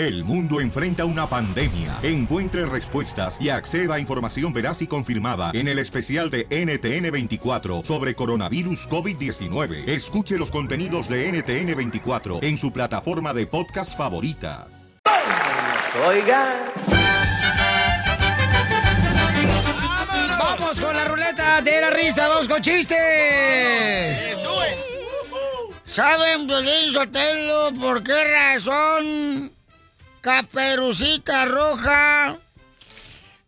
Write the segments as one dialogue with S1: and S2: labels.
S1: El mundo enfrenta una pandemia. Encuentre respuestas y acceda a información veraz y confirmada en el especial de NTN24 sobre coronavirus COVID-19. Escuche los contenidos de NTN24 en su plataforma de podcast favorita.
S2: Oiga.
S3: Vamos con la ruleta de la risa, vamos con chistes. ¿Saben, Violín Sotelo, por qué razón Caperucita Roja?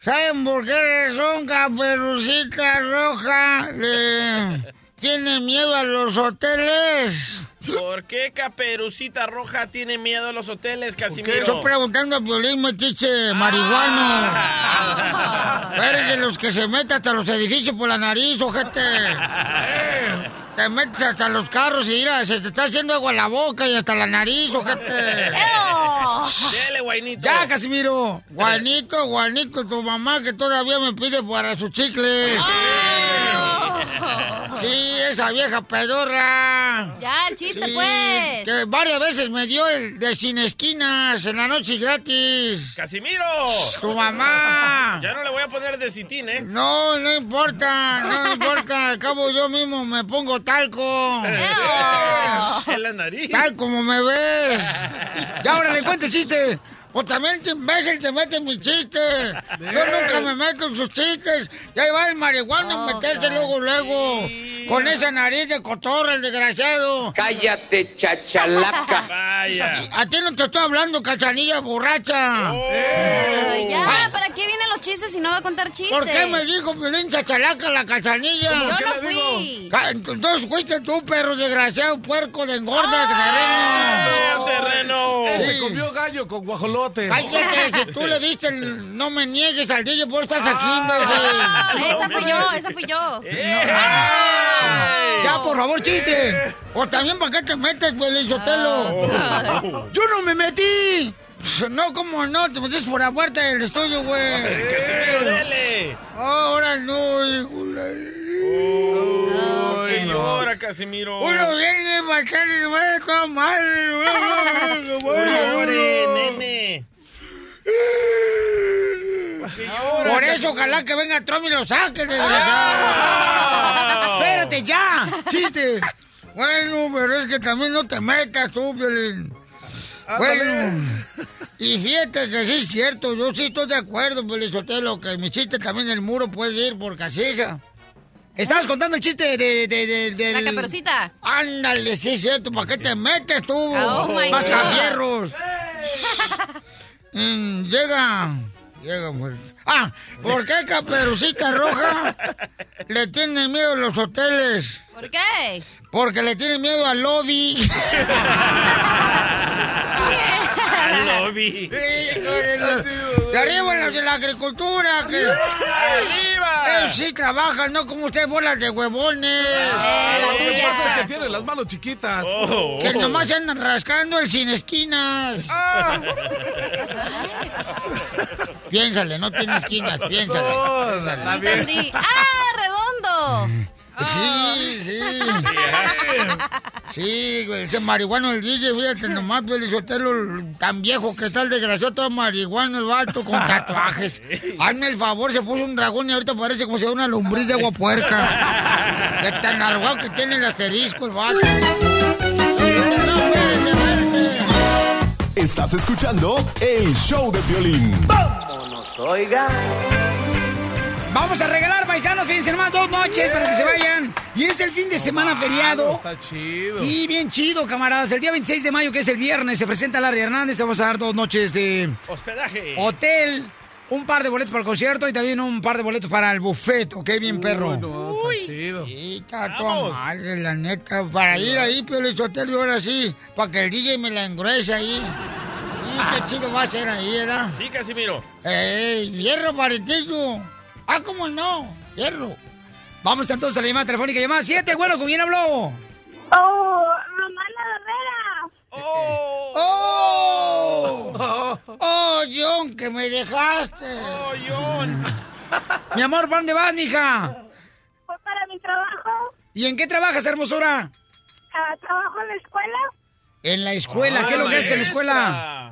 S3: ¿Saben por qué razón Caperucita Roja le tiene miedo a los hoteles?
S4: ¿Por qué Caperucita Roja tiene miedo a los hoteles, Casimiro?
S3: Estoy preguntando a Violín Metiche, marihuano. Eres de los que se meten hasta los edificios por la nariz, ojete. Te metes hasta los carros y mira, se te está haciendo agua en la boca y hasta la nariz, ojete.
S4: Dele, guainito.
S3: Ya, Casimiro. Juanito, Juanito, tu mamá que todavía me pide para su chicle. Sí, esa vieja pedorra.
S5: Ya, el chiste,
S3: Sí,
S5: pues.
S3: Que varias veces me dio el de sin esquinas en la noche gratis.
S4: ¡Casimiro!
S3: Tu mamá.
S4: Ya no le voy a poner de citín, ¿eh?
S3: No, no importa, no importa. Al cabo yo mismo me pongo talco.
S4: En la nariz.
S3: Tal como me ves. Ya ahora le cuento el chiste. O también este imbécil te mete en mi chiste. Yo nunca me meto en sus chistes. Ya va el marihuana a meterse luego, luego. Con esa nariz de cotorra, el desgraciado.
S2: Cállate, chachalaca.
S4: Vaya.
S3: A ti no te estoy hablando, cachanilla borracha.
S5: Ay, ya,
S3: Ah,
S5: ¿para qué vienen los chistes si no va a contar chistes?
S3: ¿Por qué me dijo Piolín chachalaca la cachanilla?
S5: Yo no fui.
S3: Entonces fuiste tú, perro desgraciado, puerco de engorda, terreno.
S4: terreno!
S6: Se comió gallo con guajolote.
S3: Cállate, si tú le diste el no me niegues al DJ, por estás aquí,
S5: Ah,
S3: imbécil.
S5: esa fui yo, esa fui yo.
S3: Ya, por favor, chiste. O también, ¿para qué te metes, Piolín Sotelo? ¡Yo no me metí! No, ¿cómo no? Te metiste por la puerta del estudio, güey.
S4: ¡Casimiro, dele!
S3: Ahora no, hijo de-
S4: ¿Qué llora, Casimiro?
S3: Uno viene a pasar y me va a toda madre.
S4: Llore, nene.
S3: Por eso, ojalá que venga Trump y lo saque, desgraciado. Espérate, ya. Chiste. Bueno, pero es que también no te metas tú, Piolín. Bueno, y fíjate que sí es cierto, yo sí estoy de acuerdo, Pelizotelo, que mi chiste también el muro puede ir por casilla. Estabas contando el chiste de, de, de-
S5: La caperucita.
S3: Ándale, sí es cierto, ¿para qué te metes tú?
S5: Oh, my
S3: Más
S5: God.
S3: cafierros. Mm, llega, llega, pues. Ah, ¿por qué Caperucita Roja le tiene miedo a los hoteles?
S5: ¿Por qué?
S3: Porque le tiene miedo al lobby.
S4: Al lobby.
S3: de, arriba los de la agricultura. Que,
S4: ¡Arriba!
S3: Ellos sí trabajan, no como ustedes bolas de huevones.
S6: Lo que pasa es que tiene las manos chiquitas.
S4: Oh,
S3: Que nomás se andan rascando el sin esquinas.
S6: Ah.
S3: Piénsale, no tiene esquinas, piénsale.
S6: Oh,
S3: piénsale.
S5: Entendí. ¡Ah, redondo!
S3: Sí, sí. Sí, güey, ese marihuano el DJ, fíjate nomás, Pelizotelo, tan viejo que está el desgraciado, todo marihuano, el vato con tatuajes. Hazme el favor, se puso un dragón y ahorita parece como si fuera una lombriz de agua puerca. De tan arrugado que tiene el asterisco el vato.
S7: Estás escuchando el show de violín.
S2: Vámonos, oiga.
S3: Vamos a regalar, paisanos, fíjense nomás, dos noches para que se vayan. Y es el fin de semana feriado.
S6: Está chido.
S3: Y bien chido, camaradas. El día 26 de mayo, que es el viernes, se presenta Larry Hernández. Te vamos a dar dos noches de
S4: Hospedaje.
S3: hotel, un par de boletos para el concierto y también un par de boletos para el buffet. ¿Ok? Bien, perro.
S6: Uy, no, está chido.
S3: Sí, está toda madre, la neta. Para ir ahí, pero el hotel y ahora sí. Para que el DJ me la engruese ahí. Qué chido va a ser ahí, ¿verdad?
S4: Sí, Casimiro.
S3: ¡Ey, fierro, parentillo! ¡Ah, cómo no! ¡Fierro! Vamos entonces a la llamada telefónica. Llamada 7, bueno, ¿con quién habló?
S8: Oh, Romana Herrera.
S3: ¡Oh! ¡Oh, John, que me dejaste!
S4: ¡Oh, John!
S3: Mi amor, ¿para dónde vas, mija?
S8: Fue para mi trabajo.
S3: ¿Y en qué trabajas, hermosura?
S8: Ah, trabajo en la escuela.
S3: En la escuela. ¿Qué es lo que es en la escuela?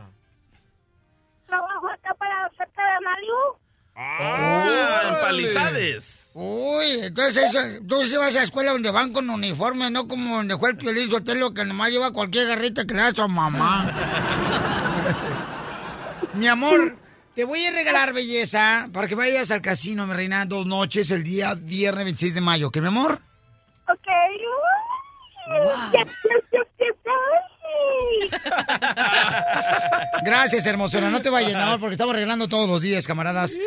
S4: Ah, en Palizades.
S3: Uy, entonces eso, tú sí vas a escuela donde van con uniforme, no como donde fue el Piolín Sotelo que nomás lleva cualquier garrita que le da a su mamá. mi amor, te voy a regalar belleza para que vayas al casino, mi reina, dos noches el día viernes 26 de mayo, ¿qué, mi amor?
S8: Ok. Uy,
S3: Gracias, hermosura. No te vayas, mi amor, porque estamos regalando todos los días, camaradas.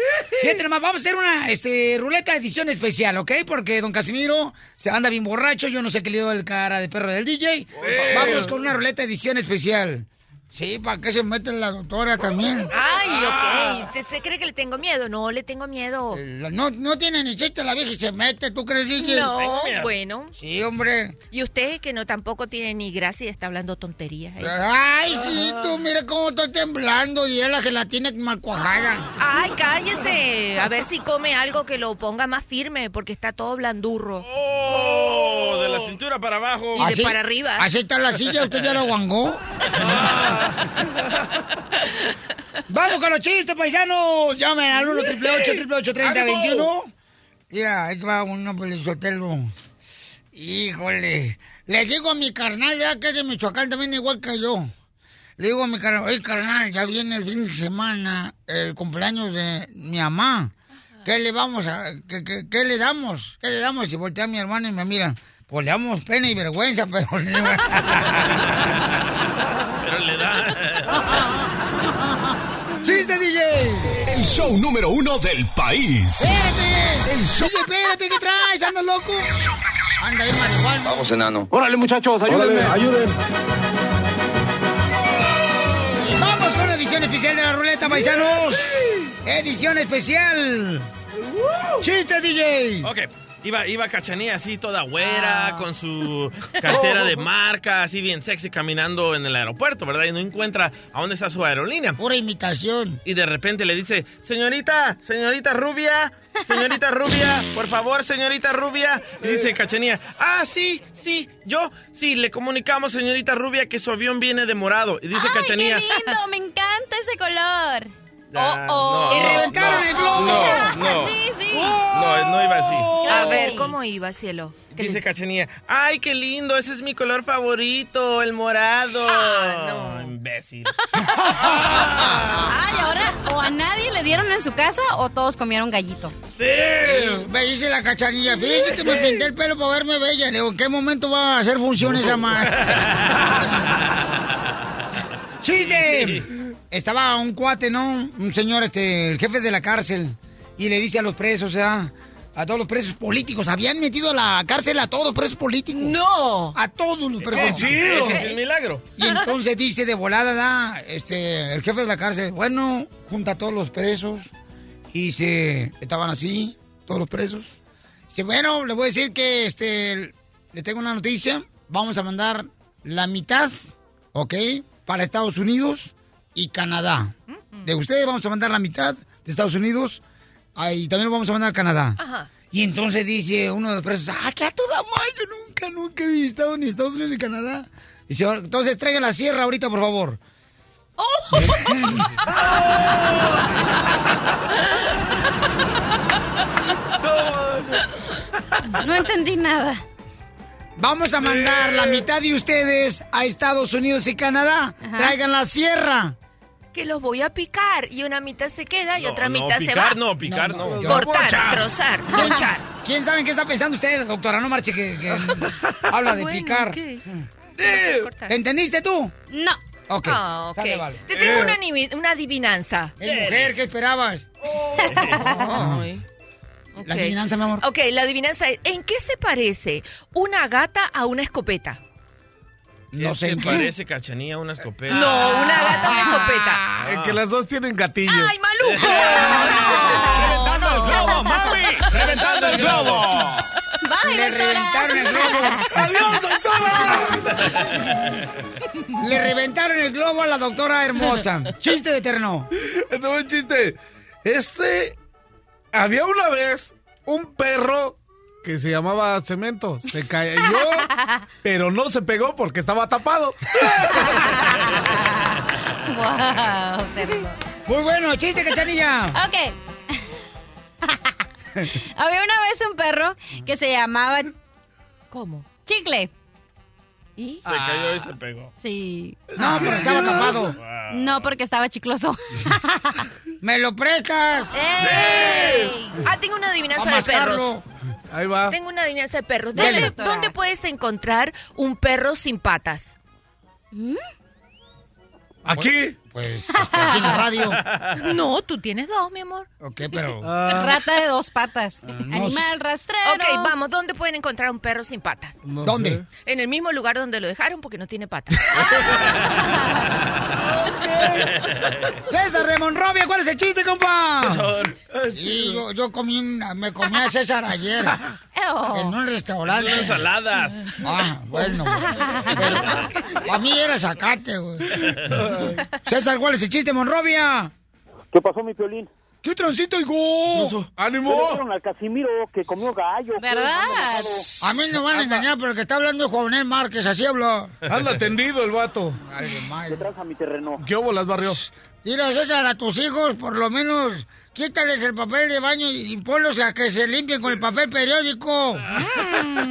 S3: Fíjate nomás, vamos a hacer una este, ruleta edición especial, ¿ok? Porque don Casimiro se anda bien borracho. Yo no sé qué le dio el cara de perro del DJ. Vamos con una ruleta edición especial. Sí, ¿para qué se mete la doctora también?
S5: Ay, ok. ¿Te- ¿Se cree que le tengo miedo? No, le tengo miedo.
S3: La- No, no tiene ni chiste la vieja y se mete, ¿tú crees, DJ?
S5: No, bueno.
S3: Sí, hombre.
S5: Y usted que no tampoco tiene ni gracia y está hablando tonterías. ¿eh?
S3: Ay, sí, tú, mira cómo estoy temblando y era la gelatina mal cuajada.
S5: Ay, cállese. A ver si come algo que lo ponga más firme porque está todo blandurro.
S4: Oh, de la cintura para abajo.
S5: Y de para arriba.
S3: Así está la silla, usted ya la guangó. Vamos con los chistes, paisanos. Llamen al 1 888 30 21 Mira, ahí va uno por el sotelo. Híjole. Le digo a mi carnal, ya que es de Michoacán, también igual que yo. Le digo a mi carnal, oye, carnal, ya viene el fin de semana, el cumpleaños de mi mamá. ¿Qué le vamos a, qué, qué- qué le damos? ¿Qué le damos? Y voltea a mi hermano y me miran. Pues le damos pena y vergüenza, pero... ¡Chiste, DJ!
S7: El show número uno del país.
S3: ¡Espérate! El show... DJ, espérate, ¿qué traes? ¿Andas loco? Anda bien marihuana.
S2: Vamos, enano.
S9: Órale, muchachos, ayúdenme, ayuden.
S3: Vamos con edición especial de la ruleta, paisanos. Edición especial. ¡Chiste, DJ!
S4: Ok. Iba, iba Cachanía así toda güera, con su cartera de marca, así bien sexy, caminando en el aeropuerto, ¿verdad? Y no encuentra a dónde está su aerolínea.
S3: Pura imitación.
S4: Y de repente le dice, señorita, señorita rubia, señorita rubia, por favor, señorita rubia. Y dice Cachanía, ah, sí, sí, yo, sí, le comunicamos, señorita rubia, que su avión viene de morado. Y dice
S5: ¡Ay,
S4: Cachanía,
S5: qué lindo! Me encanta ese color.
S4: Ah,
S5: oh,
S4: no,
S5: Y
S4: no,
S5: reventaron
S4: no,
S5: el globo.
S4: No, no.
S5: Sí, sí.
S4: No, no iba así.
S5: A ver, ¿cómo iba, cielo?
S4: Dice Cachanía, ay, qué lindo, ese es mi color favorito, el morado.
S5: Ah,
S4: no. Imbécil.
S10: Ay, ahora o a nadie le dieron en su casa o todos comieron gallito.
S3: Sí, Me dice la cachanilla, fíjese que me pinté el pelo para verme bella. Le digo, ¿en qué momento va a hacer función esa madre? ¡Chiste! Estaba un cuate, ¿no? Un señor, este, el jefe de la cárcel. Y le dice a los presos, o sea, a todos los presos políticos. Habían metido a la cárcel a todos los presos políticos.
S5: ¡No!
S3: A todos los presos
S4: ¡Qué chido! Ese es el milagro.
S3: Y entonces dice de volada, da, este, el jefe de la cárcel, bueno, junta a todos los presos. Y se estaban así, todos los presos. Dice, bueno, le voy a decir que este le tengo una noticia. Vamos a mandar la mitad, ¿ok? Para Estados Unidos y Canadá. De ustedes vamos a mandar la mitad de Estados Unidos ah, y también lo vamos a mandar a Canadá.
S5: Ajá.
S3: Y entonces dice uno de los presos, ah, que a toda madre, yo nunca, nunca he visitado ni Estados Unidos ni Canadá. Dice, entonces traigan la sierra ahorita, por favor.
S10: No entendí nada.
S3: Vamos a mandar la mitad de ustedes a Estados Unidos y Canadá.
S5: Ajá.
S3: Traigan la sierra.
S5: Que los voy a picar y una mitad se queda y
S4: No,
S5: otra
S4: no,
S5: mitad se
S4: picar
S5: va.
S4: no, picar no.
S5: Cortar, trozar,
S3: ¿Quién,
S5: ponchar.
S3: quién sabe en qué está pensando usted, doctora? No marche que, que habla de
S5: Bueno,
S3: picar.
S5: ¿qué?
S3: ¿Entendiste tú?
S10: No.
S3: Ok.
S5: Ok.
S3: sale, vale.
S5: Te tengo una, nivi- una adivinanza.
S3: Es mujer, ¿qué esperabas?
S5: Ok.
S3: La adivinanza, mi amor.
S5: Ok, la adivinanza es, ¿en qué se parece una gata a una escopeta?
S3: No sé
S4: Se
S3: en qué.
S4: parece Cachanía a una escopeta.
S5: No, una gata a una escopeta.
S6: Eh, que las dos tienen gatillos.
S5: ¡Ay, maluco!
S9: ¡Reventando el globo, mami! ¡Reventando el globo!
S3: Le reventaron el globo.
S6: ¡Adiós, doctora!
S3: Le reventaron el globo a la doctora hermosa. Chiste de terno.
S6: Este buen chiste. Este. Había una vez un perro que se llamaba Cemento. Se cayó, pero no se pegó porque estaba tapado.
S10: Wow,
S3: Muy bueno, chiste, cachanilla.
S10: Ok. Había una vez un perro que se llamaba
S5: ¿Cómo?
S10: Chicle.
S5: ¿Y?
S4: Se cayó y se pegó.
S10: Sí.
S3: No, pero estaba tapado.
S10: No, porque estaba chicloso.
S3: ¿Me lo prestas?
S5: Ah, tengo una adivinanza de perros.
S6: Ahí va.
S5: Tengo una adivinanza de perros. ¿Dónde, puedes encontrar un perro sin patas?
S6: Aquí.
S3: Pues este, aquí en la radio.
S5: No, tú tienes dos, mi amor.
S3: Ok, pero.
S10: Rata de dos patas.
S3: Ah, no
S10: Animal rastrero.
S5: Ok, vamos, ¿dónde pueden encontrar un perro sin patas?
S6: No
S3: ¿Dónde?
S6: sé.
S5: En el mismo lugar donde lo dejaron porque no tiene patas.
S3: César de Monrovia, ¿cuál es el chiste, compa? Sí, yo, yo comí una- me comí a César ayer
S10: Eo.
S3: en un restaurante.
S4: Son ensaladas.
S3: Ah, bueno. Pero a mí era sacate, güey. César, ¿cuál es el chiste, Monrovia?
S9: ¿Qué pasó, mi piolín?
S3: ¿Qué transito, higo?
S9: Le
S6: ¡Ánimo!
S9: dieron al Casimiro que comió gallo. pues,
S10: ¿Verdad?
S3: A mí no van a engañar, pero el que está hablando es Juanel Márquez, así habla.
S6: Anda tendido el vato.
S3: Ay, de
S9: Le
S3: madre.
S9: tranza mi terreno.
S6: ¿Qué hubo las barrió?
S3: Dile, César, a tus hijos, por lo menos, quítales el papel de baño y ponlos a que se limpien con el papel periódico.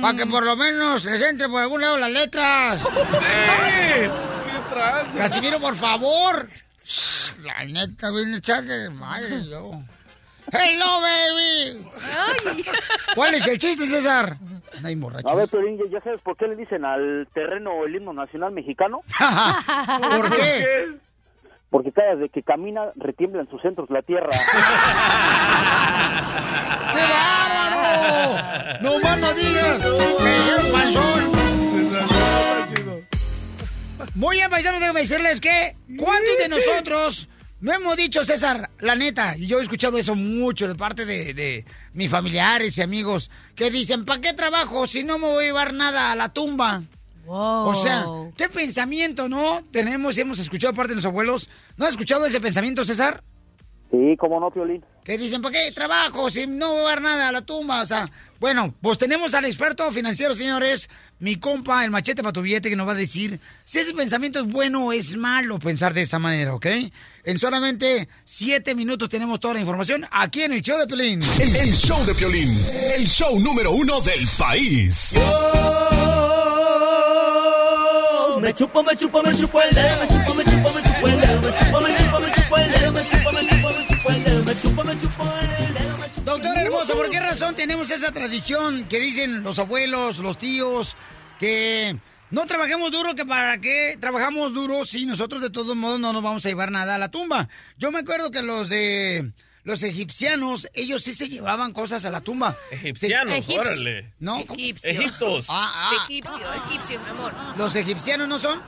S3: Para que por lo menos les entre por algún lado las letras.
S6: ¡Eh! ¡Qué tranza!
S3: Casimiro, por favor. La neta, viene a echarle madre yo. ¡Hello, baby! ¿Cuál es el chiste, César? Borracho.
S9: A ver, Piolín, ¿ya sabes por qué le dicen al terreno el himno nacional mexicano?
S3: ¿Por qué?
S9: Porque cada vez que camina retiembla en sus centros la tierra.
S3: ¡Qué bárbaro! ¡No más no digas! ¡Me dijeron panzón! Muy bien, paisanos, déjenme decirles que ¿cuántos de nosotros no hemos dicho, César, la neta? Y yo he escuchado eso mucho de parte de, de mis familiares y amigos que dicen, ¿para qué trabajo si no me voy a llevar nada a la tumba?
S10: Wow.
S3: O sea, ¿qué pensamiento, no? Tenemos y hemos escuchado de parte de los abuelos. ¿No has escuchado ese pensamiento, César?
S9: Sí, cómo no, Piolín.
S3: Que dicen, ¿para qué trabajo si no voy a llevar nada a la tumba? O sea, bueno, pues tenemos al experto financiero, señores, mi compa, el machete para tu billete, que nos va a decir si ese pensamiento es bueno o es malo pensar de esa manera, ¿ok? En solamente siete minutos tenemos toda la información aquí en el show de Pelín.
S7: El, el show de Piolín, el show número uno del país.
S2: Me chupo, me chupo, me chupo el dedo, me chupo, me chupo, me chupo el dedo, me chupo, me chupo, me chupo
S3: Doctor hermoso, ¿por qué razón tenemos esa tradición que dicen los abuelos, los tíos, que no trabajemos duro, que para qué trabajamos duro si nosotros de todos modos no nos vamos a llevar nada a la tumba? Yo me acuerdo que los de los egipcianos, ellos sí se llevaban cosas a la tumba.
S4: Egipcianos, órale.
S3: No.
S4: Egiptos.
S3: Ah, ah,
S5: Egipcio, egipcio, mi amor.
S3: los egipcianos no son.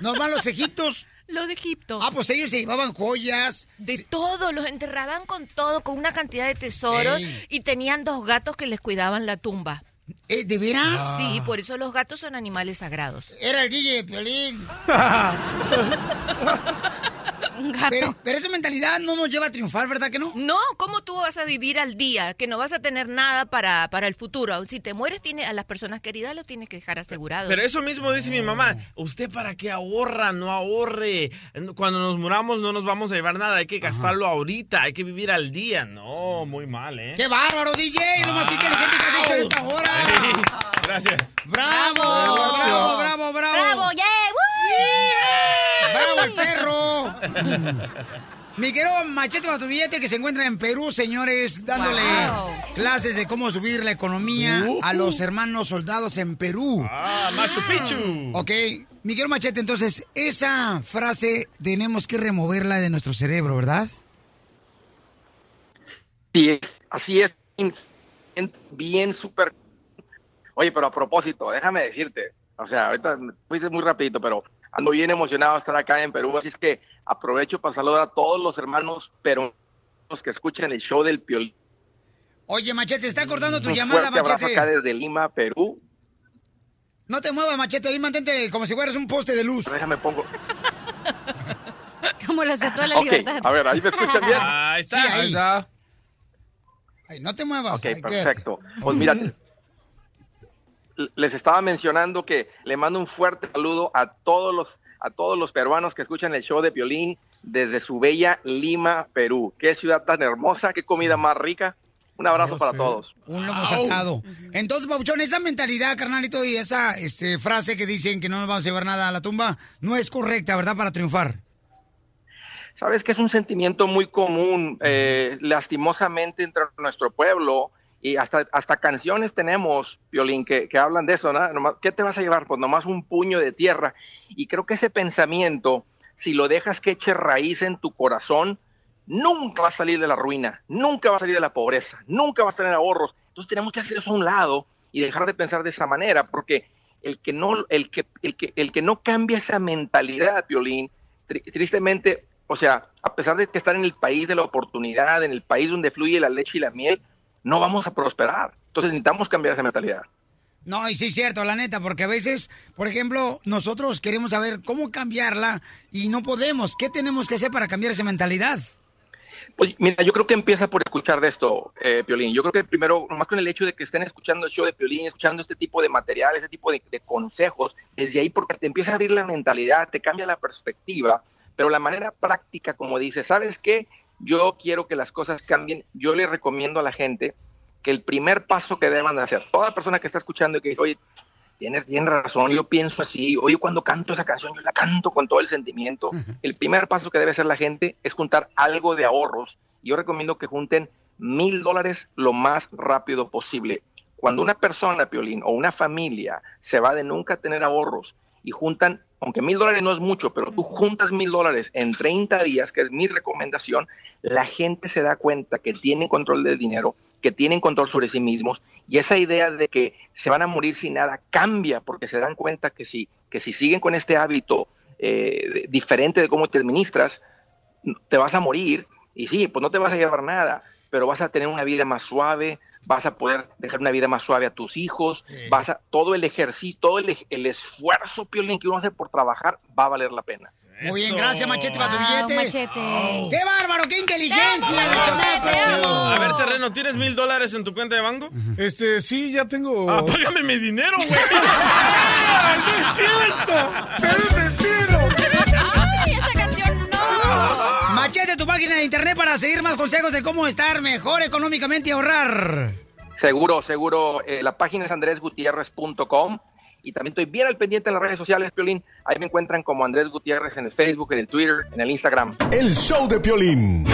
S3: No van los egiptos.
S5: Los de Egipto.
S3: Ah, pues ellos se llevaban joyas.
S5: De todo, los enterraban con todo, con una cantidad de tesoros
S3: Ey.
S5: y tenían dos gatos que les cuidaban la tumba.
S3: Eh, ¿De veras?
S5: Sí, por eso los gatos son animales sagrados.
S3: Era el DJ de Piolín.
S10: Un gato.
S3: Pero, pero esa mentalidad no nos lleva a triunfar, ¿verdad que no?
S5: No, ¿cómo tú vas a vivir al día? Que no vas a tener nada para, para el futuro. Si te mueres, tiene, a las personas queridas lo tienes que dejar asegurado.
S4: Pero eso mismo dice mi mamá. ¿Usted para qué ahorra? No ahorre. Cuando nos muramos no nos vamos a llevar nada. Hay que gastarlo ahorita. Hay que vivir al día. No, muy mal, ¿eh?
S3: ¡Qué bárbaro, DJ! ¡Lo más inteligente que has dicho en esta hora!
S4: Gracias.
S3: ¡Bravo! ¡Bravo, bravo, bravo!
S10: ¡Bravo! ¡Yeah!
S3: ¡Bravo el perro! Miguel Machete para tu billete que se encuentra en Perú, señores, dándole
S10: Wow.
S3: clases de cómo subir la economía a los hermanos soldados en Perú.
S4: Ah, Machu Picchu.
S3: Ok, Miguel Machete, entonces, esa frase tenemos que removerla de nuestro cerebro, ¿verdad?
S11: Sí, así es, bien, bien súper. Oye, pero a propósito, déjame decirte, o sea, ahorita me fuiste muy rapidito, pero ando bien emocionado de estar acá en Perú, así es que aprovecho para saludar a todos los hermanos peruanos que escuchan el show del Piolín.
S3: Oye, Machete, está cortando tu
S11: Un
S3: llamada,
S11: fuerte abrazo
S3: Machete.
S11: acá desde Lima, Perú.
S3: No te muevas, Machete, ahí mantente como si fueras un poste de luz.
S11: Déjame pongo.
S10: Como la estatua de la
S11: Ok,
S10: libertad.
S11: a ver, ahí me escuchan bien.
S4: Ahí está.
S3: Sí, ahí.
S6: Ahí está.
S3: Ay, no te muevas.
S11: Ok, perfecto. Pues mira, les estaba mencionando que le mando un fuerte saludo a todos los a todos los peruanos que escuchan el show de Piolín desde su bella Lima, Perú. Qué ciudad tan hermosa, qué comida más rica. Un abrazo para todos.
S3: Un lomo sacado. Entonces, Pabuchón, esa mentalidad, carnalito, y esa este, frase que dicen que no nos vamos a llevar nada a la tumba, no es correcta, ¿verdad? Para triunfar.
S11: Sabes que es un sentimiento muy común, eh, lastimosamente, entre nuestro pueblo. Y hasta, hasta canciones tenemos, Violín, que, que hablan de eso, ¿no? ¿Qué te vas a llevar? Pues nomás un puño de tierra. Y creo que ese pensamiento, si lo dejas que eche raíz en tu corazón, nunca va a salir de la ruina, nunca va a salir de la pobreza, nunca vas a tener ahorros. Entonces tenemos que hacer eso a un lado y dejar de pensar de esa manera, porque el que no, el que, el que, el que no cambia esa mentalidad, Violín, tri- tristemente, o sea, a pesar de que estar en el país de la oportunidad, en el país donde fluye la leche y la miel, no vamos a prosperar. Entonces necesitamos cambiar esa mentalidad.
S3: No, y sí es cierto, la neta, porque a veces, por ejemplo, nosotros queremos saber cómo cambiarla y no podemos. ¿Qué tenemos que hacer para cambiar esa mentalidad?
S11: Pues mira, yo creo que empieza por escuchar de esto, eh, Piolín. Yo creo que primero, más con el hecho de que estén escuchando el show de Piolín, escuchando este tipo de material, este tipo de, de consejos, desde ahí porque te empieza a abrir la mentalidad, te cambia la perspectiva, pero la manera práctica, como dices, ¿sabes qué? Yo quiero que las cosas cambien. Yo le recomiendo a la gente que el primer paso que deban de hacer, toda persona que está escuchando y que dice, oye, tienes, tienes razón, yo pienso así, oye, cuando canto esa canción, yo la canto con todo el sentimiento. El primer paso que debe hacer la gente es juntar algo de ahorros. Yo recomiendo que junten mil dólares lo más rápido posible. Cuando una persona, Piolín, o una familia se va de nunca tener ahorros y juntan, aunque mil dólares no es mucho, pero tú juntas mil dólares en 30 días, que es mi recomendación, la gente se da cuenta que tienen control del dinero, que tienen control sobre sí mismos, y esa idea de que se van a morir sin nada cambia porque se dan cuenta que si, que si siguen con este hábito eh, diferente de cómo te administras, te vas a morir y sí, pues no te vas a llevar nada, pero vas a tener una vida más suave, vas a poder dejar una vida más suave a tus hijos, vas a todo el ejercicio, todo el, esfuerzo, Piolín, que uno hace por trabajar, va a valer la pena.
S3: Muy bien, gracias, Machete, para tu
S10: Wow,
S3: billete.
S10: Machete.
S3: ¡Qué bárbaro, qué inteligencia! chamaco!
S4: A ver, terreno, ¿tienes mil dólares en tu cuenta de banco?
S6: Este, sí, ya tengo.
S4: Ah, págame mi dinero, güey.
S6: ¡No es cierto! ¡Pero
S3: Machete, tu página de internet para seguir más consejos de cómo estar mejor económicamente y ahorrar.
S11: Seguro, seguro, eh, la página es andresgutierrez.com y también estoy bien al pendiente en las redes sociales, Piolín. Ahí me encuentran como Andrés Gutiérrez en el Facebook, en el Twitter, en el Instagram.
S7: El show de Piolín.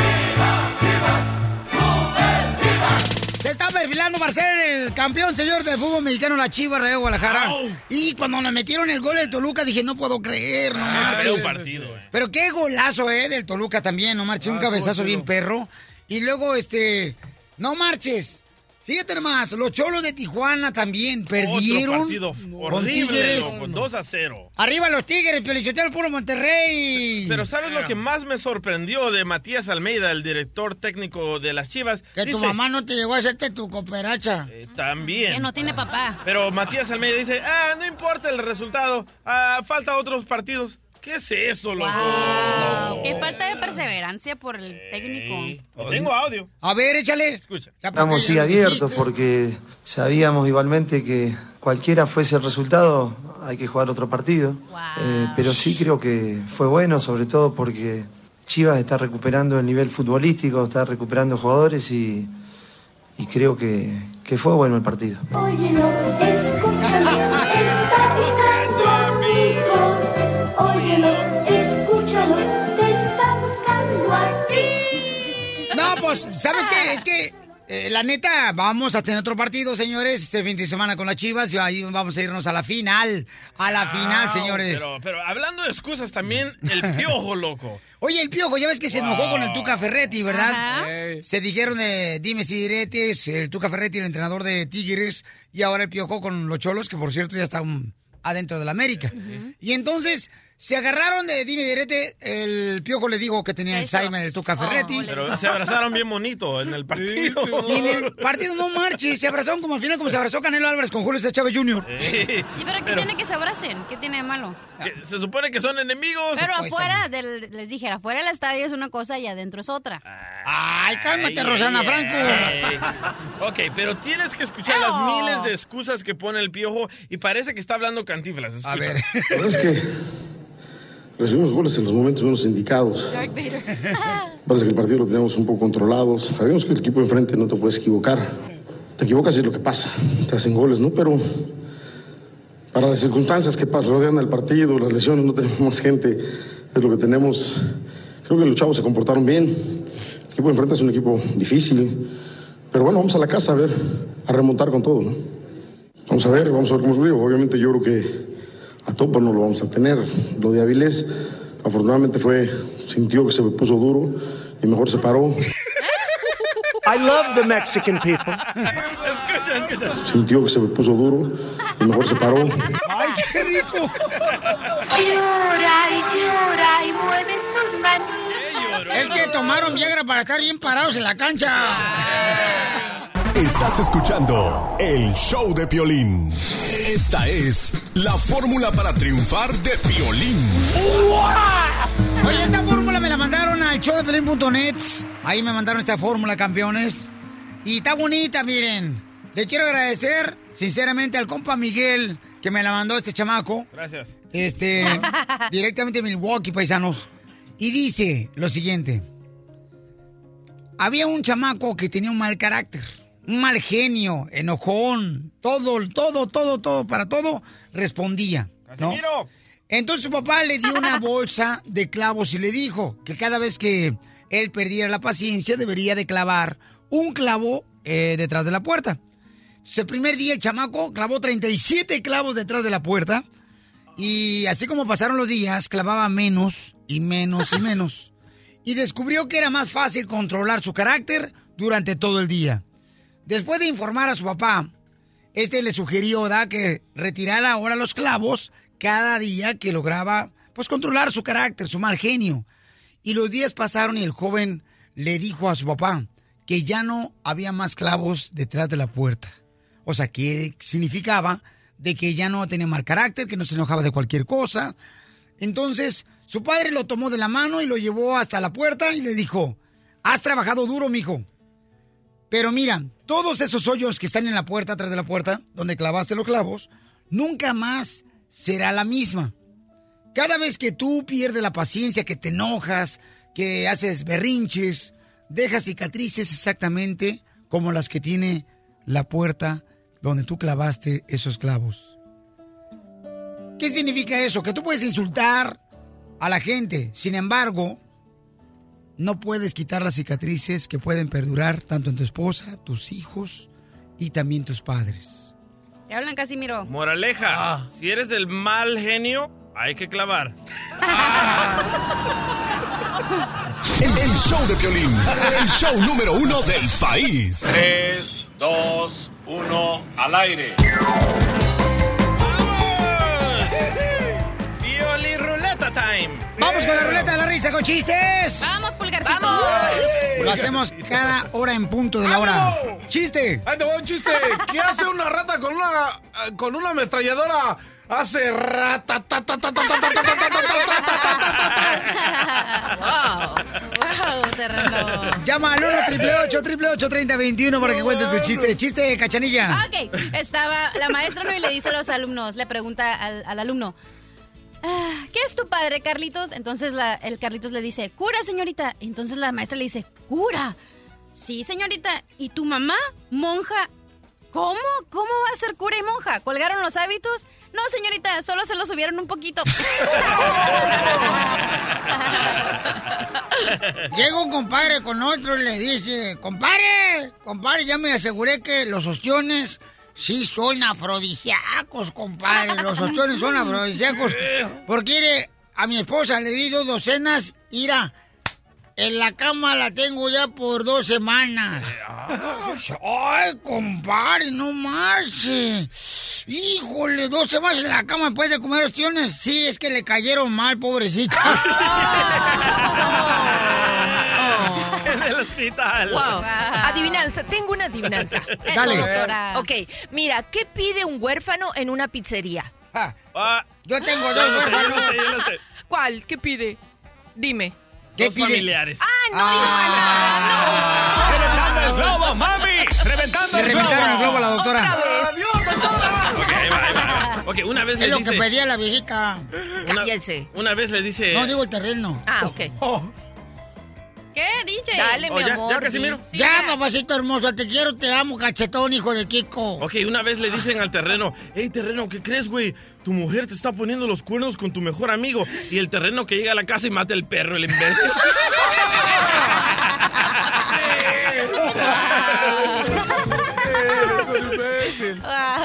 S3: Se está perfilando para ser el campeón, señor, del fútbol mexicano, la Chivas de Guadalajara. Y cuando nos metieron el gol del Toluca, dije, no puedo creer, no
S4: Ah,
S3: marches.
S4: un partido, eh.
S3: Pero qué golazo, ¿eh? Del Toluca también, no marches. Un
S6: Ah,
S3: cabezazo bien perro. Y luego, este, no marches. Fíjate nomás, los cholos de Tijuana también perdieron.
S4: Otro partido
S3: con
S4: horrible,
S3: Tigres.
S4: loco, 2 a 0.
S3: Arriba los Tigres, Pelichotero, puro Monterrey.
S4: Pero ¿sabes lo que más me sorprendió de Matías Almeida, el director técnico de las Chivas?
S3: que tu mamá no te llegó a hacerte tu cooperacha.
S4: eh, también.
S10: Que no tiene papá.
S4: Pero Matías Almeida dice, ah, no importa el resultado, ah, falta otros partidos. ¿Qué es eso, loco?
S10: Wow. Qué falta de perseverancia por el técnico.
S4: Ey, Tengo audio.
S3: A ver, échale.
S4: Escucha.
S12: Estamos sí abiertos porque sabíamos igualmente que cualquiera fuese el resultado, hay que jugar otro partido. Eh, pero sí creo que fue bueno, sobre todo porque Chivas está recuperando el nivel futbolístico, está recuperando jugadores y, y creo que, que fue bueno el partido.
S13: Óyelo, escúchalo,
S3: ¿sabes qué? Es que, eh, la neta, vamos a tener otro partido, señores, este fin de semana con las Chivas y ahí vamos a irnos a la final. A la final,
S4: Ah,
S3: señores.
S4: Pero, pero hablando de excusas, también el piojo, loco.
S3: Oye, el Piojo, ya ves que se enojó con el Tuca Ferretti, ¿verdad? Se dijeron de dimes y diretes, el Tuca Ferretti, el entrenador de Tigres, y ahora el Piojo con los Cholos, que por cierto ya están adentro de la América. Y entonces se agarraron de dime direte, el Piojo le dijo que tenía
S10: Eso.
S3: Alzheimer el Tuca Ferretti.
S10: Oh,
S4: Pero se abrazaron bien bonito en el partido.
S3: Y en el partido no marche, se abrazaron como al final como se abrazó Canelo Álvarez con Julio César Chávez Jr.
S10: ¿Y pero qué tiene que se abracen? ¿Qué tiene de malo?
S4: se supone que son enemigos.
S10: Pero
S3: Pues,
S10: afuera del, les dije, afuera del estadio es una cosa y adentro es otra.
S3: Ay, cálmate,
S4: Ay,
S3: Rosana
S4: ay,
S3: Franco.
S4: ay. Ok, pero tienes que escuchar las miles de excusas que pone el piojo y parece que está hablando cantinflas.
S3: A ver.
S12: Es que
S14: recibimos goles en los momentos menos indicados.
S10: Darth Vader.
S14: Parece que el partido lo teníamos un poco controlado. Sabíamos que el equipo enfrente no te puedes equivocar. Te equivocas y es lo que pasa. Te hacen goles, ¿no? Pero para las circunstancias que rodean el partido, las lesiones, no tenemos más gente, es lo que tenemos. Creo que los chavos se comportaron bien. El equipo enfrente es un equipo difícil. Pero bueno, vamos a la casa a ver, a remontar con todo, ¿no? Vamos a ver, vamos a ver cómo vive. Obviamente yo creo que a Topo no lo vamos a tener. Lo de Avilés, afortunadamente fue, sintió que se puso duro y mejor se paró.
S2: I love the Mexican people.
S14: Sintió que se puso duro y mejor se paró.
S3: ¡Ay, qué rico!
S13: Llora y llora y mueve sus manitas.
S3: Es que tomaron Viagra para estar bien parados en la cancha.
S7: Estás escuchando el show de Piolín. Esta es la fórmula para triunfar de Piolín.
S3: Oye, esta fórmula me la mandaron al showdepelín.net. Ahí me mandaron esta fórmula, campeones. Y está bonita, miren. Le quiero agradecer, sinceramente, al compa Miguel, que me la mandó este chamaco.
S4: Gracias.
S3: Este, directamente de Milwaukee, paisanos. Y dice lo siguiente. Había un chamaco que tenía un mal carácter, mal genio, enojón, todo, todo, todo, todo, para todo respondía. ¿no? Entonces su papá le dio una bolsa de clavos y le dijo que cada vez que él perdiera la paciencia debería de clavar un clavo eh, detrás de la puerta. Entonces, el primer día el chamaco clavó 37 clavos detrás de la puerta y así como pasaron los días, clavaba menos y menos y menos. Y descubrió que era más fácil controlar su carácter durante todo el día. Después de informar a su papá, este le sugirió ¿da? que retirara ahora los clavos cada día que lograba pues controlar su carácter, su mal genio. Y los días pasaron y el joven le dijo a su papá que ya no había más clavos detrás de la puerta. O sea, que significaba de que ya no tenía mal carácter, que no se enojaba de cualquier cosa. Entonces, su padre lo tomó de la mano y lo llevó hasta la puerta y le dijo, has trabajado duro, mijo. Pero mira, todos esos hoyos que están en la puerta, atrás de la puerta, donde clavaste los clavos, nunca más será la misma. Cada vez que tú pierdes la paciencia, que te enojas, que haces berrinches, dejas cicatrices exactamente como las que tiene la puerta donde tú clavaste esos clavos. ¿Qué significa eso? Que tú puedes insultar a la gente, sin embargo, no puedes quitar las cicatrices que pueden perdurar tanto en tu esposa, tus hijos y también tus padres.
S10: Te hablan, Casimiro.
S4: Moraleja, si eres del mal genio, hay que clavar.
S7: El, el show de Piolín, el show número uno del país.
S15: 3, 2, 1, al aire.
S3: Vamos con la ruleta de la risa con chistes.
S10: Vamos, pulgarcito. Vamos.
S3: Lo hacemos cada hora en punto de la hora. Chiste.
S6: Ahí te voy un chiste. ¿Qué hace una rata con una con una ametralladora? Hace rata Wow.
S10: Wow, terreno.
S3: Llama al 1 888 3021 para que cuentes tu chiste. Chiste, cachanilla.
S10: Ok. Estaba la maestra y le dice a los alumnos, le pregunta al, al alumno. "Ah, ¿qué es tu padre, Carlitos? Entonces el Carlitos le dice, cura, señorita. Entonces la maestra le dice, cura. Sí, señorita. ¿Y tu mamá, monja? ¿Cómo? ¿Cómo va a ser cura y monja? ¿Colgaron los hábitos? No, señorita, solo se los subieron un poquito.
S3: Llega un compadre con otro y le dice, compadre, compadre, ya me aseguré que los ostiones sí son afrodisíacos, compadre. Los ostiones son afrodisíacos. Porque a mi esposa le di dos docenas, ira, en la cama la tengo ya por dos semanas. Ay, compadre, no marches. Híjole, dos semanas en la cama después de comer ostiones. Sí, es que le cayeron mal, pobrecita.
S4: Hospital.
S5: Wow. Adivinanza, tengo una adivinanza.
S3: Dale.
S10: doctora.
S5: Ok, mira, ¿qué pide un huérfano en una pizzería?
S4: Ah,
S3: Yo tengo
S4: yo
S3: dos
S4: lo sé, yo lo sé, yo lo sé.
S5: ¿Cuál? ¿Qué pide? Dime.
S3: ¿Qué
S4: Dos
S3: pide?
S4: familiares.
S5: ¡Ah, no dijo
S15: ¡Reventando el globo, mami! ¡Reventando el globo!
S3: reventaron el globo a la doctora.
S4: Ok, ahí va, ahí va. Ok, una vez
S3: Es
S4: le
S3: lo
S4: dice...
S3: que pedía la viejita.
S4: Una,
S5: Cállense.
S4: una vez le dice...
S3: No, digo el terreno.
S5: Ah, ok.
S10: ¿Qué, DJ?
S5: Dale,
S4: Oh,
S5: mi
S4: ya,
S5: amor.
S4: ya, Casimiro.
S5: Sí,
S3: ya, papacito hermoso, te quiero, te amo, cachetón, hijo de Kiko.
S4: Ok, una vez le dicen al terreno, hey terreno, ¿qué crees, güey? Tu mujer te está poniendo los cuernos con tu mejor amigo. Y el terreno que llega a la casa y mata el perro, el imbécil.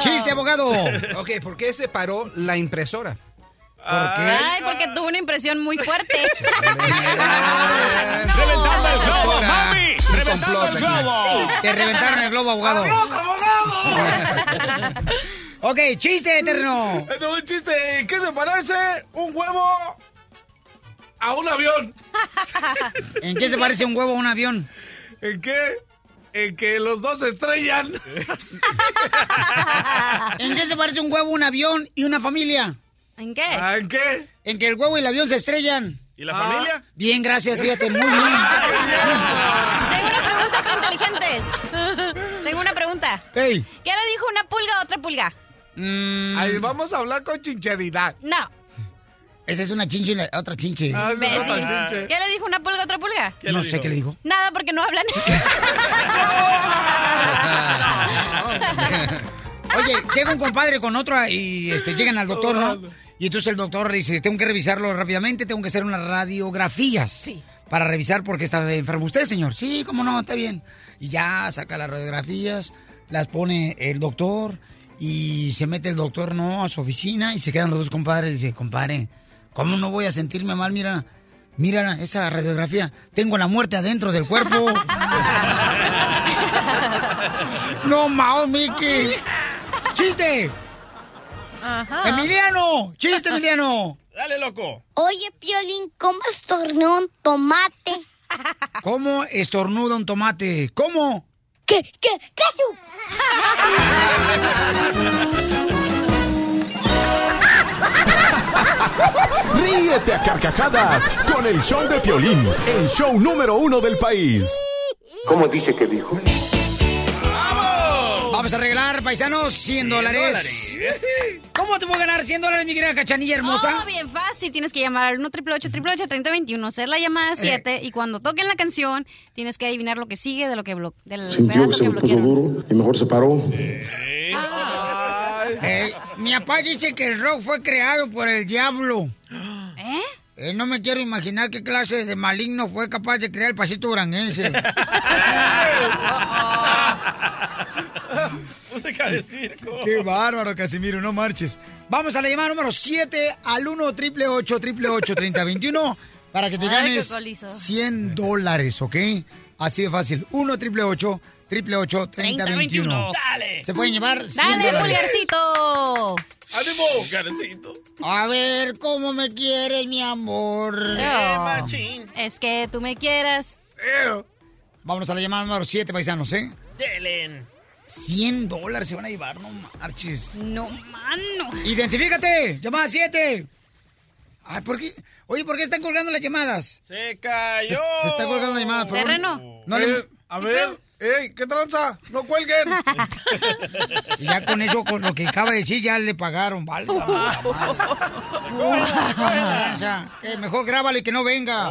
S3: Chiste, abogado.
S16: Ok, ¿por qué se paró la impresora?
S10: Ay, porque tuvo una impresión muy fuerte.
S2: ¡Reventando el globo, mami! ¡Reventando el globo!
S3: Te reventaron el globo, abogado. ok, chiste.
S6: Este es un chiste. ¿En qué se parece un huevo a un avión?
S3: ¿En qué se parece un huevo a un avión?
S6: ¿En qué? En que los dos se estrellan.
S3: ¿En qué se parece un huevo a un avión y una familia?
S10: ¿En qué?
S6: Ah, ¿En qué?
S3: En que el huevo y el avión se estrellan.
S4: ¿Y la
S6: Ah.
S4: familia?
S3: Bien, gracias, fíjate, muy bien.
S10: Tengo una pregunta para inteligentes. Tengo una pregunta. ¿Qué le dijo una pulga a otra pulga?
S3: mm,
S6: Ahí vamos a hablar con chincheridad.
S10: No.
S3: esa es una chinche y la otra chinche.
S6: Ah, otra chinche.
S10: ¿Qué le dijo una pulga a otra pulga?
S4: ¿Qué
S3: no sé
S4: dijo?
S3: qué le dijo.
S10: Nada, porque no hablan.
S3: Oye, llega un compadre con otro y este, llegan al doctor, ¿no? Y entonces el doctor dice, tengo que revisarlo rápidamente, tengo que hacer unas radiografías. Para revisar por qué está enfermo usted, señor. Sí, cómo no, está bien. Y ya saca las radiografías, las pone el doctor y se mete el doctor, ¿no? A su oficina y se quedan los dos compadres y dice, compadre, ¿cómo no voy a sentirme mal? Mira, mira esa radiografía. Tengo la muerte adentro del cuerpo. no, Mao, Mickey. ¡Chiste!
S5: Ajá.
S3: ¡Emiliano! ¡Chiste, Emiliano!
S4: Dale, loco.
S13: Oye, Piolín, ¿cómo estornó un tomate?
S3: ¿Cómo estornuda un tomate? ¿Cómo?
S13: ¿Qué? ¿Qué? ¿Qué?
S7: Ríete a carcajadas con el show de Piolín, el show número uno del país.
S17: ¿Cómo dice que dijo?
S3: Vamos a regalar, paisanos, 100 dólares. ¿Cómo te puedo ganar 100 dólares, mi querida cachanilla hermosa?
S10: Oh, bien fácil. Tienes que llamar al 1 888 3021 hacer la llamada 7 y cuando toquen la canción tienes que adivinar lo que sigue de lo que blo del
S14: Sintió que
S10: pedazo
S14: se
S10: que
S14: le puso
S10: bloquearon.
S14: duro y mejor se paró.
S3: Eh, mi papá dice que el rock fue creado por el diablo.
S10: ¿Eh?
S3: Eh, no me quiero imaginar qué clase de maligno fue capaz de crear el pasito duranguense.
S4: Música de circo.
S3: Qué bárbaro, Casimiro, no marches. Vamos a la llamada número 7 al 1 triple 8 triple 8 3021 para que te
S10: Ay,
S3: ganes
S10: qué colizo.
S3: 100 dólares, ¿ok? Así de fácil. 1 triple 8 triple 8 3021.
S4: Dale.
S3: Se pueden llevar 100
S10: ¡Dale,
S3: dólares.
S10: pulgarcito!
S4: ¡Ánimo! Garecito.
S3: A ver cómo me quieres, mi amor.
S10: Oh,
S4: machín.
S10: es que tú me quieras.
S3: Vámonos a la llamada número 7, paisanos, ¿eh?
S4: Delen.
S3: 100 dólares se van a llevar, no marches.
S10: No, mano.
S3: ¡Identifícate! ¡Llamada 7! Ay, ¿por qué? Oye, ¿por qué están colgando las llamadas?
S4: Se
S3: Se,
S4: cayó.
S3: se está colgando la llamada, por favor.
S10: Terreno.
S3: No le-
S6: Eh, a ver, ey, ¿qué tranza? No cuelguen.
S3: Y ya con eso, con lo que acaba de decir, ya le pagaron, ¿vale? Que mejor grábale que no venga.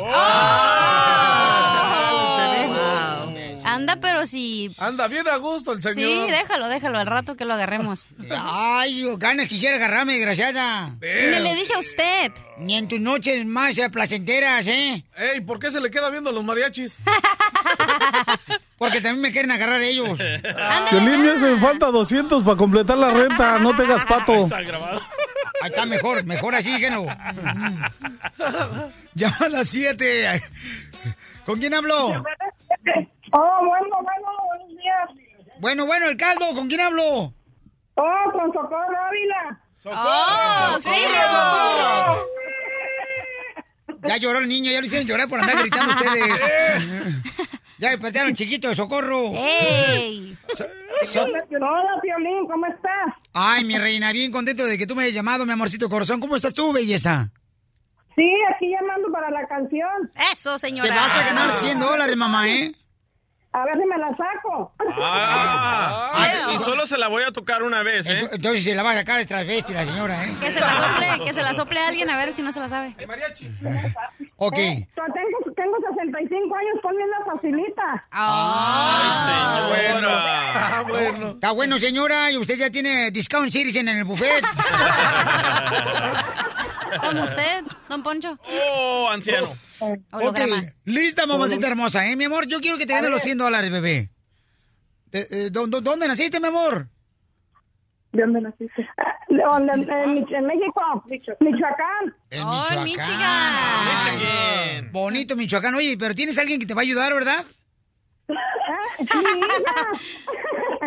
S10: Anda, pero si...
S6: Anda bien a gusto el señor.
S10: Sí, déjalo, déjalo, al rato que lo agarremos.
S3: Ay, ganas quisiera agarrarme, desgraciada.
S10: Ni le dije a usted.
S3: Ni en tus noches más placenteras, ¿eh?
S6: Ey, ¿por qué se le queda viendo a los mariachis?
S3: Porque también me quieren agarrar ellos.
S6: Piolín, me hacen falta 200 para completar la renta. No tengas pato.
S4: Está grabado.
S3: Ahí está mejor, mejor así, díganlo. Llama a las 7. ¿Con quién hablo?
S8: Oh, bueno, bueno, buenos días.
S3: Bueno, bueno, el caldo, ¿con quién hablo?
S8: Oh, con Socorro Ávila.
S10: ¡Oh, auxilio!
S3: Ya lloró el niño, ya lo hicieron llorar por andar gritando ustedes. ya despertaron chiquito de socorro.
S10: ¡Ey!
S8: Hola, Piolín, ¿cómo estás?
S3: Ay, mi reina, bien contento de que tú me hayas llamado, mi amorcito corazón. ¿Cómo estás tú, belleza?
S8: Sí, aquí llamando para la canción.
S10: Eso, señora.
S3: Te vas a ganar 100 dólares, mamá, ¿eh?
S8: A ver si me la saco.
S4: Ah, y solo se la voy a tocar una vez, ¿eh?
S3: Entonces se la va a sacar el transvesti la señora, ¿eh?
S10: Que se la sople, que se la sople a alguien a ver si no se la sabe.
S3: Ok.
S8: Eh, yo tengo, tengo 65 años, ponme la facilita.
S3: Ah,
S4: señora.
S3: bueno. Está bueno, señora, y usted ya tiene discount citizen en el buffet.
S10: Como usted, don Poncho.
S4: Oh, anciano.
S3: ok, lista, mamacita hermosa, ¿eh? Mi amor, yo quiero que te
S8: A
S3: ganes los
S8: ver.
S3: 100 dólares, bebé. Eh, eh, ¿dó- dó- ¿Dónde naciste, mi amor?
S8: ¿De dónde naciste? en, en México, Michoacán.
S3: En
S10: Oh, en
S3: Michoacán. Bonito Michoacán. Oye, pero tienes alguien que te va a ayudar, ¿verdad?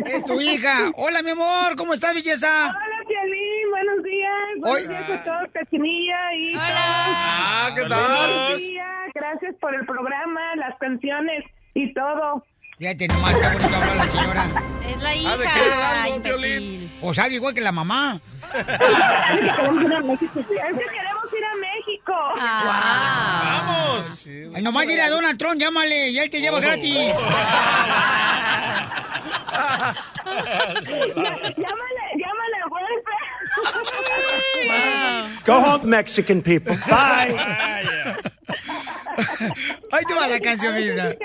S3: Es tu hija. Hola, mi amor. ¿Cómo estás, belleza?
S8: Hola, Piolín. Buenos días. Buenos días a todos, Cachinilla y
S3: Ah, ¿qué tal?
S8: Buenos días. Gracias por el programa, las canciones y todo.
S3: Fíjate nomás, qué bonito habla la señora.
S10: Es la
S3: ¿Ah,
S10: hija, imbécil.
S3: O sabe igual que la mamá.
S8: Es que queremos ir a México. Es que queremos ir a México.
S3: ¡Vamos! Ay, nomás dile a Donald Trump, llámale, y él te lleva gratis.
S8: Llámale, llámale, vuelve.
S2: Go home, Mexican people. Bye.
S3: Ahí te va la canción, mira.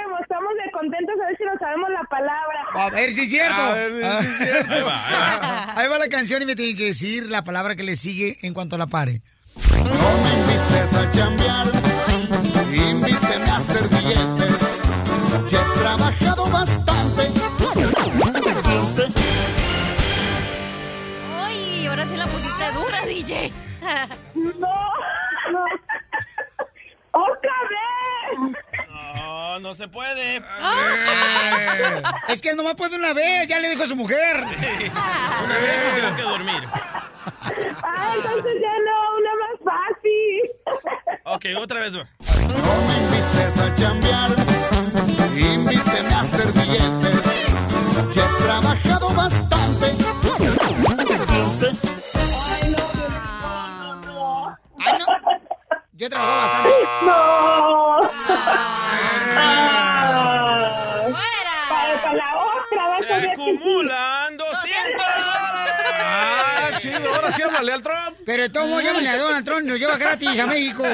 S8: Estamos de contentos a ver si nos sabemos la palabra.
S3: A ver si es cierto.
S8: A ver si es cierto.
S3: Ahí va, ahí va. Ahí va la canción y me tiene que decir la palabra que le sigue en cuanto la pare.
S18: No me invites a chambear, invíteme a hacer billetes. Ya he trabajado bastante.
S10: Uy, ahora sí la pusiste dura, DJ.
S8: No. ¡Otra vez!
S4: No, no se puede.
S3: Es que él nomás puede una vez, ya le dijo a su mujer.
S4: Una vez sí tengo que dormir.
S8: Ah, entonces ya no, una más fácil.
S4: Ok, otra vez.
S18: No me invites a chambear, invíteme a hacer billetes. Ya he trabajado bastante.
S3: Ay, no. Yo he trabajado bastante.
S8: ¡No! Para, para la otra vas a ver que sí.
S4: acumulan 200.
S6: Ah, chido. Ahora sí háblale al Trump.
S3: Pero de todos modos, a Donald Trump, nos lleva gratis a México.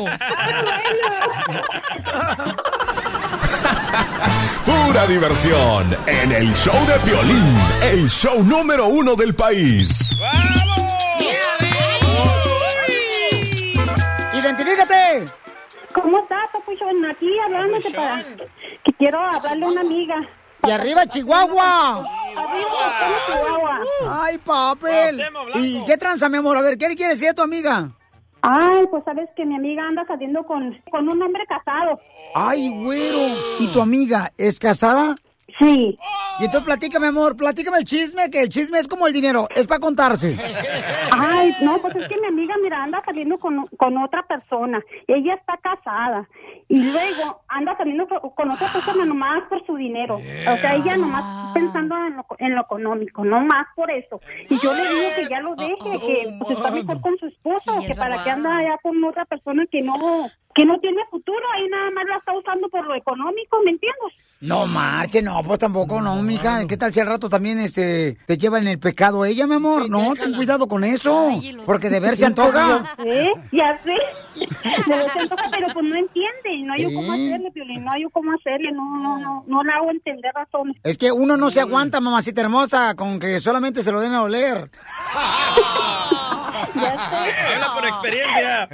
S7: Pura diversión en el show de Piolín, el show número uno del país.
S3: ¡Identifícate!
S8: ¿Cómo estás, Papuchón? Aquí hablándote para... Que quiero hablarle a una amiga.
S3: ¡Y arriba Chihuahua!
S8: Arriba, Chihuahua.
S3: ¡Ay, papel! ¿Y qué tranza, mi amor? A ver, ¿qué le quieres decir a tu amiga?
S8: Ay, pues sabes que mi amiga anda saliendo con, con un hombre casado.
S3: ¡Ay, güero! ¿Y tu amiga es casada?
S8: Sí.
S3: Y entonces platícame, amor, platícame el chisme, que el chisme es como el dinero, es para contarse.
S8: Ay, no, pues es que mi amiga, mira, anda saliendo con, con otra persona. Ella está casada. Y luego anda saliendo co- con otra persona nomás por su dinero. O sea, ella nomás pensando en lo, en lo económico, nomás por eso. Y yo le digo que ya lo deje, que pues, está mejor con su esposo, que para que anda allá con otra persona que no que no tiene futuro, ahí nada más la está usando por lo económico, ¿me entiendes?
S3: No marche, no, pues tampoco, no, mija. ¿Qué tal si al rato también este te lleva en el pecado ella, mi amor? No, ten cuidado con eso. Porque de ver se antoja.
S8: Ya sé, ya sé. De ver se antoja, pero pues no entiende. No hay yo cómo hacerle, Piolín. No hay yo cómo hacerle. No, no, no. No le hago entender razones.
S3: Es que uno no se aguanta, mamacita hermosa, con que solamente se lo den a oler.
S4: Habla por experiencia.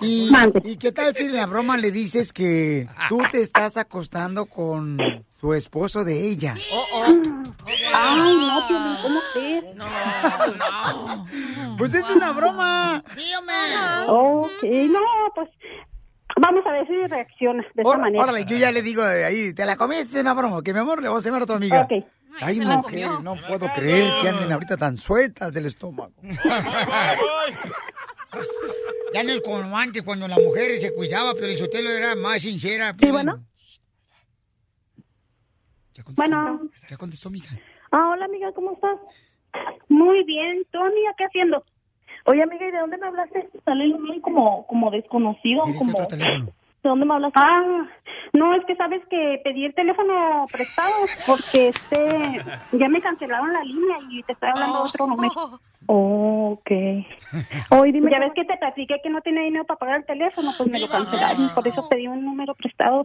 S3: ¿Y, ¿Y qué tal si en la broma le dices que tú te estás acostando con su esposo de ella?
S8: Ay, no, Piolín, ¿cómo crees?
S3: Pues es una broma.
S8: Ok, no, pues vamos a ver si reacciona de esta
S3: Órale,
S8: manera.
S3: órale, yo ya le digo de ahí, te la comiste una broma, que mi amor le vamos a llamar a tu amiga.
S8: Ok.
S3: Ay, mujer, no puedo creer que anden ahorita tan sueltas del estómago. Ya no es como antes, cuando la mujer se cuidaba, pero el sotelo era más sincera.
S8: Sí, bueno. Bueno.
S3: Ya contestó, mija.
S8: Ah, hola, amiga, ¿cómo estás? Muy bien. ¿Tú, amiga, qué haciendo? Oye, amiga, ¿y de dónde me hablaste? Sale muy como, como desconocido, como... ¿De dónde me hablas? Ah, no, es que sabes que pedí el teléfono prestado porque este ya me cancelaron la línea y te estoy hablando de otro número. Oh, ok. Hoy dime ya ves que te platiqué que no tenía dinero para pagar el teléfono, pues me lo cancelaron. Por eso pedí un número prestado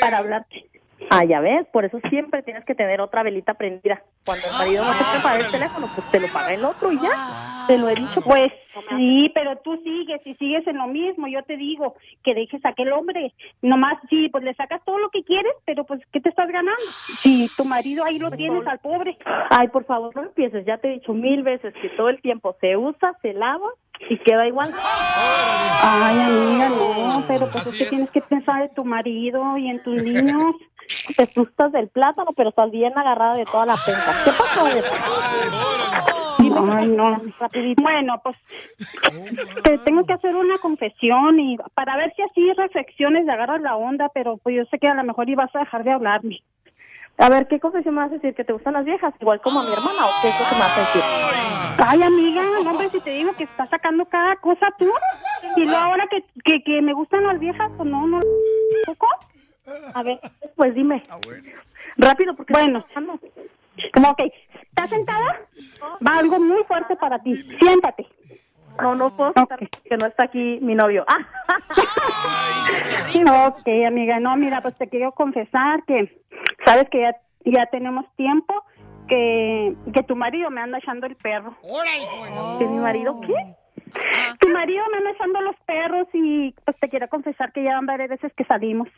S8: para hablarte.
S19: Ah, ya ves, por eso siempre tienes que tener otra velita prendida. Cuando el marido no te puede pagar el teléfono, pues te lo paga el otro y ya. Te lo he dicho.
S8: Pues sí, pero tú sigues y sigues en lo mismo. Yo te digo que dejes a aquel hombre. Nomás, sí, pues le sacas todo lo que quieres, pero pues, ¿qué te estás ganando? Si tu marido ahí lo tienes al pobre.
S19: Ay, por favor, no empieces. Ya te he dicho mil veces que todo el tiempo se usa, se lava y queda igual.
S8: Ay, amiga, no, pero pues es que tienes que pensar en tu marido y en tus niños.
S19: Te asustas del plátano, pero estás bien agarrada de toda la penca. ¿Qué pasó?
S8: Ay, no. Bueno, pues te tengo que hacer una confesión y para ver si así reflexiones y agarras la onda, pero pues yo sé que a lo mejor ibas a dejar de hablarme.
S19: A ver, ¿qué confesión me vas a decir? ¿Que te gustan las viejas? Igual como a mi hermana, ¿o qué es lo que me vas a decir?
S8: Ay, amiga, no, hombre, si te digo que estás sacando cada cosa tú. Y luego ahora que, que, que me gustan las viejas, pues no, no. ¿Poco?
S19: A ver, pues dime.
S8: Rápido, porque... Bueno, como ok, ¿estás sentada? Va algo muy fuerte para ti. Siéntate.
S19: No, no puedo estar que no está aquí mi novio. Ah.
S8: ok, amiga, no, mira, pues te quiero confesar que sabes que ya, ya tenemos tiempo que, que tu marido me anda echando el perro.
S19: ¿Que mi marido qué?
S8: Tu marido me echando los perros y pues te quiero confesar que ya van varias veces que salimos.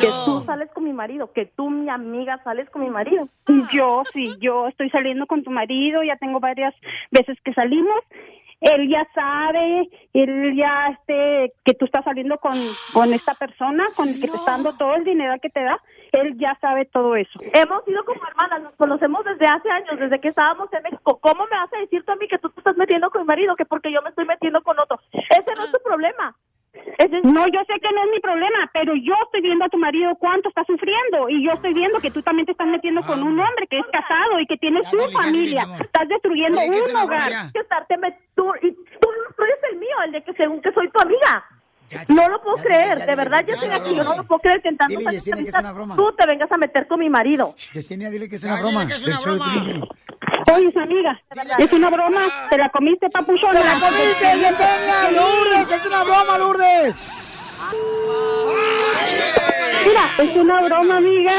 S19: Que tú sales con mi marido, que tú, mi amiga, sales con mi marido.
S8: Yo, sí, yo estoy saliendo con tu marido, ya tengo varias veces que salimos. Él ya sabe, él ya, este, que tú estás saliendo con, con esta persona, con el que te está dando todo el dinero que te da. Él ya sabe todo eso.
S19: Hemos sido como hermanas, nos conocemos desde hace años, desde que estábamos en México. ¿Cómo me vas a decir tú a mí que tú te estás metiendo con mi marido, que porque yo me estoy metiendo con otro? Ese no es tu problema.
S8: No, yo sé que no es mi problema, pero yo estoy viendo a tu marido cuánto está sufriendo y yo estoy viendo que tú también te estás metiendo con un hombre que es casado y que tiene su familia. Estás destruyendo
S19: Dile
S8: un hogar.
S19: Que estarte met- tú, y tú, tú eres el mío, el de que según que soy tu amiga. No lo puedo creer, de verdad, yo estoy aquí, yo no lo puedo creer que en tantos
S20: Dile,
S19: años
S20: Yesenia,
S19: de
S20: que es
S19: amistad
S20: una broma.
S19: tú te vengas a meter con mi marido.
S20: Yesenia, dile que es una broma.
S8: que es una broma. Oye, esa amiga, es una broma, te la comiste, papuchona.
S20: ¡Te la comiste, Yesenia! ¡Lourdes, es una broma, Lourdes!
S8: Mira, es una broma, amiga.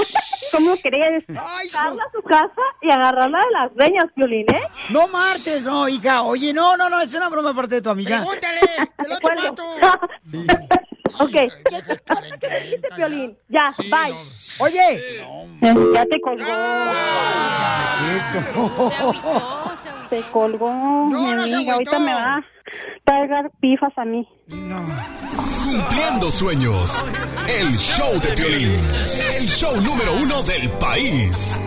S8: ¿Cómo crees?
S19: Carla a su casa y agarrarla de las greñas, Violín, ¿eh?
S20: No marches, no, hija. Oye, no, no, no, es una broma parte de tu amiga.
S8: Pregúntale, del otro vato.
S19: Ok. Violín, ya, bye.
S20: Oye.
S8: Ya te colgó.
S20: Eso.
S8: Se colgó, mi
S20: no se
S8: amiga. Ahorita me va cargar pifas a mí.
S7: Cumpliendo sueños. El show de Piolín. El show número uno del país.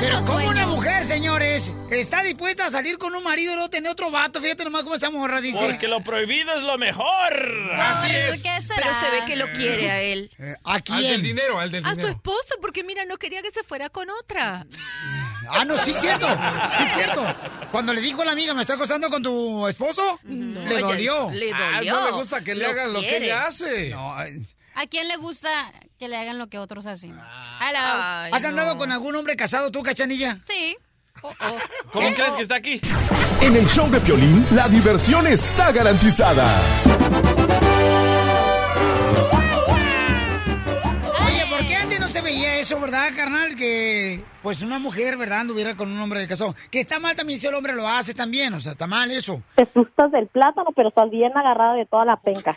S3: Pero como una mujer, señores, está dispuesta a salir con un marido y luego tener otro vato. Fíjate nomás cómo esa morra dice.
S4: Porque lo prohibido es lo mejor.
S5: Así es. Pero se ve que lo quiere a él.
S3: ¿A quién?
S6: dinero, al del
S5: A su esposa, porque mira, no quería que se fuera con otra.
S3: Ah, no, sí, cierto. Sí, cierto. Cuando le dijo a la amiga, ¿me está acostando con tu esposo? le dolió.
S5: le
S6: Ah,
S5: dolió.
S6: no le gusta que le
S5: Lo
S6: hagan lo que ella hace.
S10: ¿A quién le gusta que le hagan lo que otros hacen? Hello.
S3: Ah. ¿Has andado con algún hombre casado tú, cachanilla?
S10: Sí.
S4: ¿Cómo crees que está aquí?
S7: En el show de Piolín, la diversión está garantizada.
S3: No se veía eso, verdad, carnal? Que, pues, una mujer, ¿verdad? Anduviera con un hombre casado. Que está mal también si el hombre lo hace también. O sea, está mal eso.
S19: Te asustas del plátano, pero estás bien agarrada de toda la penca.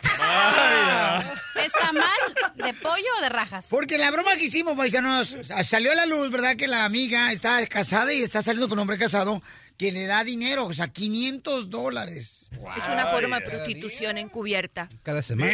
S10: ¿Está mal de pollo o de rajas?
S3: Porque la broma que hicimos, paisanos, salió a la luz, ¿verdad? Que la amiga está casada y está saliendo con un hombre casado que le da dinero, o sea, 500 dólares.
S5: Es una forma de prostitución encubierta.
S16: Cada semana.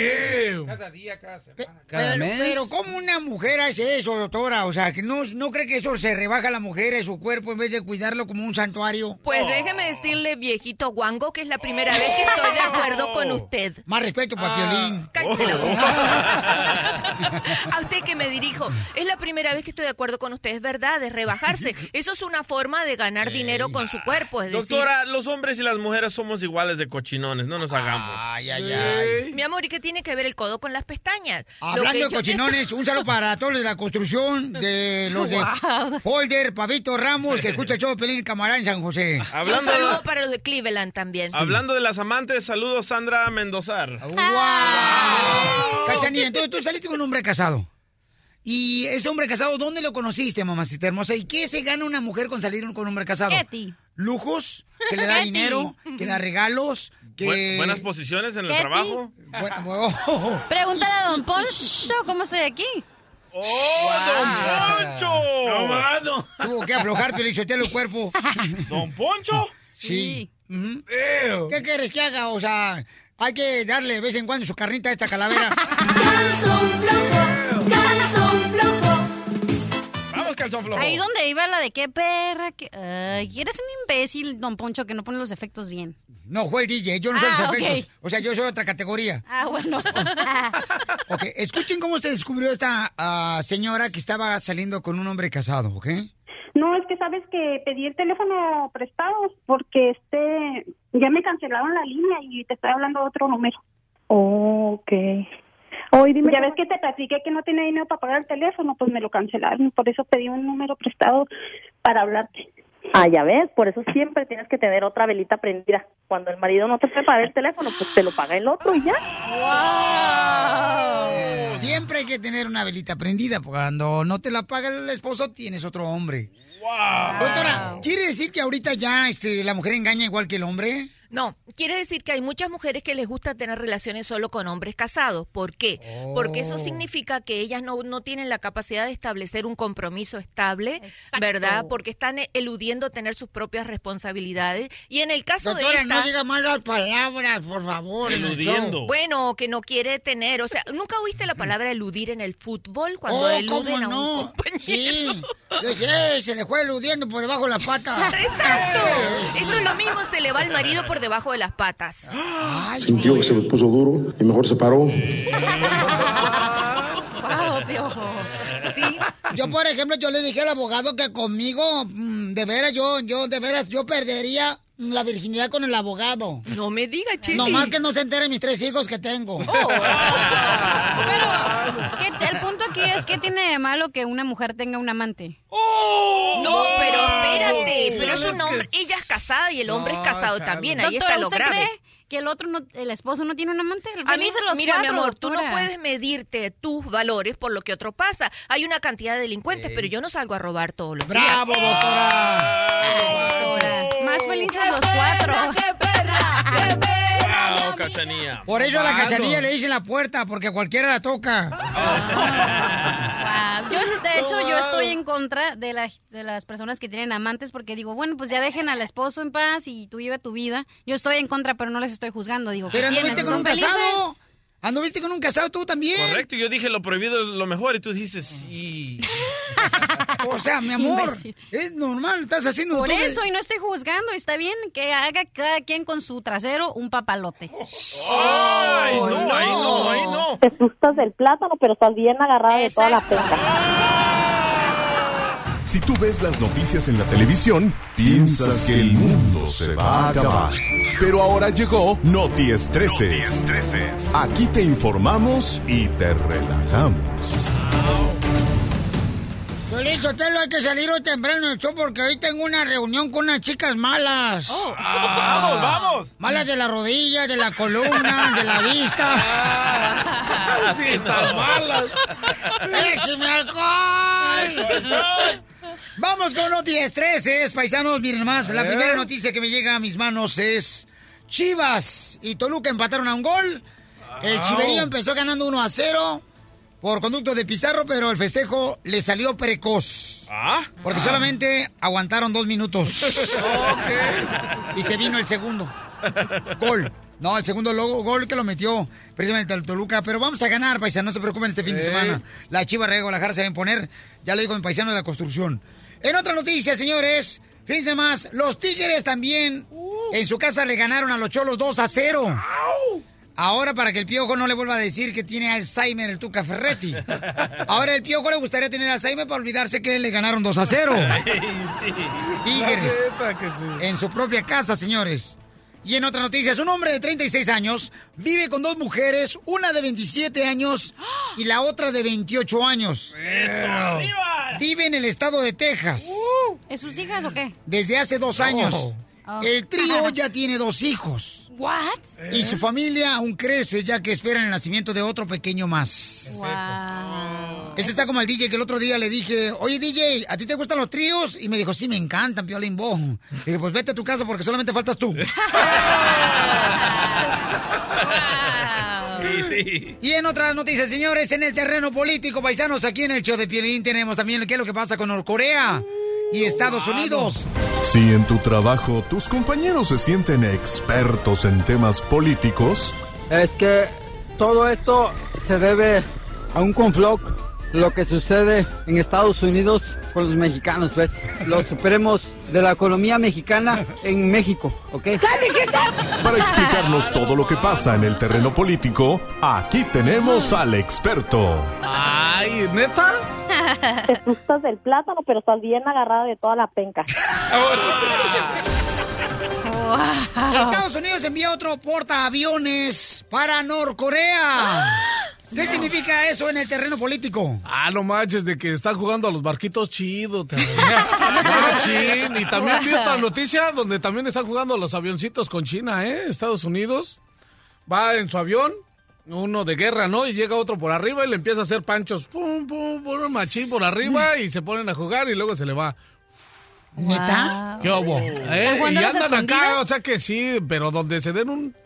S6: Cada día, cada semana.
S16: Cada
S3: pero,
S16: mes.
S3: pero ¿cómo una mujer hace eso, doctora? O sea, que no, no cree que eso se rebaja a la mujer en su cuerpo en vez de cuidarlo como un santuario.
S5: Pues déjeme decirle, viejito guango, que es la primera vez que estoy de acuerdo con usted.
S3: Más respeto para Piolín.
S5: La boca. A usted que me dirijo. Es la primera vez que estoy de acuerdo con usted. Es verdad, es rebajarse. Eso es una forma de ganar dinero con su cuerpo. cuerpo, es decir-
S4: Doctora, los hombres y las mujeres somos iguales de cochinones, no nos hagamos.
S3: Ay, ay, ay.
S5: Mi amor, ¿y qué tiene que ver el codo con las pestañas?
S3: Hablando de cochinones, un saludo para todos los de la construcción, de los de
S5: Wow.
S3: Folder, Pavito Ramos, que escucha el show de Pelín Camarán en San José.
S4: Hablando
S5: Un saludo para los de Cleveland también.
S4: Hablando de las amantes, saludos Sandra Mendozar.
S3: ¡Wow! Cachanilla, entonces tú saliste con un hombre casado. Y ese hombre casado, ¿dónde lo conociste, mamacita hermosa? ¿Y qué se gana una mujer con salir con un hombre casado?
S10: Ketty.
S3: ¿Lujos? ¿Que le da dinero? ¿Que le da regalos? Que...
S4: Bu- buenas posiciones en el trabajo.
S3: Bueno, oh,
S10: Pregúntale a Don Poncho cómo estoy aquí.
S4: ¡Oh, Don Poncho!
S3: No, mano. Tuvo que aflojar, Pelichotelo, el cuerpo.
S4: ¿Don Poncho?
S3: Sí. ¿Qué quieres que haga? O sea, hay que darle de vez en cuando su carnita a esta calavera.
S4: calzón flojo.
S10: Ahí donde iba la de qué perra. Que... Eres un imbécil, Don Poncho, que no pone los efectos bien.
S3: No, fue el DJ, yo no sé
S10: Ah,
S3: los
S10: ok.
S3: efectos. O sea, yo soy otra categoría.
S10: Ah, bueno.
S3: Ok, escuchen cómo se descubrió esta ah, señora que estaba saliendo con un hombre casado, ¿ok?
S8: No, es que sabes que pedí el teléfono prestado porque este ya me cancelaron la línea y te estoy hablando de otro número.
S19: Ok. Hoy dime
S8: ya ves que te platiqué que no tenía dinero para pagar el teléfono, pues me lo cancelaron, por eso pedí un número prestado para hablarte.
S19: Ah, ya ves, por eso siempre tienes que tener otra velita prendida. Cuando el marido no te puede pagar el teléfono, pues te lo paga el otro y ya.
S3: Siempre hay que tener una velita prendida, porque cuando no te la paga el esposo, tienes otro hombre. Doctora, ¿quiere decir que ahorita ya este, la mujer engaña igual que el hombre?
S5: No, quiere decir que hay muchas mujeres que les gusta tener relaciones solo con hombres casados. ¿Por qué? Porque eso
S3: Oh.
S5: significa que ellas no, no tienen la capacidad de establecer un compromiso estable, ¿verdad? Porque están eludiendo tener sus propias responsabilidades. Y en el caso
S3: Doctora,
S5: de esta...
S3: no diga malas palabras, por favor. en el show.
S5: Bueno, que no quiere tener, o sea, ¿nunca oíste la palabra eludir en el fútbol cuando
S3: Oh,
S5: eluden
S3: ¿cómo
S5: a un
S3: no?
S5: compañero?
S3: Sí, yo sé, se le fue eludiendo por debajo de la pata.
S5: Exacto. Esto es lo mismo, se le va al marido por debajo de las patas.
S14: Sintió que se me puso duro y mejor se paró.
S10: Wow, piojo.
S5: Sí.
S3: Yo, por ejemplo, yo le dije al abogado que conmigo, mm, de veras, yo, yo, de veras, yo perdería la virginidad con el abogado.
S5: No me diga.
S3: No más que no se enteren mis tres hijos que tengo.
S10: Pero ¿qué- el punto aquí es que tiene de malo que una mujer tenga un amante.
S5: No, pero espérate, pero es un hombre, ella es casada y el hombre es casado también, ahí está lo
S10: ¿usted
S5: grave.
S10: cree que el otro, no, el esposo no tiene un amante?
S5: A mí,
S10: Felices los
S5: mira, mi amor, tú no puedes medirte tus valores por lo que otro pasa. Hay una cantidad de delincuentes, pero yo no salgo a robar todos los días.
S3: ¡Bravo, doctora!
S10: Doctora, Más felices los cuatro.
S4: Wow.
S3: Por eso a la cachanilla le dicen la puerta, porque cualquiera la toca.
S10: Wow. Yo, de hecho, yo estoy en contra de, la- de las personas que tienen amantes porque digo, bueno, pues ya dejen al esposo en paz y tú vive tu vida. Yo estoy en contra, pero no les estoy juzgando. Digo, ¿qué
S3: Pero anduviste con un
S10: felices.
S3: casado. Anduviste con un casado tú también.
S4: Correcto, yo dije lo prohibido es lo mejor y tú dices sí.
S3: O sea, mi amor, es normal, estás haciendo
S10: Por
S3: todo de-
S10: eso, y no estoy juzgando, está bien que haga cada quien con su trasero un papalote.
S4: Ay, no, ahí no, ahí no.
S19: Te asustas del plátano, pero estás bien agarrada de toda la penca.
S7: Si tú ves las noticias en la televisión, piensas que el mundo se va a acabar. Pero ahora llegó Noti Estreses. Aquí te informamos y te relajamos.
S3: Piolín Sotelo, hay que salir hoy temprano del show porque hoy tengo una reunión con unas chicas malas.
S4: vamos, vamos.
S3: Malas de la rodilla, de la columna, de la vista.
S4: Sí, están malas.
S3: ¡Écheme alcohol! Vamos con noticias 13, paisanos. Miren más, la primera noticia que me llega a mis manos es Chivas y Toluca empataron a un gol. El
S6: Au.
S3: Chiverío empezó ganando 1 a 0 por conducto de Pizarro, pero el festejo le salió precoz.
S4: ¿Ah?
S3: Porque solamente aguantaron dos minutos. Y se vino el segundo. Gol. No, el segundo logo, gol que lo metió precisamente el Toluca. Pero vamos a ganar, paisano, no se preocupen este fin de semana. La Chiva de Guadalajara se va a imponer. Ya lo digo mi paisano de la construcción. En otra noticia, señores, fíjense más, los Tigres también en su casa le ganaron a los Cholos 2 a 0. Ahora para que el piojo no le vuelva a decir que tiene Alzheimer el Tuca Ferretti. Ahora el piojo le gustaría tener Alzheimer para olvidarse que le ganaron 2 a 0. Tigres.
S6: La neta que sí.
S3: En su propia casa, señores. Y en otra noticia, un hombre de 36 años vive con dos mujeres, una de 27 años y la otra de 28 años. Vive en el estado de Texas.
S10: ¿Es sus hijas o qué?
S3: Desde hace dos años.
S10: Oh.
S3: El trío ya tiene dos hijos.
S10: What?
S3: Y su familia aún crece ya que esperan el nacimiento de otro pequeño más.
S10: Wow.
S3: Este está como el DJ que el otro día le dije, oye DJ, ¿a ti te gustan los tríos? Y me dijo, sí, me encantan, Piolín Bo. Dije, pues vete a tu casa porque solamente faltas tú. Y en otras noticias, señores, en el terreno político, paisanos, aquí en el show de Piolín tenemos también qué es lo que pasa con Norcorea y Estados Unidos.
S7: Si en tu trabajo tus compañeros se sienten expertos en temas políticos,
S21: Es que todo esto se debe a un confloc, lo que sucede en Estados Unidos con los mexicanos, ¿ves? Los supremos de la economía mexicana en México, ¿ok?
S7: para explicarnos todo lo que pasa en el terreno político, aquí tenemos al experto.
S6: Ay, ¿neta?
S19: Te gustas del plátano, pero estás bien agarrada de toda la penca.
S3: Estados Unidos envía otro portaaviones para Norcorea. ¿Qué significa eso en el terreno político?
S6: Ah, no manches, de que están jugando a los barquitos chidos. Machín. Y también vi otra noticia donde también están jugando a los avioncitos con China, ¿eh? Estados Unidos va en su avión, uno de guerra, ¿no? Y llega otro por arriba y le empieza a hacer panchos. Pum, pum, pum, machín por arriba y se ponen a jugar y luego se le va.
S3: ¿Neta?
S6: ¿Qué hubo?
S10: ¿Están
S6: ¿Eh? Y andan acá, o sea que sí, pero donde se den un,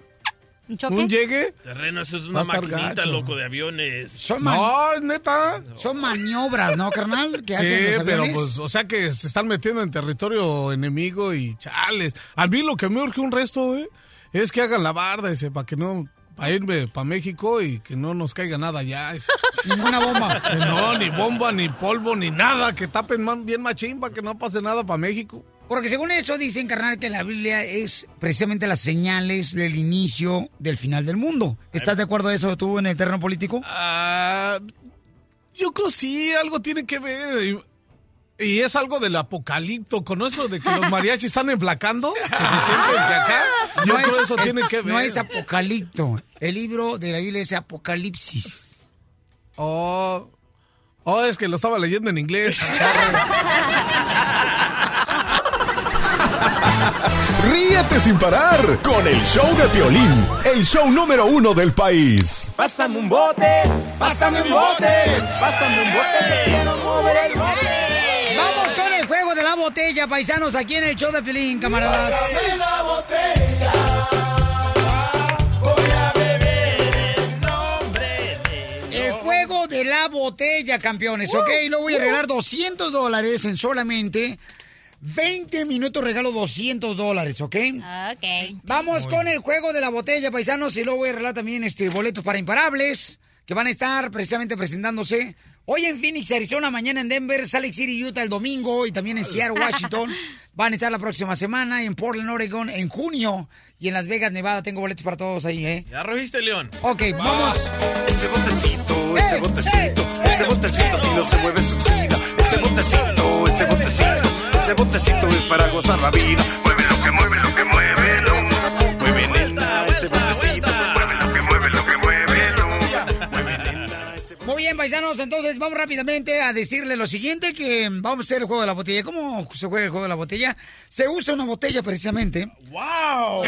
S10: ¿Un choque?
S6: un llegue.
S4: Terreno, eso es una maquinita,
S6: gacho.
S4: loco, de aviones.
S3: Son,
S6: No, es neta.
S3: son maniobras, ¿no, carnal? Que
S6: Sí,
S3: hacen los
S6: pero pues, o sea que se están metiendo en territorio enemigo y chales. A mí lo que me urge un resto, eh, es que hagan la barda, ese, para que no, para irme para México y que no nos caiga nada allá. ese.
S3: Ninguna bomba.
S6: No, ni bomba, ni polvo, ni nada, que tapen bien machín para que no pase nada para México.
S3: Porque según eso dicen, carnal, que la Biblia es precisamente las señales del inicio del final del mundo. ¿Estás de acuerdo a eso tú en el terreno político?
S6: Ah, yo creo sí, algo tiene que ver. Y, es algo del apocalipto, con eso de que los mariachis están enflacando, que se sienten de acá. Yo creo eso tiene que ver.
S3: No es apocalipto. El libro de la Biblia es Apocalipsis.
S6: Oh, oh, es que lo estaba leyendo en inglés.
S7: Ríete sin parar con el show de Piolín, el show número uno del país.
S2: Pásame un bote, pásame un bote, pásame un bote, quiero mover el bote.
S3: Vamos con el juego de la botella, paisanos, aquí en el show de Pelín, camaradas.
S2: Pásame la botella, de
S3: la botella, campeones, ¿ok? Lo voy a regalar 200 dólares en solamente 20 minutos. Regalo 200 dólares, ¿ok?
S10: Ok.
S3: Vamos con el juego de la botella, paisanos, y luego voy a regalar también este, boletos para imparables, que van a estar precisamente presentándose hoy en Phoenix, Arizona, mañana en Denver, Salt Lake City, Utah el domingo, y también en Seattle, Washington. Van a estar la próxima semana en Portland, Oregon, en junio, y en Las Vegas, Nevada. Tengo boletos para todos ahí, ¿eh?
S4: ¿Ya rojiste, León?
S3: Ok, vamos.
S2: Ese botecito, ese botecito, ese botecito si no se mueve se oxida. Ese botecito, ese botecito, ese botecito es para gozar la vida. Mueve lo que mueve, lo que mueve, lo. Mueve nena, ese botecito.
S3: Bien, paisanos, entonces vamos rápidamente a decirle lo siguiente, que vamos a hacer el juego de la botella. ¿Cómo se juega el juego de la botella? Se usa una botella precisamente.
S4: ¡Wow!
S10: Wow,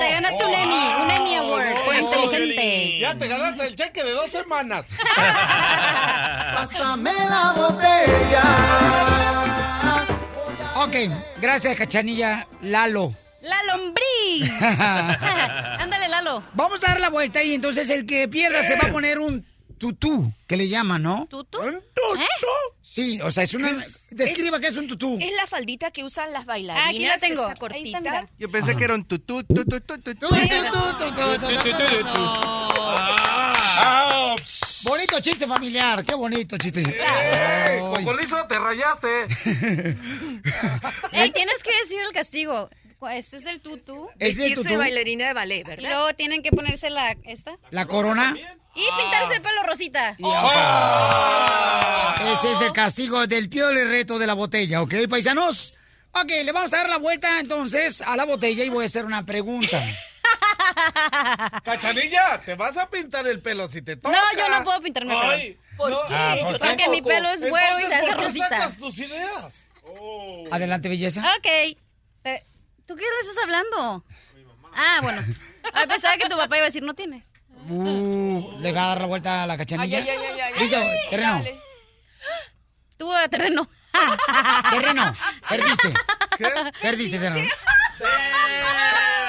S10: te ganaste un Emmy, un Emmy Award por inteligente.
S6: Ya te ganaste el cheque de dos semanas.
S2: Pásame la botella.
S3: Ok, gracias, Cachanilla Lalo.
S10: ¡La lombriz! Ándale, Lalo.
S3: Vamos a dar la vuelta y entonces el que pierda se va a poner un tutú, que le llaman, ¿no?
S10: ¿Tutú?
S3: ¿Un tutú? Sí, o sea, es una... Describa qué es un tutú.
S5: Es la faldita que usan las bailarinas.
S10: Ah, aquí la tengo. está,
S5: cortita.
S10: mira.
S16: Yo pensé que era un tutú, tutú, tutú, tutú.
S3: Bonito chiste familiar, qué bonito chiste.
S6: ¡Eh! Cocolizo, te rayaste.
S10: Ey, tienes que decir el castigo. Este es el tutú.
S3: ¿Es el tutú?
S5: bailarina de ballet,
S10: Y
S5: ¿verdad?
S10: luego tienen que ponerse la esta
S3: La corona.
S10: y pintarse el pelo rosita.
S3: Ese es el castigo del piole reto de la botella, ¿ok, paisanos? Ok, le vamos a dar la vuelta entonces a la botella y voy a hacer una pregunta.
S6: Cachanilla, te vas a pintar el pelo si te toca.
S10: No, yo no puedo pintarme el pelo.
S6: Ay,
S10: ¿Por
S6: no.
S10: qué?
S6: Ah, ¿por qué?
S10: Porque mi pelo es güero y se hace
S6: Entonces, ¿por qué
S10: rosita.
S6: sacas tus ideas?
S3: Adelante, belleza.
S10: Ok. Eh, ¿Tú qué le estás hablando? Ah, bueno. Ah, pensaba que tu papá iba a decir no tienes.
S3: Uh, le va a dar la vuelta a la cachanilla.
S10: Ay, ay, ay, ay, ay.
S3: Listo, terreno.
S10: dale. Tú a terreno.
S3: Terreno, perdiste. Perdiste, terreno.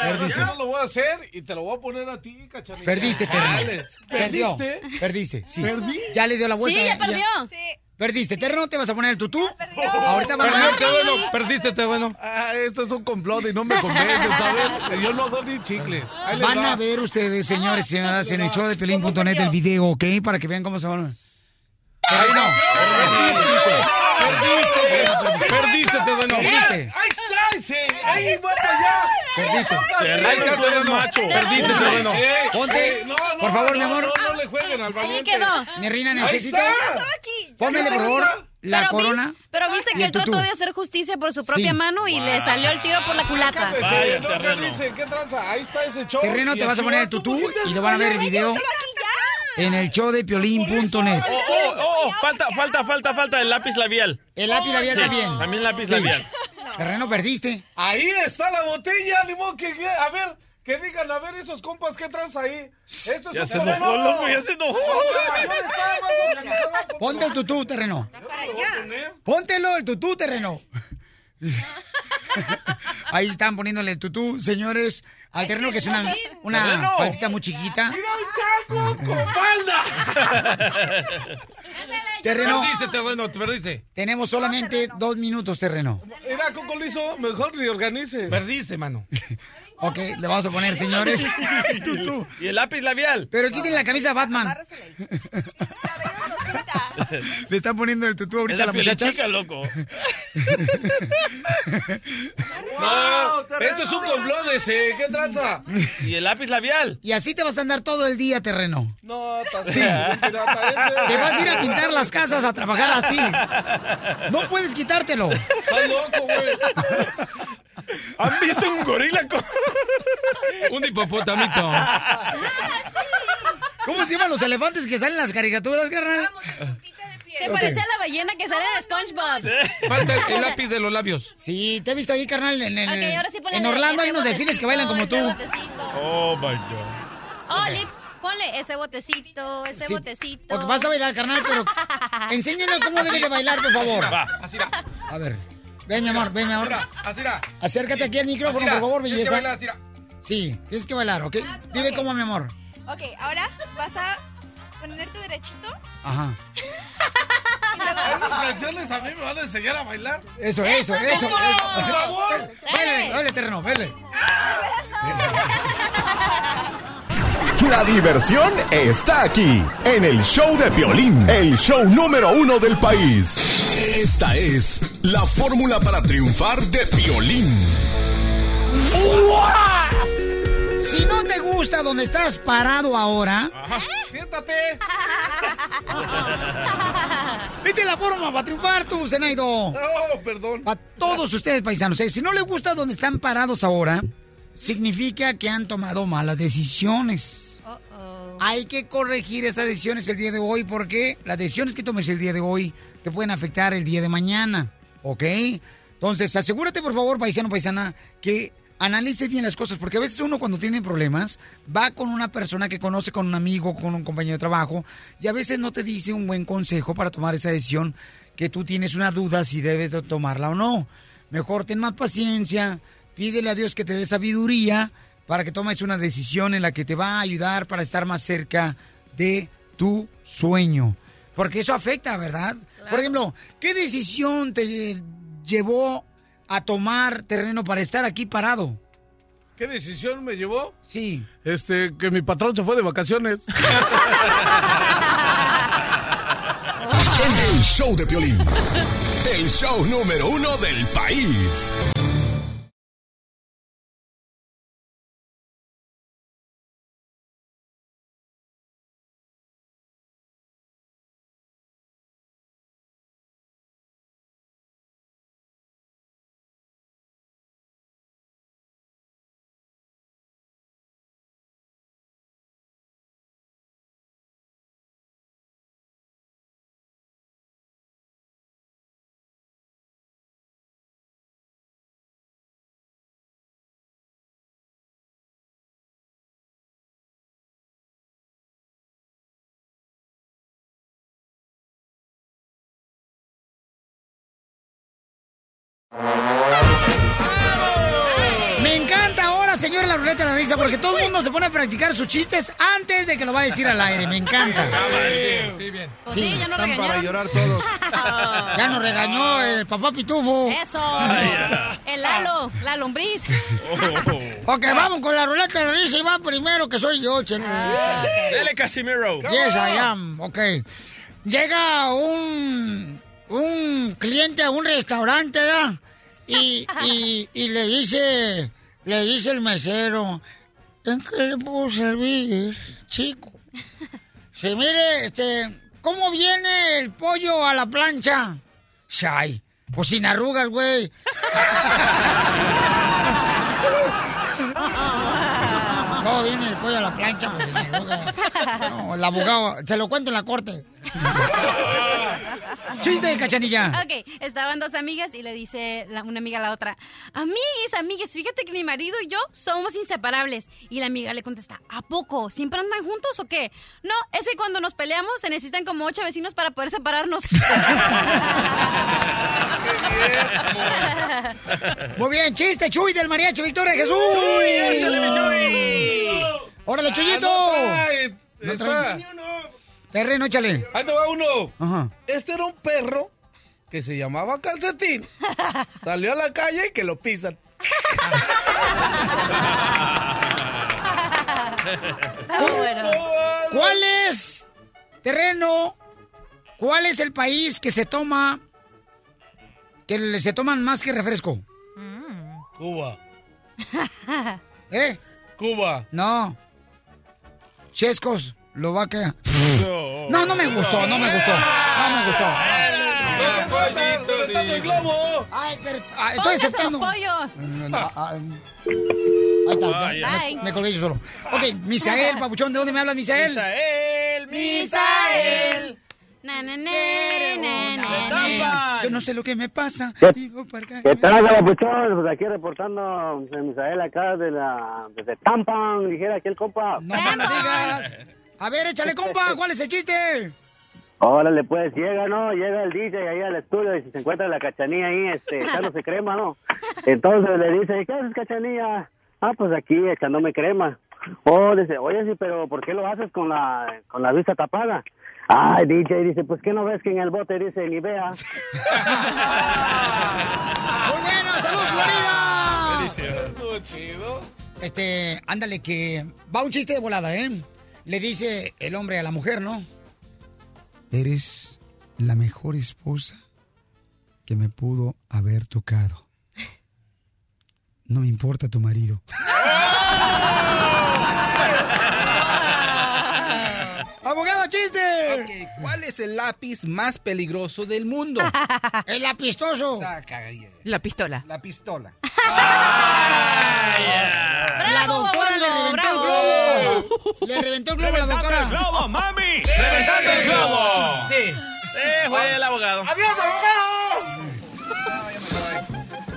S3: Perdiste.
S6: Yo no lo voy a hacer y te lo voy a poner a ti, cachanilla.
S3: Perdiste, terreno. Perdió.
S6: ¿Perdiste?
S3: Perdiste, sí.
S6: ¿Perdí?
S3: Ya le dio la vuelta.
S10: Sí, ya perdió.
S3: Perdiste, terreno, te vas a poner el tutú. Ahorita van a
S6: Perdió,
S3: ver.
S6: qué bueno, perdiste, te bueno. Ah, esto es un complot y no me convence, ¿sabes? Yo no hago ni chicles. Ahí les
S3: Van
S6: va.
S3: a ver ustedes, señores y señoras, en el show de Pelín.net el video, ¿ok? Para que vean cómo se van. Terreno.
S6: Perdiste, perdiste, te bueno.
S3: Perdiste.
S6: ¡Ahí está! sí! ¡Ahí va para allá!
S3: Perdiste.
S6: Terreno, tú eres macho. Perdiste, te bueno.
S3: Ponte, por favor, mi amor.
S6: No, no le jueguen al valiente.
S10: quedó.
S3: Mi reina,
S6: Ahí
S3: necesito. Póngale, por favor, la
S10: Pero
S3: corona.
S10: vis- pero viste que él trató de hacer justicia por su propia
S3: Sí.
S10: mano y le salió el tiro por la culata.
S6: No, ¿qué dicen? ¿Qué tranza? Ahí está ese show.
S3: Terreno, te vas a poner el tutú
S6: ¿tú por qué
S3: y lo van a ver el video en el show de piolín.net.
S4: Oh, oh, oh, falta, falta, falta, falta el lápiz labial.
S3: El lápiz labial
S4: Sí,
S3: también.
S4: También lápiz
S3: Sí.
S4: labial.
S3: Terreno, perdiste.
S6: Ahí está la botella, ni modo que... A ver, que digan, a ver esos compas, ¿qué tranza ahí? Esto es
S4: Ya
S6: un
S4: se enojó,
S6: terreno.
S4: loco, ya se enojó.
S3: Ponte el tutú, terreno. Póntelo, el tutú, terreno. Ahí están poniéndole el tutú, señores, al terreno que es una, una faldita muy chiquita.
S6: ¡Mira un chango con falda!
S3: Terreno,
S6: Perdiste, terreno, te perdiste.
S3: tenemos solamente dos minutos, terreno.
S6: Mira, Coco Lizo, mejor ni organice. Perdiste, mano.
S3: Ok, le vamos a poner, señores, el tutú.
S4: Y el lápiz labial.
S3: Pero quiten la camisa Batman. Le están poniendo el tutú
S4: Es
S3: ahorita a
S4: la
S3: las muchachas.
S4: piolichica, loco.
S6: No, esto es un complot ese. ¿Qué tranza?
S4: Y el lápiz labial.
S3: Y así te vas a andar todo el día, terreno.
S6: No,
S3: Sí.
S6: pirata ese.
S3: Te vas a ir a pintar las casas a trabajar así. No puedes quitártelo.
S6: Estás loco, güey.
S4: ¿Han visto un gorila con...
S6: Un hipopotamito.
S3: ¿Cómo se llaman los elefantes que salen en las caricaturas, carnal?
S10: Se parece a la ballena que sale de SpongeBob.
S6: Falta el, el lápiz de los labios.
S3: Sí, te he visto ahí, carnal. En, en-
S10: Ok, ahora sí
S3: en Orlando hay unos delfines que bailan como tú.
S10: botecito.
S4: Oh, my God.
S10: Oh, Lips, ponle ese botecito, ese
S3: Sí,
S10: botecito.
S3: Porque vas a bailar, carnal, pero enséñanos cómo debe de bailar, por favor.
S6: Va, así va.
S3: A ver. Ven, mi amor, ven, mi amor. Acércate aquí al micrófono, por favor,
S6: Tienes que
S3: belleza.
S6: bailar.
S3: Sí, tienes que bailar, ¿ok? Dile cómo, mi amor.
S13: Ok, ahora vas a ponerte derechito.
S3: Ajá.
S6: Esas canciones a mí me van a enseñar a bailar.
S3: Eso, eso, eso.
S6: Por
S3: eso.
S6: favor.
S3: Baile, baile, terreno, baile.
S7: La diversión está aquí, en el show de Piolín, el show número uno del país. Esta es la fórmula para triunfar de Piolín.
S3: Si no te gusta donde estás parado ahora,
S6: Siéntate.
S3: vete la forma para triunfar tú, Zenaido.
S6: Oh, perdón.
S3: A todos ustedes, paisanos. eh, Si no les gusta donde están parados ahora, significa que han tomado malas decisiones. Hay que corregir estas decisiones el día de hoy porque las decisiones que tomes el día de hoy te pueden afectar el día de mañana. ¿Ok? Entonces, asegúrate, por favor, paisano, paisana, que analices bien las cosas, porque a veces uno cuando tiene problemas va con una persona que conoce, con un amigo, con un compañero de trabajo, y a veces no te dice un buen consejo para tomar esa decisión que tú tienes una duda si debes de tomarla o no. Mejor ten más paciencia, pídele a Dios que te dé sabiduría para que tomes una decisión en la que te va a ayudar para estar más cerca de tu sueño. Porque eso afecta, ¿verdad? Por ejemplo, ¿qué decisión te llevó a tomar terreno para estar aquí parado?
S6: ¿Qué decisión me llevó?
S3: Sí.
S6: Este, que mi patrón se fue de vacaciones.
S7: El show de Piolín, el show número uno del país.
S3: Risa, porque todo el mundo se pone a practicar sus chistes antes de que lo va a decir al aire. Me encanta.
S10: Sí, ya nos
S16: Están para llorar todos.
S3: Ya nos regañó el papá Pitufo.
S10: Eso. El Lalo, la lombriz.
S3: Ok, vamos con la ruleta de la risa y va primero que soy yo, chele.
S4: Dele, Casimiro.
S3: Yes, I am. Ok. Llega un, un cliente a un restaurante, ¿verdad? Y, y, y le dice, le dice el mesero, ¿en qué le puedo servir, chico? Sí, mire, este, ¿cómo viene el pollo a la plancha? Ay, pues sin arrugas, güey. ¿Cómo viene el pollo a la plancha? Pues sin arrugas. No, el abogado, se lo cuento en la corte. Chiste, cachanilla.
S10: Ok, estaban dos amigas y le dice la- una amiga a la otra, amigues, amigues, fíjate que mi marido y yo somos inseparables. Y la amiga le contesta, ¿a poco? ¿Siempre andan juntos o qué? No, es que cuando nos peleamos se necesitan como ocho vecinos para poder separarnos.
S3: Muy bien, chiste, Chuy del mariachi Victoria Jesús.
S4: Chuy, échale, mi Chuy.
S3: ¡Órale, Chuyito!
S6: Ah, no trae.
S3: No
S6: Está.
S3: Terreno, échale.
S6: Ahí te va uno.
S3: Ajá.
S6: Este era un perro que se llamaba Calcetín. Salió a la calle y que lo pisan.
S3: ¿Cuál es, terreno, cuál es el país que se toma, que le- se toman más que refresco?
S6: Cuba.
S3: ¿Eh?
S6: Cuba.
S3: No. Chescos, Lovaquia. No, no me gustó, no me gustó. No me gustó.
S6: el globo!
S3: Ay, pero ah, estoy
S10: Póngase
S3: aceptando.
S10: los pollos.
S3: Ah, ah, Ahí está, ya, me- colgué yo solo. Ok, Misael, papuchón, ¿de dónde me hablas, Misael?
S4: Misael,
S10: Misael. Na, na, na, na, na, na.
S3: Yo no sé lo que me pasa.
S22: ¿Qué,
S3: Digo, para acá.
S22: ¿Qué tal, papuchón? Pues aquí reportando de Misael acá de la, desde Tampan, dijera aquí el compa.
S3: No me lo digas. A ver, échale, compa, ¿cuál es el chiste?
S22: Órale, pues llega, ¿no? Llega el DJ ahí al estudio y se encuentra la cachanilla ahí, este, echándose crema, ¿no? Entonces le dice, ¿qué haces, cachanilla? Ah, pues aquí echándome crema. Oh, dice, oye, sí, pero ¿por qué lo haces con la, con la vista tapada? Ay, DJ, dice, pues ¿qué no ves que en el bote dice ni vea?
S3: Muy bueno, salud, Florida.
S6: Estuvo chido.
S3: Este, ándale, que va un chiste de volada, ¿eh? Le dice el hombre a la mujer, ¿no? Eres la mejor esposa que me pudo haber tocado. No me importa tu marido.
S16: es el lápiz más peligroso del mundo?
S3: El apistoso.
S16: Ah.
S5: La pistola.
S16: La pistola.
S3: La doctora le reventó el globo. Le reventó el globo a la doctora.
S2: globo, mami! ¡Reventando el globo!
S16: Sí.
S4: Eh, fue el abogado.
S3: ¡Adiós, abogado!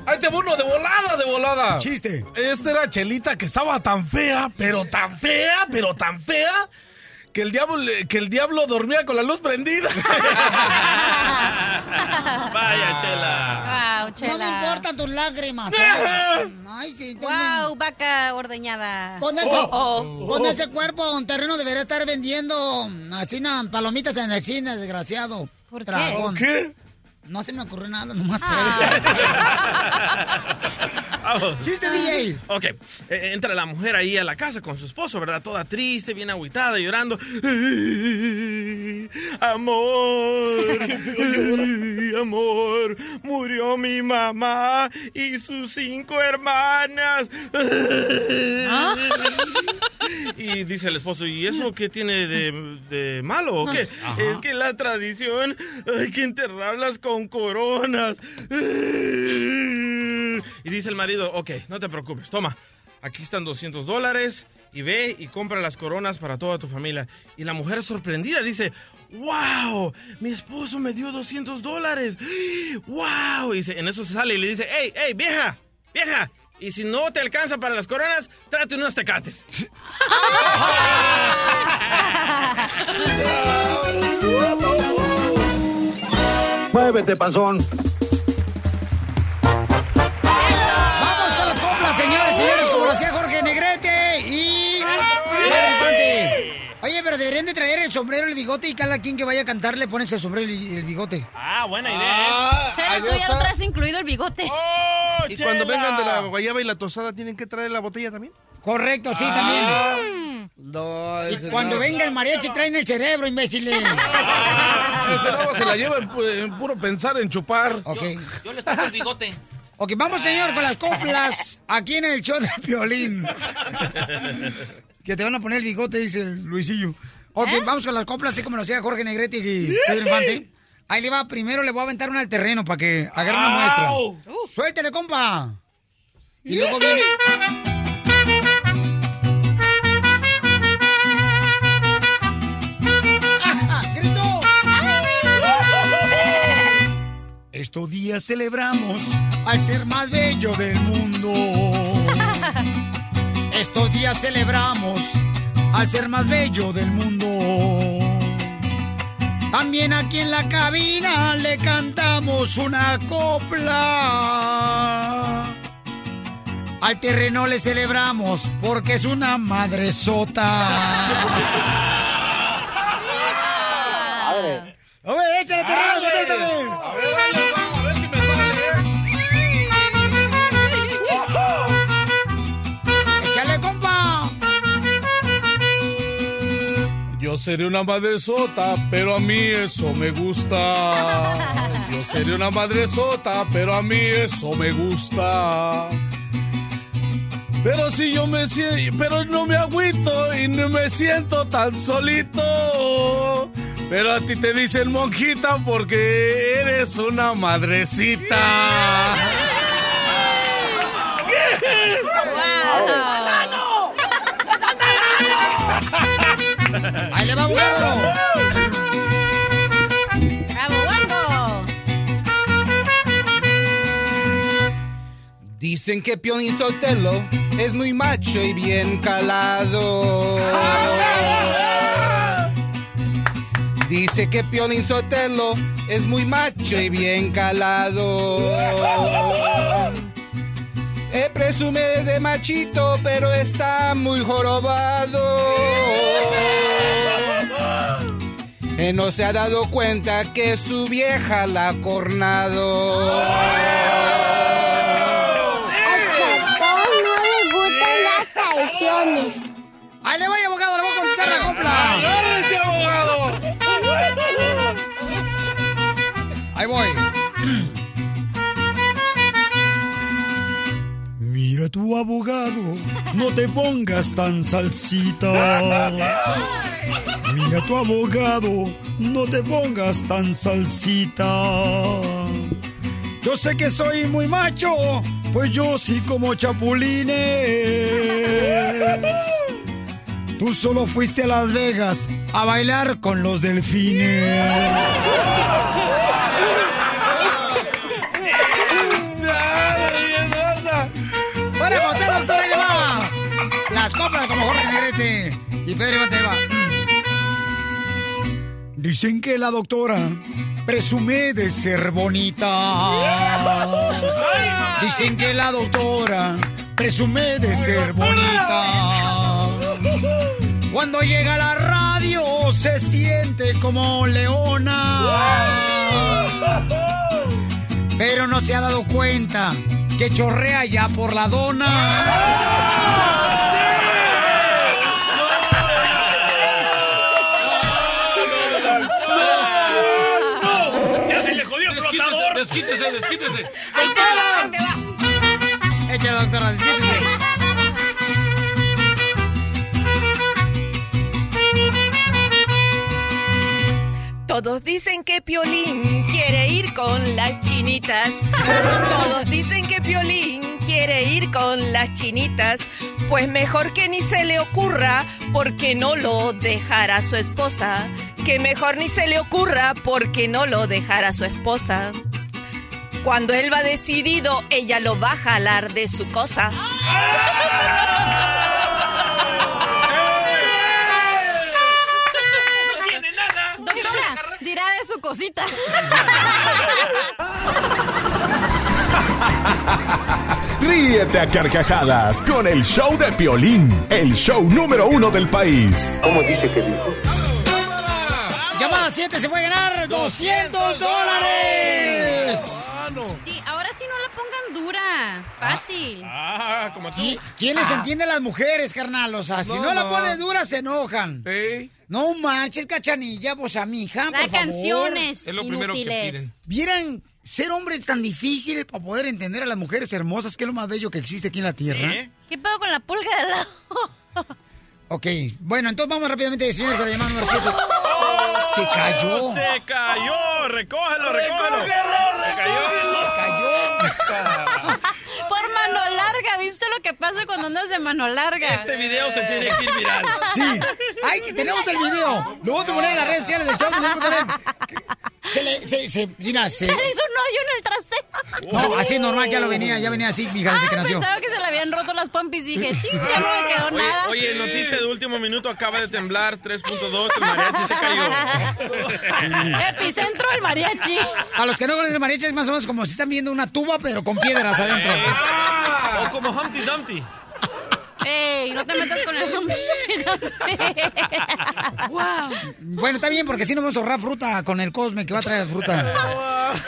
S6: Ahí te uno de volada, de volada.
S3: Chiste.
S6: Esta era Chelita que estaba tan fea, pero tan fea, pero tan fea, que el diablo, que el diablo dormía con la luz prendida.
S4: Vaya, chela.
S10: Wow,
S3: No
S10: chela.
S3: me importan tus lágrimas. ¿eh? Ay, sí,
S10: Wow, vaca ordeñada.
S3: Con ese,
S10: Oh.
S3: con ese cuerpo, un terreno debería estar vendiendo así na, palomitas en el cine, desgraciado.
S10: ¿Por qué?
S3: Tragón.
S6: ¿Por qué?
S3: No se me ocurrió nada, nomás.
S4: Vamos.
S3: Chiste, DJ.
S4: Ok, eh, entra la mujer ahí a la casa con su esposo, ¿verdad? Toda triste, bien agüitada, llorando. Amor, ay, amor, murió mi mamá y sus cinco hermanas. Y dice el esposo, ¿y eso qué tiene de, de malo o qué? Es que la tradición hay que enterrarlas con coronas. Y dice el marido, ok, no te preocupes, toma, aquí están 200 dólares y ve y compra las coronas para toda tu familia. Y la mujer sorprendida dice, wow, mi esposo me dio 200 dólares. Wow. Y en eso se sale y le dice, hey, hey, vieja, vieja. Y si no te alcanza para las coronas, trate unas tecates.
S22: Muévete, panzón.
S3: Traer el sombrero, el bigote y cada quien que vaya a cantar le pones el sombrero y el bigote.
S4: Ah, buena idea.
S10: Chela, tú ya lo traes incluido el bigote.
S23: Y cuando vengan de la guayaba y la tosada, ¿tienen que traer la botella también?
S3: Correcto, sí,
S23: Ah.
S3: también.
S23: No,
S3: Y
S23: ese
S3: cuando
S23: no.
S3: venga el mariachi traen el cerebro, imbéciles.
S6: Ese no se la lleva en, pu- en puro pensar en chupar.
S3: Ok.
S24: Yo les toco el bigote.
S3: Ok, vamos, señor, con las coplas aquí en el show de Piolín. Que te van a poner el bigote, dice el Luisillo. Ok, vamos con las coplas, así como lo hacía Jorge Negrete y Pedro Infante. Ahí le va, primero le voy a aventar una al terreno para que agarre una muestra. Suéltele, compa. Y luego viene... Estos días celebramos al ser más bello del mundo. Estos días celebramos al ser más bello del mundo. También aquí en la cabina le cantamos una copla. Al terreno le celebramos porque es una madresota. Échale terreno, contéstame.
S6: Seré una madresota, pero a mí eso me gusta. Yo seré una madresota, pero a mí eso me gusta. Pero si yo me siento, pero no me agüito y no me siento tan solito. Pero a ti te dicen monjita porque eres una madrecita.
S3: Ahí le va. ¡Abogado!
S16: Dicen que Pionín Sotelo es muy macho y bien calado. Dice que Pionín Sotelo es muy macho y bien calado. Eh, presume de machito, pero está muy jorobado. Eh, no se ha dado cuenta que su vieja la ha cornado.
S25: no le gustan las traiciones.
S3: Ahí le voy, abogado, le voy a contestar la copla.
S6: ¡Agárrese, abogado!
S3: Ahí voy. Tu abogado, no te pongas tan salsita. Mira tu abogado, no te pongas tan salsita. Yo sé que soy muy macho, pues yo sí como chapulines. Tú solo fuiste a Las Vegas a bailar con los delfines. Negrete y Pedro Infante, ahí va. Dicen que la doctora presume de ser bonita. Dicen que la doctora presume de ser bonita. Cuando llega la radio se siente como leona. Pero no se ha dado cuenta que chorrea ya por la dona.
S6: Desquítese, desquítese.
S3: Échale, doctora, desquítese.
S5: Todos dicen que Piolín quiere ir con las chinitas. Todos dicen que Piolín quiere ir con las chinitas. Pues mejor que ni se le ocurra porque no lo dejará su esposa. Que mejor ni se le ocurra porque no lo dejará su esposa. Cuando él va decidido, ella lo va a jalar de su cosa.
S10: Doctora, dirá de su cosita.
S7: Ríete a carcajadas con el show de Piolín, el show número uno del país.
S17: ¿Cómo dice que dijo?
S3: se puede ganar 200 dólares.
S10: Fácil.
S4: Ah, como tú.
S3: ¿Y quién les entiende a las mujeres, carnal? O sea, si no,
S4: No,
S3: la pones dura, se enojan. No marches, cachanilla, pues a mi hija,
S10: Las
S3: por favor.
S10: canciones Es lo primero que piden.
S3: Vieran, ser hombre es tan difícil para poder entender a las mujeres hermosas, que es lo más bello que existe aquí en la tierra.
S10: ¿Qué pedo con la pulga de lado?
S3: Ok, bueno, entonces vamos rápidamente, señores, a la llamada número 7. Se cayó.
S4: Se cayó. Recógelo, recógelo. Se cayó.
S10: Por mano ¿viste lo que pasa cuando andas de mano larga?
S4: Este video se tiene que ir viral.
S3: Sí. Ay, que tenemos el video. Lo vamos a poner en las redes sociales de net. Se le, se, se, mira, se...
S10: Se le hizo un hoyo en el trasero.
S3: No, así es normal, ya lo venía, ya venía así, mija, desde que nació.
S10: Pensaba que se le habían roto las pompis. Dije, sí, ya no le quedó
S4: Oye,
S10: nada.
S4: oye, noticia de último minuto, acaba de temblar 3.2, el mariachi se cayó.
S10: Epicentro del mariachi.
S3: A los que no conocen el mariachi es más o menos como si están viendo una tuba, pero con piedras adentro.
S4: O como Humpty Dumpty.
S10: Ey, no te metas con el hombre. wow.
S3: Bueno, está bien, porque así nos vamos a ahorrar fruta con el Cosme que va a traer fruta.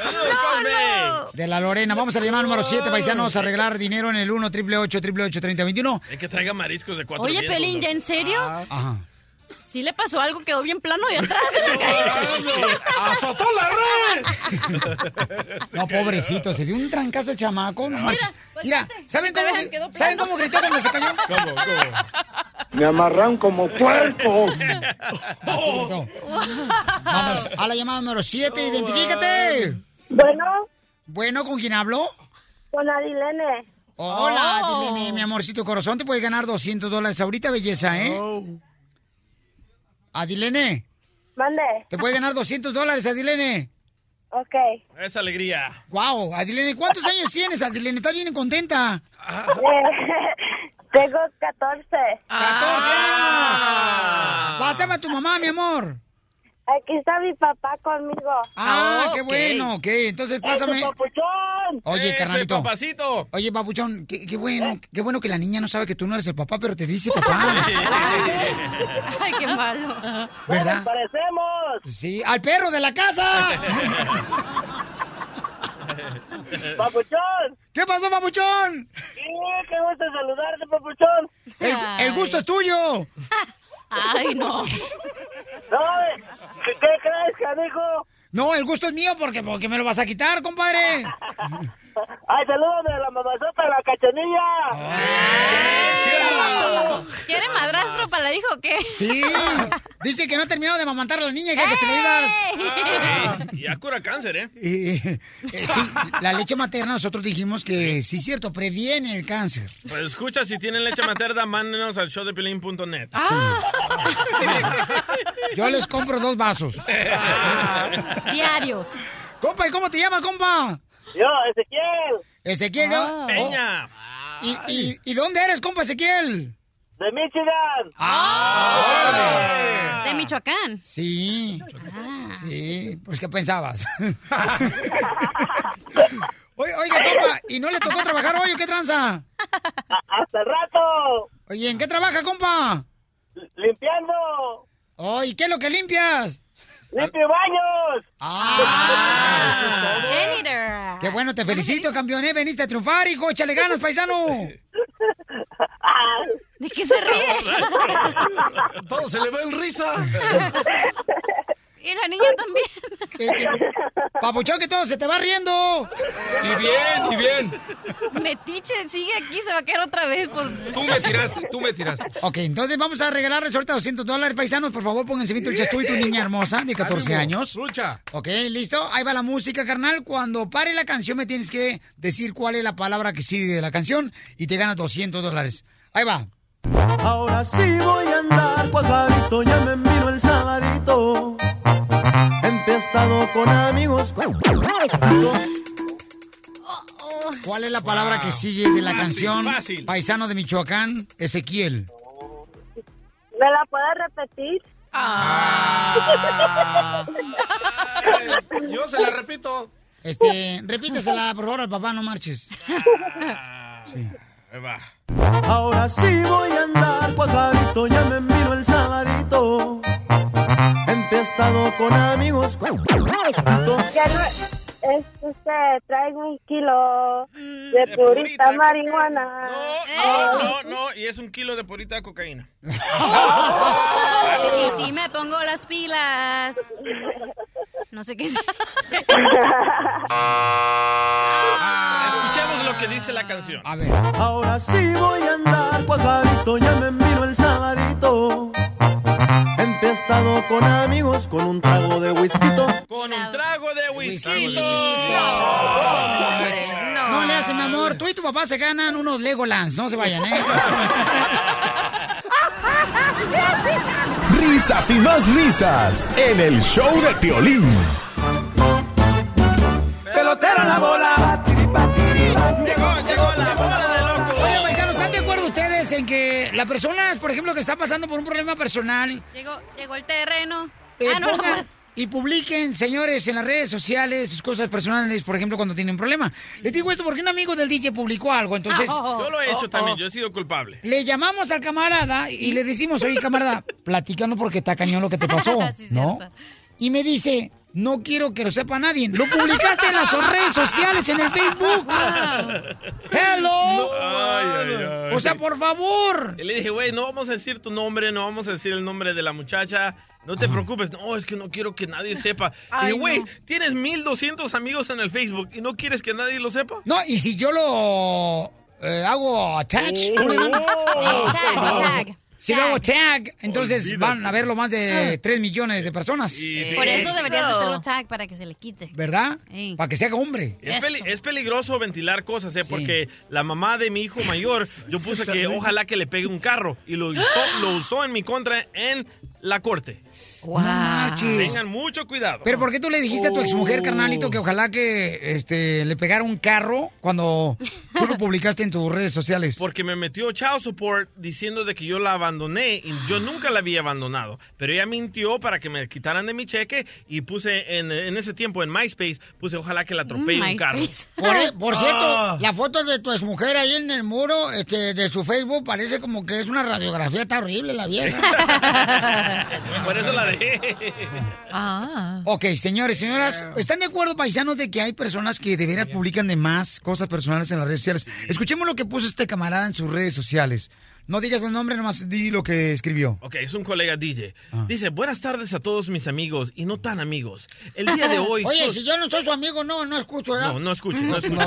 S3: De la Lorena. Vamos a la llamada número 7, paisanos, a arreglar dinero en el 1 888 3021
S4: Hay que traiga mariscos de cuatro
S10: Oye, Pelín. ¿ya en serio?
S3: Ajá.
S10: Sí le pasó algo, quedó bien plano de atrás.
S6: ¡Azotó la red!
S3: No, pobrecito, se dio un trancazo el chamaco. No marches. Mira, ¿saben cómo, ¿saben cómo gritó cuando se cayó?
S18: Me amarran como puerco.
S3: Así gritó. Vamos a la llamada número 7, identifícate.
S19: Bueno.
S3: Bueno, ¿con quién hablo?
S19: Con Adilene.
S3: Hola,
S19: Oh.
S3: Adilene, mi amorcito corazón, te puedes ganar 200 dólares ahorita, belleza, ¿eh? Adilene,
S19: Mande.
S3: te puedes ganar 200 dólares, Adilene.
S19: Ok.
S4: Es alegría.
S3: Wow, Adilene, ¿cuántos años tienes, Adilene? ¿Estás bien contenta?
S19: tengo 14.
S3: 14 años. Pásame a tu mamá, mi amor.
S19: Aquí está mi papá conmigo.
S3: Ah, qué bueno, ok. Entonces pásame.
S19: ¡Ese papuchón!
S3: Oye,
S4: Ese
S3: carnalito.
S4: papacito.
S3: Oye, papuchón, qué, qué bueno, qué bueno que la niña no sabe que tú no eres el papá, pero te dice papá.
S10: Ay, qué malo.
S3: ¿Verdad?
S19: ¡Nos parecemos!
S3: Sí, al perro de la casa.
S19: ¡Papuchón!
S3: ¿Qué pasó, papuchón?
S19: Sí, qué gusto saludarte, papuchón.
S3: El, el gusto es tuyo.
S10: Ay, no.
S19: No, ¿qué, crees, canijo?
S3: No, el gusto es mío porque, porque me lo vas a quitar, compadre.
S19: Ay, salúdame a la mamazota de la cachanilla.
S10: ¿Quiere madrastro para la hijo o qué?
S3: Sí. Dice que no ha terminado de amamantar a la niña y que, que se le digas.
S4: Ey, ya cura cáncer, ¿eh?
S3: Eh, eh, sí, la leche materna nosotros dijimos que sí, cierto, previene el cáncer.
S4: Pues escucha, si tienen leche materna, mándenos al showdepelín.net.
S3: Yo les compro dos vasos.
S10: Diarios.
S3: Compa, ¿y cómo te llamas, compa?
S19: Yo, Ezequiel,
S3: Ezequiel, ¿no?
S10: Ah.
S4: Peña.
S3: ¿Y, y, y dónde eres, compa Ezequiel?
S19: de Michigan.
S3: Ah,
S10: De Michoacán.
S3: Sí. Sí, pues ¿qué pensabas? Oye, oiga, compa, ¿y no le tocó trabajar hoy o qué tranza?
S19: Hasta el rato,
S3: Oye, ¿en qué trabaja, compa?
S19: limpiando.
S3: Oye, ¿qué es lo que limpias?
S19: Limpio baños.
S3: ¡Ah!
S10: Janitor.
S3: ¡Qué bueno, te felicito, campeón! ¿eh? Veniste a triunfar, hijo, échale ganas, paisano.
S10: ¿De qué se ríe?
S6: Todo se le ve en risa.
S10: Y la niña también.
S3: Papuchón, que todo se te va riendo.
S26: Y bien, y bien.
S10: Metiche, sigue aquí, se va a quedar otra vez. Por...
S26: Tú me tiraste, tú me tiraste.
S3: Ok, entonces vamos a regalarles ahorita 200 dólares, paisanos. Por favor, pónganse bien truchas tú y tu niña hermosa de 14
S6: Ánimo,
S3: años.
S6: Lucha.
S3: Ok, listo. Ahí va la música, carnal. Cuando pare la canción, me tienes que decir cuál es la palabra que sigue de la canción y te ganas 200 dólares. Ahí va.
S27: Ahora sí voy a andar cuajarito, ya me miro el sabarito. Empiezado con amigos.
S3: ¿Cuál es la palabra que sigue de la
S4: Fácil,
S3: canción
S4: fácil.
S3: Paisano de Michoacán, Ezequiel?
S19: ¿Me la puedes repetir?
S3: Ah.
S6: Yo se la repito.
S3: Este, repítesela, por favor, al papá, no marches.
S4: Ahí va.
S27: Ahora sí voy a andar cuajarito, ya me miro el sabarito. Empiezado estado con amigos con
S28: Ya no, es, este, traigo un kilo de purita marihuana.
S4: No, no, no, y es un kilo de purita de cocaína.
S10: Y si me pongo las pilas. No sé qué es.
S4: Escuchemos lo que dice la canción.
S3: A ver.
S27: Ahora sí voy a andar cuajadito, ya me miro el sabadito. Empiestado con amigos con un trago de whisky.
S4: Con un trago de whisky.
S3: No le hace, mi amor. Tú y tu papá se ganan unos Legolands. No se vayan, ¿eh?
S7: Risas y más risas en el show de Piolín.
S27: Pelotera la bola.
S3: Que la persona, por ejemplo, que está pasando por un problema personal,
S10: Llegó, llegó el terreno.
S3: eh,
S10: ah, no, no,
S3: pongan
S10: no.
S3: y publiquen, señores, en las redes sociales sus cosas personales, por ejemplo, cuando tienen un problema? Les digo esto porque un amigo del DJ publicó algo, entonces...
S4: Yo lo he hecho también, yo he sido culpable.
S3: Le llamamos al camarada y le decimos, oye, camarada, platícanos porque está cañón lo que te pasó,
S10: Sí,
S3: ¿no? Y me dice, no quiero que lo sepa nadie. Lo publicaste en las redes sociales, en el Facebook. Hello.
S4: Ay, ay, ay.
S3: O sea, por favor.
S4: Y le dije, güey, no vamos a decir tu nombre, no vamos a decir el nombre de la muchacha. No te preocupes. No, es que no quiero que nadie sepa. Y
S3: Ay,
S4: dije, güey,
S3: no.
S4: tienes 1200 amigos en el Facebook y no quieres que nadie lo sepa.
S3: No, y si yo lo eh, hago attach, ¿cómo le llaman?
S4: Oh.
S10: Tag, tag.
S3: Si lo hago tag, entonces van a verlo más de 3 millones de personas.
S10: Por eso deberías de hacerlo tag para que se le quite.
S3: ¿Verdad? Para que se haga hombre.
S4: Es, peli- es peligroso ventilar cosas, ¿eh? Porque la mamá de mi hijo mayor, yo puse que ojalá que le pegue un carro y lo usó, lo usó en mi contra en la corte.
S3: Marches.
S4: Tengan mucho cuidado.
S3: Pero ¿por qué tú le dijiste a tu exmujer, carnalito, que ojalá que este, le pegara un carro cuando tú lo publicaste en tus redes sociales?
S4: Porque me metió child support diciendo de que yo la abandoné y yo nunca la había abandonado. Pero ella mintió para que me quitaran de mi cheque y puse en, en ese tiempo en MySpace, puse ojalá que la atropelle un carro.
S3: Por, e- por cierto,
S4: Ah.
S3: la foto de tu exmujer ahí en el muro este, de su Facebook parece como que es una radiografía, está horrible la vieja.
S4: Por eso la dejé.
S10: Ah.
S3: Ok, señores, señoras, ¿están de acuerdo, paisanos, de que hay personas que de veras publican de más cosas personales en las redes sociales? Escuchemos lo que puso este camarada en sus redes sociales. No digas el nombre, nomás di lo que escribió.
S4: Ok, es un colega DJ. Dice, buenas tardes a todos mis amigos y no tan amigos. El día de hoy...
S3: Oye,
S4: so-
S3: si yo no soy su amigo, no, no escucho, ¿verdad?
S4: No, no escuche, no escuche.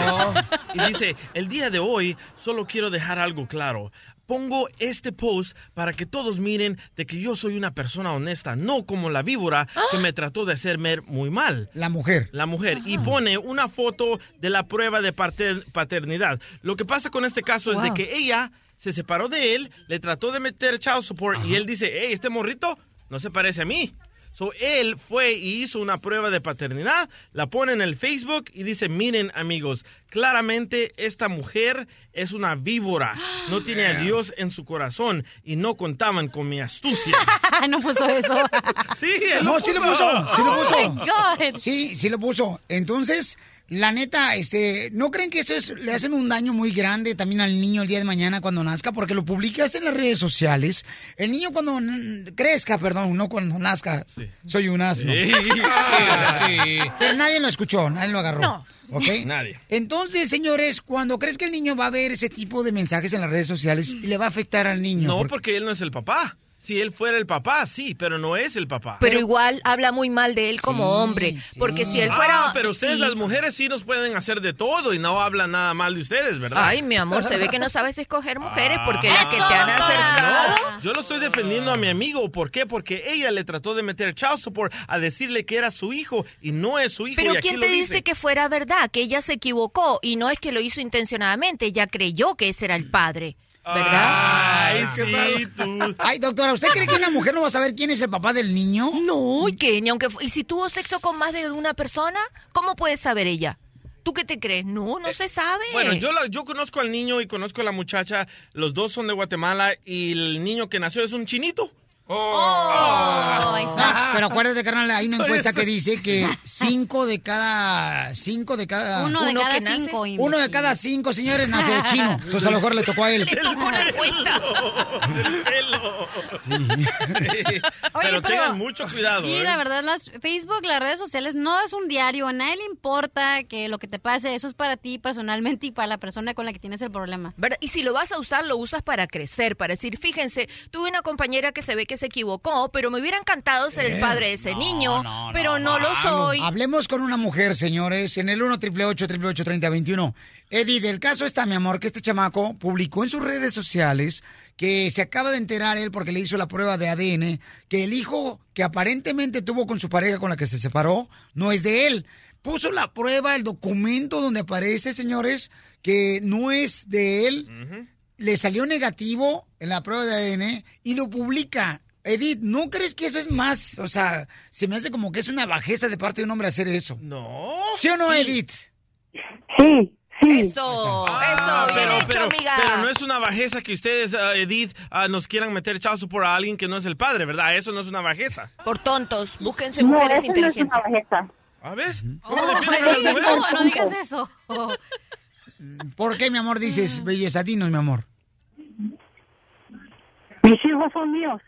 S4: Y dice, el día de hoy solo quiero dejar algo claro. Pongo este post para que todos miren de que yo soy una persona honesta, no como la víbora que me trató de hacer muy mal.
S3: La mujer.
S4: La mujer. Y pone una foto de la prueba de pater- paternidad. Lo que pasa con este caso es de que ella se separó de él, le trató de meter child support y él dice, hey, este morrito no se parece a mí. So, él fue y hizo una prueba de paternidad, la pone en el Facebook y dice, miren amigos, claramente esta mujer es una víbora, no tiene a Dios en su corazón y no contaban con mi astucia.
S10: no puso eso.
S4: Sí, él
S3: No,
S4: lo
S3: sí lo
S4: puso.
S3: puso, sí lo puso.
S10: Oh my God.
S3: Sí, sí lo puso. Entonces, la neta, este, ¿no creen que eso es- le hacen un daño muy grande también al niño el día de mañana cuando nazca? Porque lo publicas en las redes sociales. El niño cuando crezca, perdón, no cuando nazca. Soy un asno.
S4: Sí. Sí.
S3: Pero nadie lo escuchó, nadie lo agarró.
S4: No.
S3: ¿Ok?
S4: Nadie.
S3: Entonces, señores, cuando crees que el niño va a ver ese tipo de mensajes en las redes sociales y le va a afectar al niño.
S4: No,
S3: porque-
S4: porque él no es el papá. Si él fuera el papá, sí, pero no es el papá.
S5: Pero igual habla muy mal de él como hombre. Porque si él fuera.
S4: Ah, pero ustedes
S5: sí.
S4: las mujeres sí nos pueden hacer de todo y no hablan nada mal de ustedes, ¿verdad?
S5: Ay, mi amor, se ve que no sabes escoger mujeres porque la que te han acercado.
S4: No, yo lo estoy defendiendo a mi amigo. ¿Por qué? Porque ella le trató de meter child support a decirle que era su hijo y no es su hijo.
S5: Pero
S4: y aquí
S5: ¿quién
S4: lo
S5: te dice
S4: dice.
S5: que fuera verdad? Que ella se equivocó y no es que lo hizo intencionadamente, ella creyó que ese era el padre. ¿Verdad?
S4: Ay, sí, tú.
S3: Ay, doctora, ¿usted cree que una mujer no va a saber quién es el papá del niño?
S5: No, ¿y qué? Ni aunque ¿Y si tuvo sexo con más de una persona? ¿Cómo puede saber ella? ¿Tú qué te crees? No, no se sabe.
S4: Bueno, yo, la- yo conozco al niño y conozco a la muchacha. Los dos son de Guatemala y el niño que nació es un chinito.
S3: Oh, No, pero acuérdate, carnal, hay una encuesta que dice que cinco de cada... Cinco de cada...
S10: Uno de
S5: Uno
S10: cada
S5: que nace.
S10: cinco.
S3: Uno de cada cinco, señores, nace de chino. Entonces a lo mejor le tocó a él.
S5: Le tocó la cuenta.
S4: pero, tengan mucho cuidado.
S10: Sí,
S4: ¿eh?
S10: la verdad, las Facebook, las redes sociales no es un diario. A nadie le importa que lo que te pase, eso es para ti personalmente y para la persona con la que tienes el problema.
S5: ¿Verdad? Y si lo vas a usar, lo usas para crecer, para decir, fíjense, tuve una compañera que se ve que se equivocó, pero me hubiera encantado ser el padre de ese niño, pero no, lo soy.
S3: Hablemos con una mujer, señores, en el 1 888 3021 Edith, el caso está, mi amor, que este chamaco publicó en sus redes sociales que se acaba de enterar él porque le hizo la prueba de ADN que el hijo que aparentemente tuvo con su pareja con la que se separó no es de él. Puso la prueba, el documento donde aparece, señores, que no es de él. Le salió negativo en la prueba de ADN y lo publica. Edith, ¿no crees que eso es más? O sea, se me hace como que es una bajeza de parte de un hombre hacer eso.
S4: No.
S3: ¿Sí o no,
S4: Sí.
S3: Edith?
S28: Sí, sí.
S5: Eso,
S4: Ah,
S5: eso, bien
S4: pero,
S5: hecho,
S4: pero,
S5: amiga.
S4: pero no es una bajeza que ustedes, ah, Edith, ah, nos quieran meter child support a alguien que no es el padre, ¿verdad? Eso no es una bajeza.
S5: Por tontos, búsquense
S28: No,
S5: mujeres
S28: eso no es una
S5: inteligentes.
S28: bajeza.
S4: ¿A ves?
S10: Oh,
S4: ¿Cómo defienden a las
S10: no,
S4: mujeres?
S10: no digas eso. Oh.
S3: ¿Por qué, mi amor, dices belleza? Dinos, mi amor.
S28: Mis hijos son míos.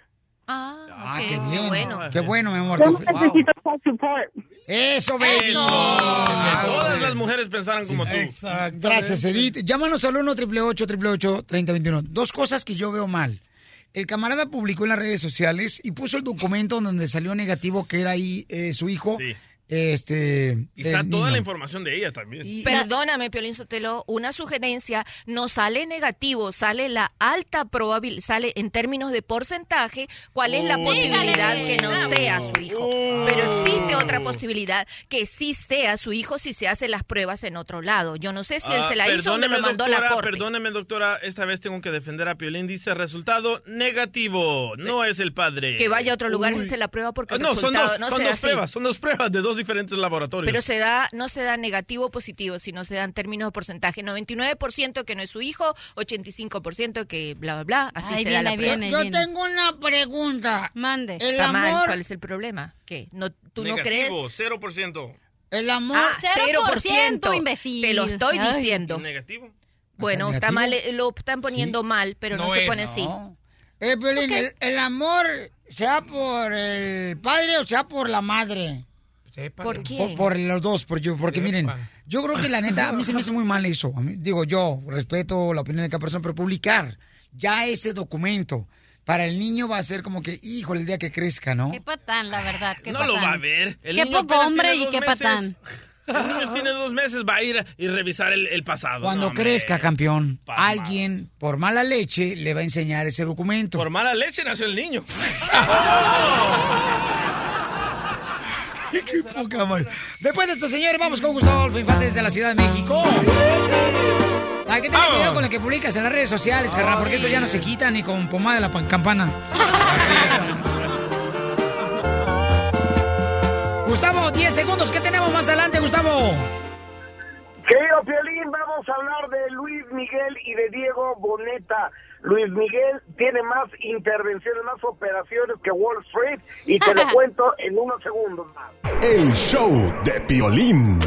S5: Ah,
S3: Ah, qué bien.
S5: bueno.
S3: Qué bueno, mi amor.
S28: Yo
S3: Wow.
S28: necesito child support.
S3: Eso, baby.
S4: Eso.
S3: Ah,
S4: todas las mujeres pensaran como tú.
S3: Gracias, Edith. Llámanos al 1 888 3021 Dos cosas que yo veo mal. El camarada publicó en las redes sociales y puso el documento donde salió negativo que era ahí eh, su hijo.
S4: Sí.
S3: Este.
S4: Y está toda
S3: niño.
S4: la información de ella también.
S5: Perdóname, Piolín Sotelo, una sugerencia, no sale negativo, sale la alta probabilidad, sale en términos de porcentaje, cuál es la
S4: Oh.
S5: posibilidad
S4: Dígale.
S5: que no sea su hijo. Pero existe otra posibilidad, que sí sea su hijo si se hacen las pruebas en otro lado. Yo no sé si él
S4: Ah,
S5: se la hizo o me
S4: perdóneme,
S5: lo mandó
S4: doctora,
S5: la corte.
S4: Perdóneme, doctora, esta vez tengo que defender a Piolín. Dice resultado negativo, no es el padre.
S5: Que vaya a otro lugar y se hace la prueba porque
S4: Ah,
S5: el
S4: no, son dos,
S5: no
S4: son dos
S5: así.
S4: pruebas, son dos pruebas de dos diferentes laboratorios.
S5: Pero se da, no se da negativo o positivo, sino se dan términos de porcentaje. 99% que no es su hijo, 85% que bla, bla, bla. Así
S10: Ahí
S5: se da la
S10: viene,
S5: prueba.
S10: viene.
S3: Yo
S10: viene.
S3: tengo una pregunta.
S10: Mande.
S3: El
S5: Está mal,
S3: amor.
S5: ¿Cuál es el problema? ¿Qué? ¿No, ¿Tú no crees?
S4: negativo, 0%.
S3: El amor.
S5: Ah,
S10: 0%,
S5: 0%,
S10: imbécil.
S5: Te lo estoy
S10: Ay.
S5: diciendo.
S4: Negativo.
S5: Bueno, está
S3: ¿Negativo?
S5: mal, eh, lo están poniendo mal, pero no,
S26: No
S5: se pone así.
S3: No. Eh, el amor, sea por el padre o sea por la madre.
S26: Sepa.
S5: ¿Por quién?
S3: por los dos, por yo, porque miren, yo creo que la neta, a mí se me hace muy mal eso. A mí- digo, yo respeto la opinión de cada persona, pero publicar ya ese documento para el niño va a ser como que, híjole, el día que crezca, ¿no?
S10: Qué patán, la verdad. Qué
S4: no
S10: patán.
S4: lo va a ver. El
S10: Qué
S4: niño
S10: poco hombre y qué
S4: meses.
S10: patán.
S4: El niño tiene dos meses, va a ir y revisar el, el pasado.
S3: Cuando
S4: No,
S3: crezca, campeón, alguien por mala leche le va a enseñar ese documento.
S4: Por mala leche nació el niño.
S3: Qué poca madre. Después de esto, señores, vamos con Gustavo Adolfo Infante desde la Ciudad de México. Hay que tener cuidado con lo que publicas en las redes sociales, carnal, porque eso ya no se quita ni con pomada de la pan- campana. Gustavo, 10 segundos. ¿Qué tenemos más adelante, Gustavo?
S29: Querido Piolín, vamos a hablar de Luis Miguel y de Diego Boneta. Luis Miguel tiene más intervenciones, más operaciones que Wall Street y te lo cuento en unos segundos más.
S7: El show de Piolín.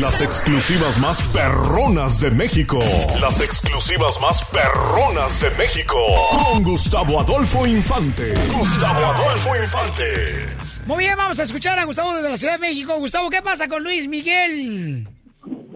S7: Las exclusivas más perronas de México. Las exclusivas más perronas de México. Con Gustavo Adolfo Infante. Gustavo Adolfo Infante.
S3: Muy bien, vamos a escuchar a Gustavo desde la Ciudad de México. Gustavo, ¿qué pasa con Luis Miguel?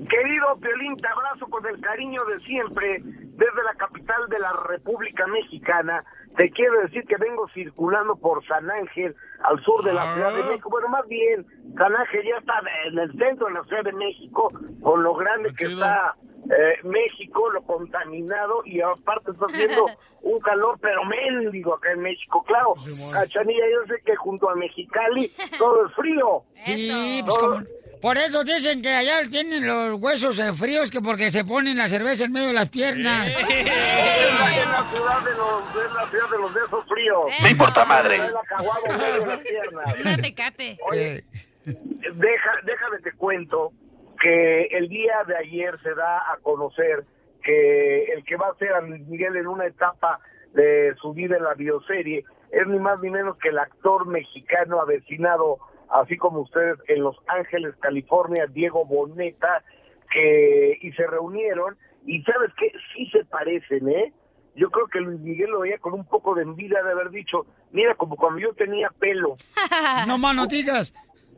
S29: Querido Piolín, te abrazo con el cariño de siempre desde la capital de la República Mexicana. Te quiero decir que vengo circulando por San Ángel, al sur de la Ciudad de México. Bueno, más bien, San Ángel ya está en el centro de la Ciudad de México, con lo grande que está eh, México, lo contaminado, y aparte está haciendo un calor, pero mendigo acá en México. Claro, Cachanilla, yo sé que junto a Mexicali todo es frío.
S3: Sí, pues como... Por eso dicen que allá tienen los huesos eh, fríos que porque se ponen la cerveza en medio de las piernas.
S29: Es la, ciudad de los, besos fríos.
S3: Me importa madre.
S10: Una tecate.
S29: Oye, deja, déjame te cuento que el día de ayer se da a conocer que el que va a ser a Luis Miguel en una etapa de su vida en la bioserie, es ni más ni menos que el actor mexicano avecinado, así como ustedes, en Los Ángeles, California, Diego Boneta, que y se reunieron y sabes qué, sí se parecen, ¿eh? Yo creo que Luis Miguel lo veía con un poco de envidia de haber dicho, mira, como cuando yo tenía pelo.
S3: No más no digas.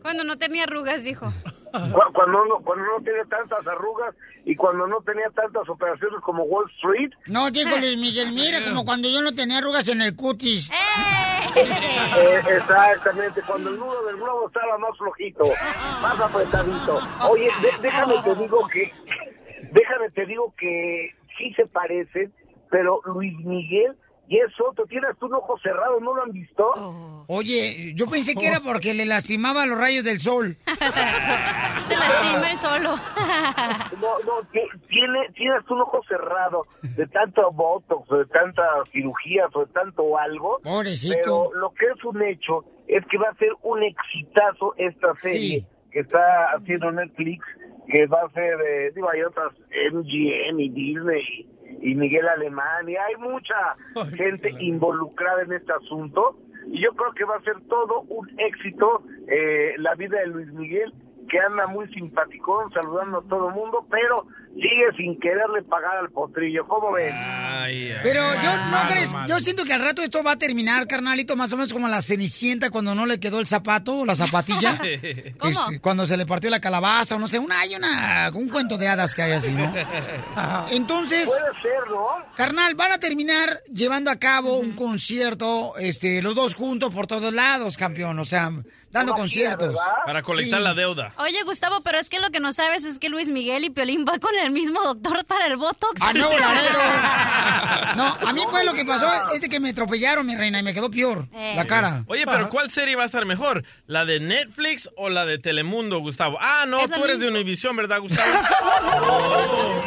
S10: Cuando no tenía arrugas, dijo.
S29: Cu- Cuando no, cuando no tenía tantas arrugas y cuando no tenía tantas operaciones como Wall Street.
S3: No, digo Luis Miguel, mira, como cuando yo no tenía arrugas en el cutis.
S29: Eh, exactamente, cuando el nudo del globo estaba más flojito, más apretadito. Oye, de- déjame te digo que, déjame te digo que sí se parecen, pero Luis Miguel y es otro, tienes un ojo cerrado, ¿no lo han visto?
S3: Oye, yo pensé que era porque le lastimaba los rayos del sol.
S10: Se lastima el solo.
S29: No, no, ti- tiene, tienes un ojo cerrado de tanto botox, o de tantas cirugías, o de tanto algo.
S3: Pobrecito.
S29: Pero lo que es un hecho es que va a ser un exitazo esta serie que está haciendo Netflix, que va a ser, eh, digo, hay otras, MGM y Disney y, y Miguel Alemán, y hay mucha gente involucrada en este asunto. Y yo creo que va a ser todo un éxito eh, la vida de Luis Miguel que anda muy simpaticón, saludando a todo el mundo, pero sigue sin quererle pagar al potrillo. ¿Cómo ven?
S3: Pero yo no crees, yo siento que al rato esto va a terminar, carnalito, más o menos como la cenicienta cuando no le quedó el zapato o la zapatilla.
S10: ¿Cómo?
S3: Es cuando se le partió la calabaza o no sé, una, hay una, un cuento de hadas que hay así, ¿no? Entonces,
S29: Puede ser, ¿no?
S3: carnal, van a terminar llevando a cabo un concierto, este, los dos juntos por todos lados, campeón, o sea, dando conciertos.
S4: Para colectar
S3: Sí.
S4: la deuda.
S10: Oye, Gustavo, pero es que lo que no sabes es que Luis Miguel y Piolín van con el mismo doctor para el Botox.
S3: ¡A Nuevo Laredo! No, a mí fue lo que pasó, es de que me atropellaron, mi reina, y me quedó peor
S10: Eh.
S3: la cara.
S4: Oye, pero ¿cuál serie va a estar mejor? ¿La de Netflix o la de Telemundo, Gustavo? Ah, no, tú eres de
S10: mismo.
S4: Univision, ¿verdad, Gustavo?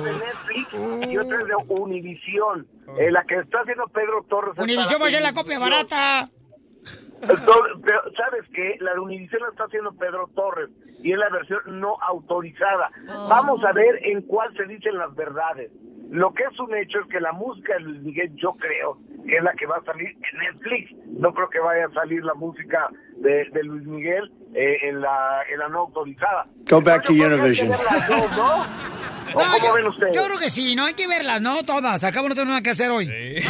S29: Netflix y otra es de Univisión. Eh, la que está haciendo Pedro Torres. es
S3: Univisión va a ser la copia
S29: Univisión.
S3: barata.
S29: Pero, ¿Sabes qué? La de Univisión la está haciendo Pedro Torres y es la versión no autorizada. Vamos a ver en cuál se dicen las verdades. Lo que es un hecho es que la música de Luis Miguel, yo creo que es la que va a salir en Netflix. No creo que vaya a salir la música de, de Luis Miguel eh, en, la, en la no autorizada.
S17: Go back to
S29: que
S17: Univision.
S29: ¿no? ¿O
S3: No,
S29: cómo
S3: yo,
S29: ven ustedes?
S3: yo creo que sí, no hay que verlas, no todas. Acabo no tengo nada que hacer hoy.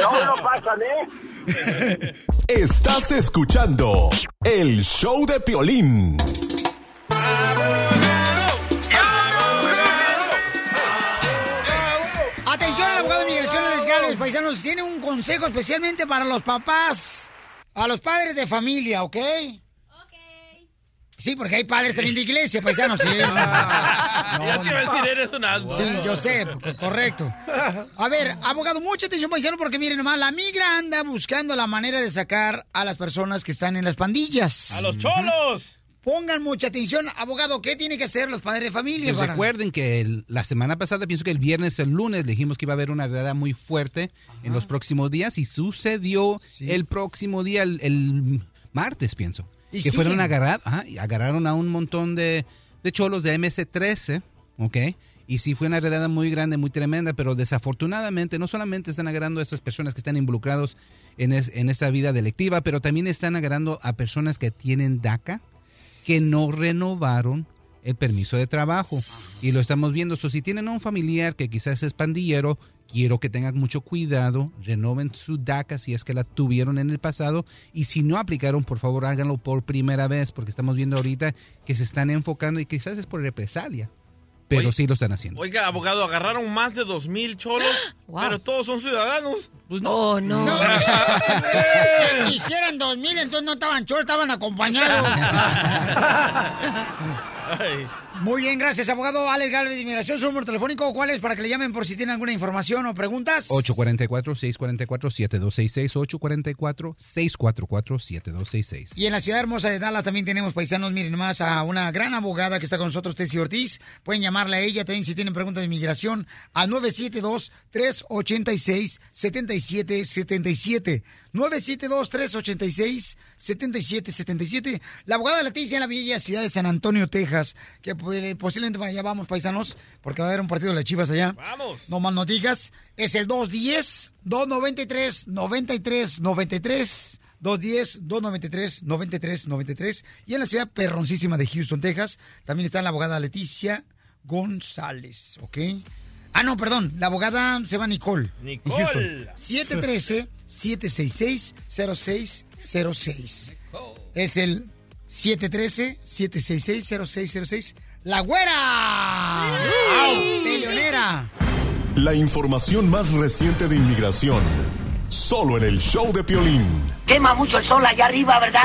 S29: No, no pasan, ¿eh?
S7: Estás escuchando el show de Piolín.
S3: Atención al abogado de migración Alex Gálvez, paisanos, tiene un consejo especialmente para los papás, a los padres de familia, ¿ok? Sí, porque hay padres también de iglesia, paisanos, sí.
S4: ya te iba a decir, eres un asno.
S3: Sí, yo sé, co- correcto. A ver, abogado, mucha atención, paisano, porque miren nomás, la migra anda buscando la manera de sacar a las personas que están en las pandillas.
S4: ¡A los cholos!
S3: Pongan mucha atención, abogado, ¿qué tiene que hacer los padres de familia?
S16: Pues
S3: para-
S16: recuerden que el- la semana pasada, pienso que el viernes, el lunes, le dijimos que iba a haber una redada muy fuerte en los próximos días y sucedió el próximo día, el, el martes, pienso.
S3: Y
S16: que fueron ajá, y agarraron a un montón de, de cholos de MS-13, ¿ok? Y sí fue una redada muy grande, muy tremenda, pero desafortunadamente no solamente están agarrando a estas personas que están involucrados en, es- en esa vida delictiva, pero también están agarrando a personas que tienen DACA, que no renovaron el permiso de trabajo. Y lo estamos viendo. So, si tienen a un familiar que quizás es pandillero, quiero que tengan mucho cuidado, renoven su DACA si es que la tuvieron en el pasado. Y si no aplicaron, por favor háganlo por primera vez, porque estamos viendo ahorita que se están enfocando y quizás es por represalia. Pero
S4: Oye,
S16: sí lo están haciendo.
S4: Oiga, abogado, agarraron más de dos mil cholos, pero todos son ciudadanos.
S16: Pues
S4: no.
S5: Oh, no.
S3: Que quisieran dos mil, entonces no estaban cholos, estaban acompañados. Hey. Muy bien, gracias, abogado Alex Galvez de Inmigración. Su número telefónico, ¿cuál es? Para que le llamen por si tienen alguna información o preguntas.
S16: 844-644-7266, 844-644-7266.
S3: Y en la ciudad hermosa de Dallas también tenemos paisanos, miren nomás, a una gran abogada que está con nosotros, Tessie Ortiz. Pueden llamarle a ella también si tienen preguntas de inmigración al 972-386-7777. 972-386-7777. La abogada Leticia en la bella ciudad de San Antonio, Texas, que posiblemente para allá vamos, paisanos, porque va a haber un partido de las chivas allá.
S4: Vamos.
S3: No más no digas. Es el 210-293-93-93. 210-293-93-93. Y en la ciudad perroncísima de Houston, Texas, también está la abogada Leticia González, ¿ok? Ah, no, perdón, la abogada se llama Nicole.
S4: Nicole.
S3: Houston. 713-766-0606. Es el 713-766-0606. ¡La güera! ¡Peleonera!
S7: La información más reciente de inmigración. Solo en el show de Piolín.
S30: Quema mucho el sol allá arriba, ¿verdad?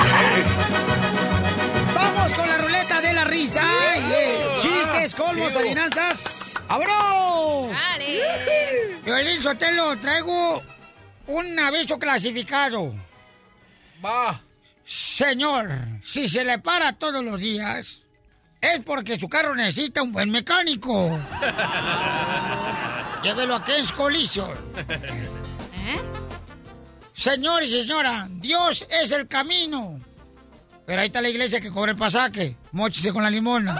S3: Vamos con la ruleta de la risa. Y, eh, chistes, colmos,
S30: Chido.
S3: adivinanzas. ¡Vámonos!
S10: ¡Dale!
S3: Violín Sotelo, traigo un aviso clasificado.
S6: Va.
S3: Señor, si se le para todos los días, es porque su carro necesita un buen mecánico. Llévelo a Ken's Collision. Señor y señora, Dios es el camino. Pero ahí está la iglesia que cobra el pasaje. Móchese con la limona.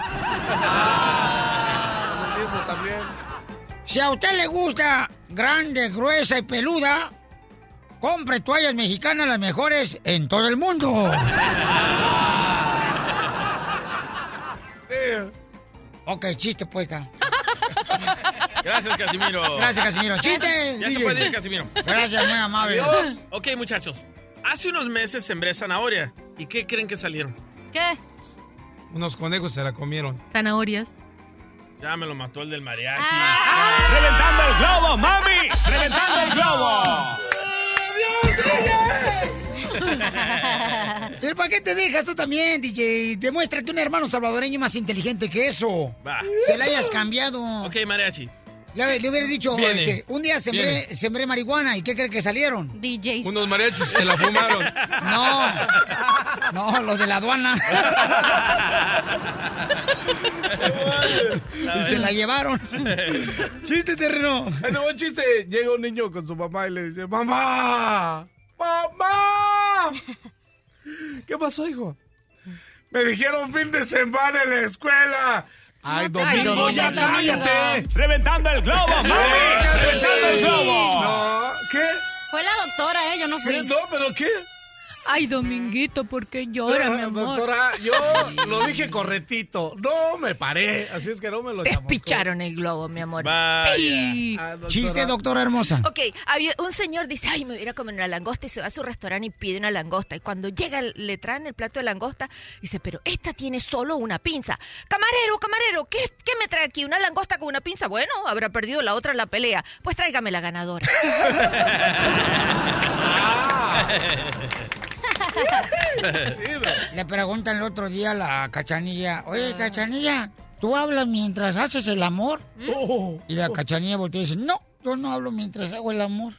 S3: Si a usted le gusta grande, gruesa y peluda, compre toallas mexicanas las mejores en todo el mundo. Ok, chiste pues. está.
S4: Gracias, Casimiro.
S3: Gracias, Casimiro. ¡Chiste!
S4: Ya se puede ir, Casimiro.
S3: Gracias, muy amable.
S4: Adiós. Ok, muchachos. Hace unos meses sembré zanahoria. ¿Y qué creen que salieron?
S10: ¿Qué?
S26: Unos conejos se la comieron.
S5: Zanahorias.
S4: Ya me lo mató el del mariachi.
S31: ¡Reventando el globo, mami! ¡Reventando el globo!
S3: Pero ¿para qué te dejas tú también, DJ? Demuestra que un hermano salvadoreño es más inteligente que eso.
S4: Va.
S3: Se la hayas cambiado.
S4: Ok, mariachi.
S3: Le, le hubieras dicho, este, un día sembré, sembré marihuana y ¿qué cree que salieron?
S10: DJs.
S26: Unos mariachis se la fumaron.
S3: No, no, los de la aduana. y se la llevaron. Chiste terreno.
S6: Un chiste. Llega un niño con su mamá y le dice, ¡Mamá! ¡Mamá! ¿Qué pasó, hijo? Me dijeron fin de semana en la escuela. ¡Ay, domingo,
S31: domingo,
S6: ya
S31: domingo.
S6: cállate!
S31: ¡Reventando el globo, mami! ¡Reventando el globo!
S6: No, ¿qué?
S10: Fue la doctora, ¿eh? Yo no fui.
S6: No, pero ¿qué?
S5: Ay, Dominguito, ¿por qué llora, mi amor?
S6: Doctora, yo lo dije correctito. No me paré, así es que no me lo chamuscó.
S5: picharon el globo, mi amor.
S4: Vaya.
S5: Pi.
S6: Ah, doctora.
S3: Chiste, doctora hermosa.
S5: Ok, había un señor dice, ay, me voy a ir a comer una langosta y se va a su restaurante y pide una langosta. Y cuando llega, le traen el plato de langosta, dice, pero esta tiene solo una pinza. Camarero, camarero, ¿qué, qué me trae aquí? ¿Una langosta con una pinza? Bueno, habrá perdido la otra en la pelea. Pues tráigame la ganadora.
S3: Le preguntan el otro día a la cachanilla, oye, cachanilla, ¿tú hablas mientras haces el amor? Y la cachanilla voltea y dice, no, yo no hablo mientras hago el amor.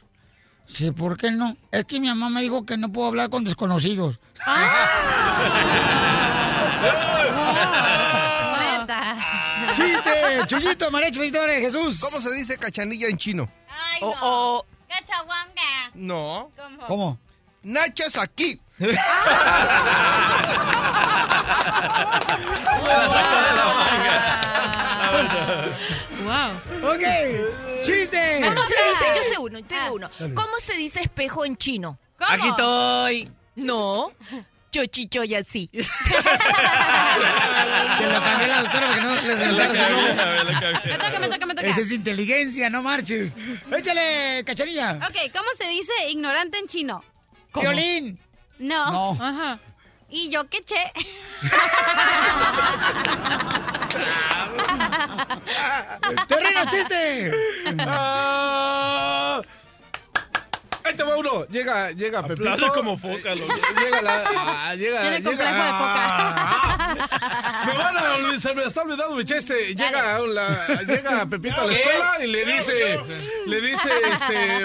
S3: Sí, ¿por qué no? Es que mi mamá me dijo que no puedo hablar con desconocidos.
S10: Neta.
S3: ¡Chiste! ¡Chuyito, Marecho, Victoria, Jesús!
S23: ¿Cómo se dice cachanilla en chino?
S10: Ay,
S5: Oh,
S10: no.
S5: oh.
S10: Cachahuanga.
S23: No.
S10: ¿Cómo?
S3: ¿Cómo?
S23: Nachas aquí.
S5: Wow.
S3: ¡Ok! ¡Chiste!
S5: ¿Cómo se dice? Yo sé uno,
S10: Ah.
S5: tengo uno. ¿Cómo se dice espejo en chino?
S10: ¿Cómo?
S4: Aquí estoy.
S5: No. Chochichoy así.
S3: Que lo cambió la doctora porque no le reventara su globo.
S10: Me toca, me toca, me toca.
S3: Esa es inteligencia, no marches. Échale, cachanilla.
S10: Ok, ¿cómo se dice ignorante en chino?
S3: Violín.
S10: No.
S3: No.
S5: Ajá.
S10: Y yo qué che.
S3: ¡Terreno, chiste!
S6: Ahí te va uno. Llega, llega Pepito.
S4: Aplaude como foca, loco.
S6: Llega la. ah, llega,
S10: Tiene
S6: llega-
S10: complejo de
S6: Ah, Me van a olvidar, se me está olvidando mi chiste. Llega, la- llega Pepito a la escuela y le dice, le dice, este,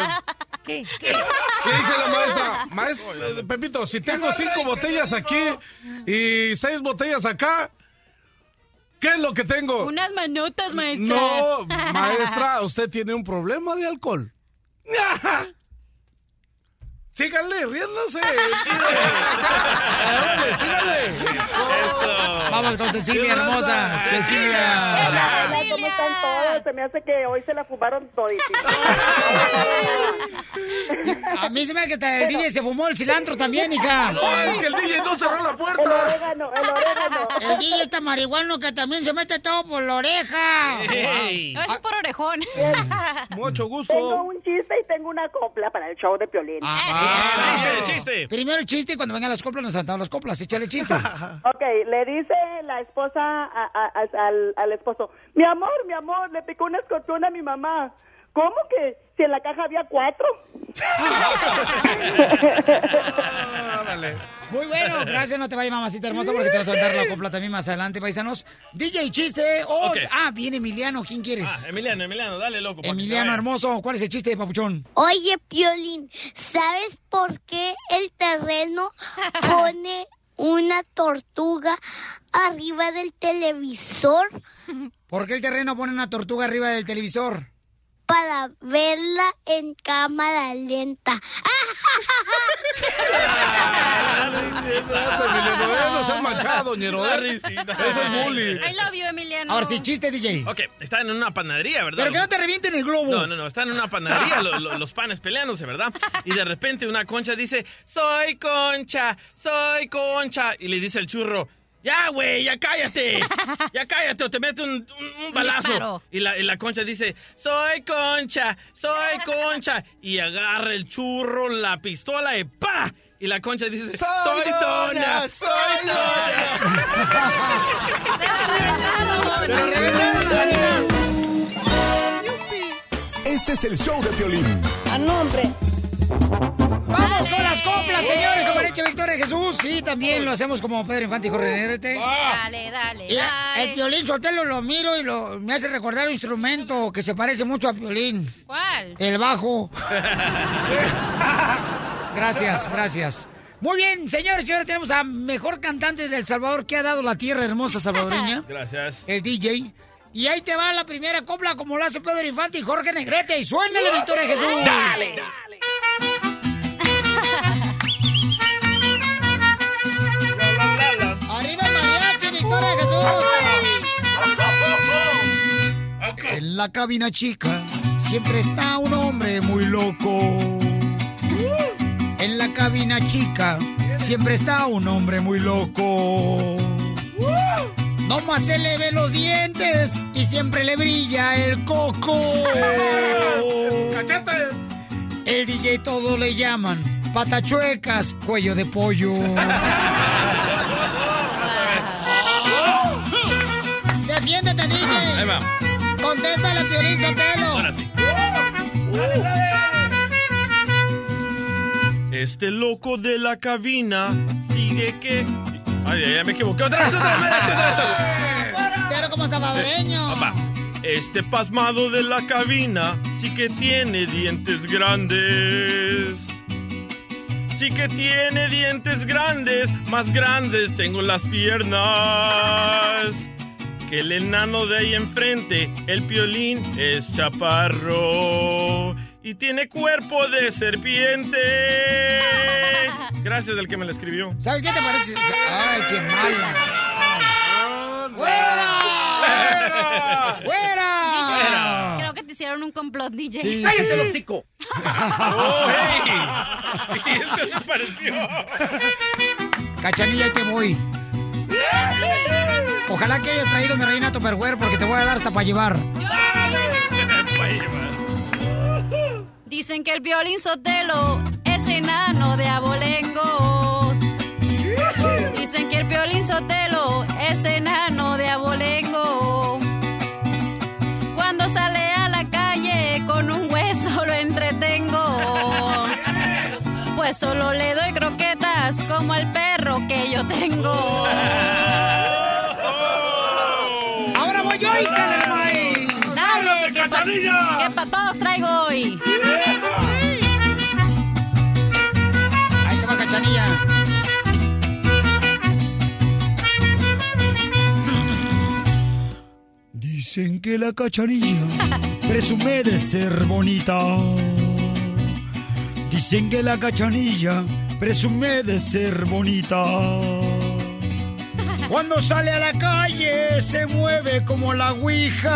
S5: ¿Qué? ¿Qué?
S6: le dice la maestra, maestra, Pepito, si tengo cinco botellas aquí y seis botellas acá, ¿qué es lo que tengo?
S10: Unas manotas, maestra.
S6: No, maestra, usted tiene un problema de alcohol. Síganle, riéndose. Síganle.
S3: Va, Vamos con Cecilia, hermosa. Cecilia.
S32: Hola, ¿cómo están todos? Se me hace que hoy se la fumaron todísima.
S3: A mí se me hace que hasta el DJ se fumó el cilantro también, hija.
S6: No, es que el DJ no cerró la puerta.
S32: El orégano, el orégano.
S3: El DJ está marihuano que también se mete todo por la oreja.
S10: No, eso es por orejón.
S6: Mucho gusto.
S32: Tengo un chiste y tengo una copla para el show de Piolín.
S3: Ah, Primero el chiste y cuando vengan las coplas nos saltamos las coplas. Échale chiste.
S32: Ok, le dice la esposa a- a- a- al, al esposo, mi amor, mi amor, le picó una escorpión a mi mamá. ¿Cómo que si en la caja había cuatro?
S3: Muy bueno, gracias, no te vayas mamacita hermosa porque te vas a dar la copla también más adelante, paisanos. DJ chiste. Oh,
S4: Ok.
S3: Ah, viene Emiliano, ¿quién quieres?
S4: Ah, Emiliano, Emiliano, dale, loco.
S3: Emiliano hermoso, ¿cuál es el chiste, papuchón?
S25: Oye, Piolín, ¿sabes por qué el terreno pone una tortuga arriba del televisor?
S3: ¿Por qué el terreno pone una tortuga arriba del televisor?
S25: Para verla en cámara lenta.
S6: Gracias, Emiliano. No seas manchado, ñero. Eh. Eso es bullying.
S10: I love you, Emiliano.
S3: Ahora sí, chiste, DJ.
S4: Ok, están en una panadería, ¿verdad?
S3: Pero que no te revienten el globo.
S4: No, no, no, están en una panadería lo- lo- los panes peleándose, ¿verdad? Y de repente una concha dice, soy concha, soy concha. Y le dice el churro, ya, güey, ya cállate, ya cállate o te mete un, un- un balazo. Y la, y la concha dice, soy concha, soy concha. Y agarra el churro, la pistola y ¡pa! Y la concha dice, soy, Toña, soy
S7: Este es el show de Piolín.
S32: A nombre.
S3: Vamos con las coplas, señores, como leche Victoria Jesús. Sí, también lo hacemos como Pedro Infante y Jorge Negrete.
S10: Dale, dale,
S3: Mira,
S10: dale.
S3: el Piolín Sotelo lo miro y lo, me hace recordar un instrumento que se parece mucho a Piolín.
S10: ¿Cuál?
S3: El bajo. gracias, gracias. Muy bien, señores y ahora tenemos a mejor cantante del Salvador que ha dado la tierra hermosa salvadoreña,
S4: Gracias.
S3: el DJ. Y ahí te va la primera copla como lo hace Pedro Infante y Jorge Negrete. Y suénale, Victoria Jesús.
S18: Dale.
S3: ¡Arriba el mariachi, Victoria Jesús! En la cabina chica siempre está un hombre muy loco. En la cabina chica siempre está un hombre muy loco. Nomás se le ve los dientes y siempre le brilla el coco. El DJ todo le llaman patachuecas, cuello de pollo. Defiéndete, DJ.
S4: Ahí va.
S3: Contéstale, Piolín Sotelo.
S4: Ahora sí. Este loco de la cabina sigue que... Ay, ay, ay, me equivoqué. Otra vez, otra vez, otra vez.
S3: Pero como salvadoreño.
S4: Va. Este pasmado de la cabina sí que tiene dientes grandes. Sí que tiene dientes grandes, más grandes tengo las piernas. Que el enano de ahí enfrente, el piolín, es chaparro. Y tiene cuerpo de serpiente. Gracias al que me la escribió.
S3: ¿Sabes qué te parece? Ay, qué mala.
S10: ¡Fuera!
S3: ¡Fuera!
S10: Creo que te hicieron un complot, DJ.
S3: Sí,
S10: ¡Cállate
S3: sí, sí.
S10: el hocico!
S4: ¡Oh, hey! Y esto me pareció.
S3: Cachanilla, ahí te voy. Ojalá que hayas traído mi reina Tupperware porque te voy a dar hasta para llevar.
S10: Dicen que el violín sotelo es enano de abolengo. Dicen que el violín sotelo es enano de abolengo. Cuando sale a la calle con un hueso lo entretengo. Pues solo le doy croquetas como al perro que yo tengo.
S3: Ahora voy yo, maíz.
S10: Dale, que pa- que pa' todos traigo hoy.
S3: Dicen que la cachanilla presume de ser bonita. Dicen que la cachanilla presume de ser bonita. Cuando sale a la calle se mueve como la ouija.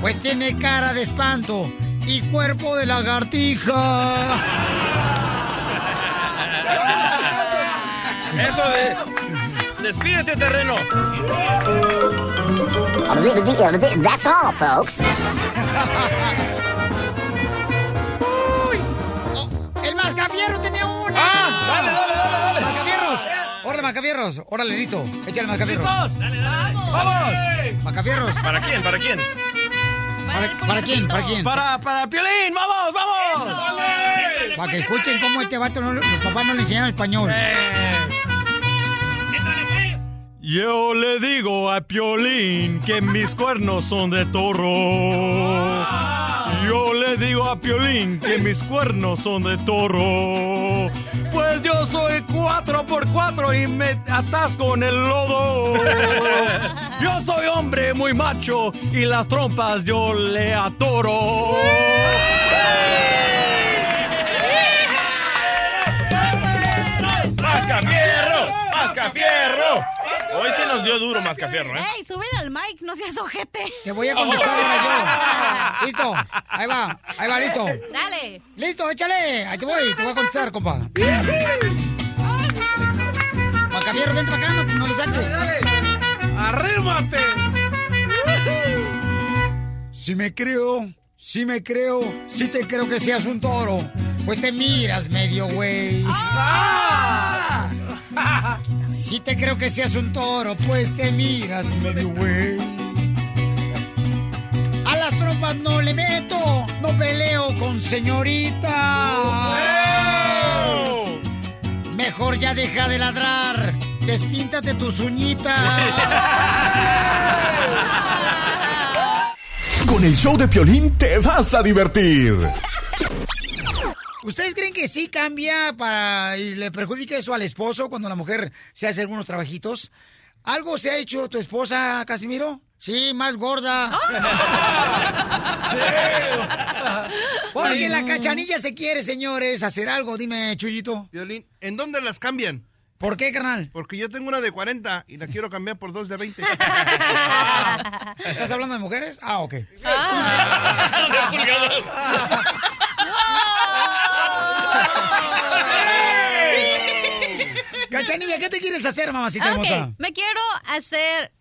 S3: Pues tiene cara de espanto y cuerpo de lagartija.
S4: Eso de... Despídete, terreno.
S30: That's all, folks.
S3: Uy. Oh, el mascafierro tenía una.
S4: ¡Ah! Dale, dale, dale, dale.
S3: Mascafierros. Órale, mascafierros. Órale, listo. Échale mascafierros.
S4: ¿Listos? Dale, dale. ¡Vamos!
S3: Mascafierros.
S4: ¿Para quién? ¿Para quién?
S3: ¿Para, para quién? ¿Para quién?
S4: Para, para Piolín, vamos, vamos.
S3: Para que escuchen cómo este vato, no- los papás no le enseñaron español.
S33: Yo le digo a Piolín que mis cuernos son de toro. Yo le digo a Piolín que mis cuernos son de toro. Pues yo soy cuatro por cuatro y me atasco en el lodo. Yo soy hombre muy macho y las trompas yo le atoro.
S4: Hoy se nos dio duro Mascafierro, ¿eh?
S10: ¡Ey, súbele al mic! ¡No seas ojete!
S3: Te voy a contestar ahora yo. ¿Listo? Ahí va, ahí va, listo.
S10: Dale.
S3: Listo, échale. Ahí te voy, te voy a contestar, compa. Mascafierro, vente para acá, no, no le saques.
S6: ¡Arrímate!
S3: Si me creo, si me creo, si te creo que seas un toro, pues te miras medio güey. Si te creo que seas un toro, pues te miras medio güey. A las trompas no le meto, no peleo con señoritas. Mejor ya deja de ladrar, despíntate tus uñitas.
S7: Con el show de Piolín te vas a divertir.
S3: ¿Ustedes creen que sí cambia para y le perjudica eso al esposo cuando la mujer se hace algunos trabajitos? ¿Algo se ha hecho tu esposa, Casimiro? Sí, más gorda. Porque la cachanilla se quiere, señores, hacer algo. Dime, Chuyito.
S23: Violín, ¿en dónde las cambian?
S3: ¿Por qué, carnal?
S23: Porque yo tengo una de 40 y la quiero cambiar por dos de 20.
S3: ¿Estás hablando de mujeres? Ah, ok. Cachanilla, ¿qué te quieres hacer, mamacita
S10: Ok,
S3: hermosa?
S10: me quiero hacer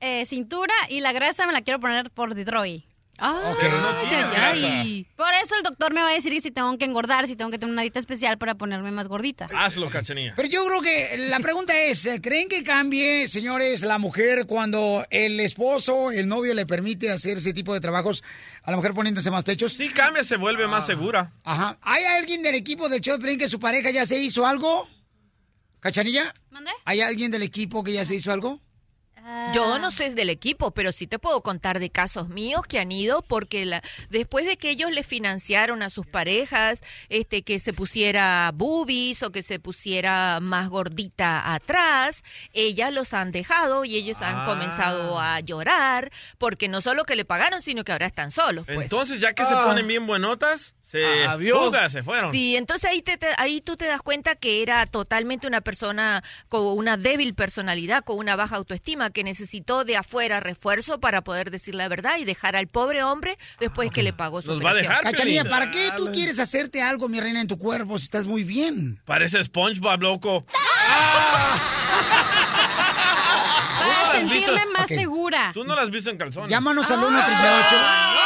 S10: eh, cintura y la grasa me la quiero poner por Detroit.
S5: Ah,
S4: Pero no tienes
S10: ay. Por eso el doctor me va a decir si tengo que engordar, si tengo que tener una dieta especial para ponerme más gordita.
S4: Hazlo, cachanilla.
S3: Pero yo creo que la pregunta es, ¿eh, ¿creen que cambie, señores, la mujer cuando el esposo, el novio le permite hacer ese tipo de trabajos a la mujer poniéndose más pechos?
S4: Sí, cambia, se vuelve
S3: Ah.
S4: más segura.
S3: Ajá. ¿Hay alguien del equipo del show que su pareja ya se hizo algo? ¿Cachanilla?
S10: ¿Mandé?
S3: ¿Hay alguien del equipo que ya se hizo algo?
S5: Yo no sé del equipo, pero sí te puedo contar de casos míos que han ido porque la, después de que ellos le financiaron a sus parejas este que se pusiera boobies o que se pusiera más gordita atrás, ellas los han dejado y ellos han
S4: Ah.
S5: comenzado a llorar porque no solo que le pagaron, sino que ahora están solos. Pues.
S4: Entonces, ya que se
S6: Ah.
S4: ponen bien buenotas, se
S6: Adiós.
S4: fuga, se fueron.
S5: Sí, entonces ahí, te, te- ahí tú te das cuenta que era totalmente una persona con una débil personalidad, con una baja autoestima, que necesitó de afuera refuerzo para poder decir la verdad y dejar al pobre hombre después que le pagó su
S4: Nos va a dejar,
S3: Cachanilla. ¿para qué tú quieres hacerte algo, mi reina, en tu cuerpo si estás muy bien?
S4: Parece SpongeBob, loco.
S10: Para sentirme más segura.
S4: Tú no las has visto en calzones.
S3: Llámanos al 1 888
S10: Oye,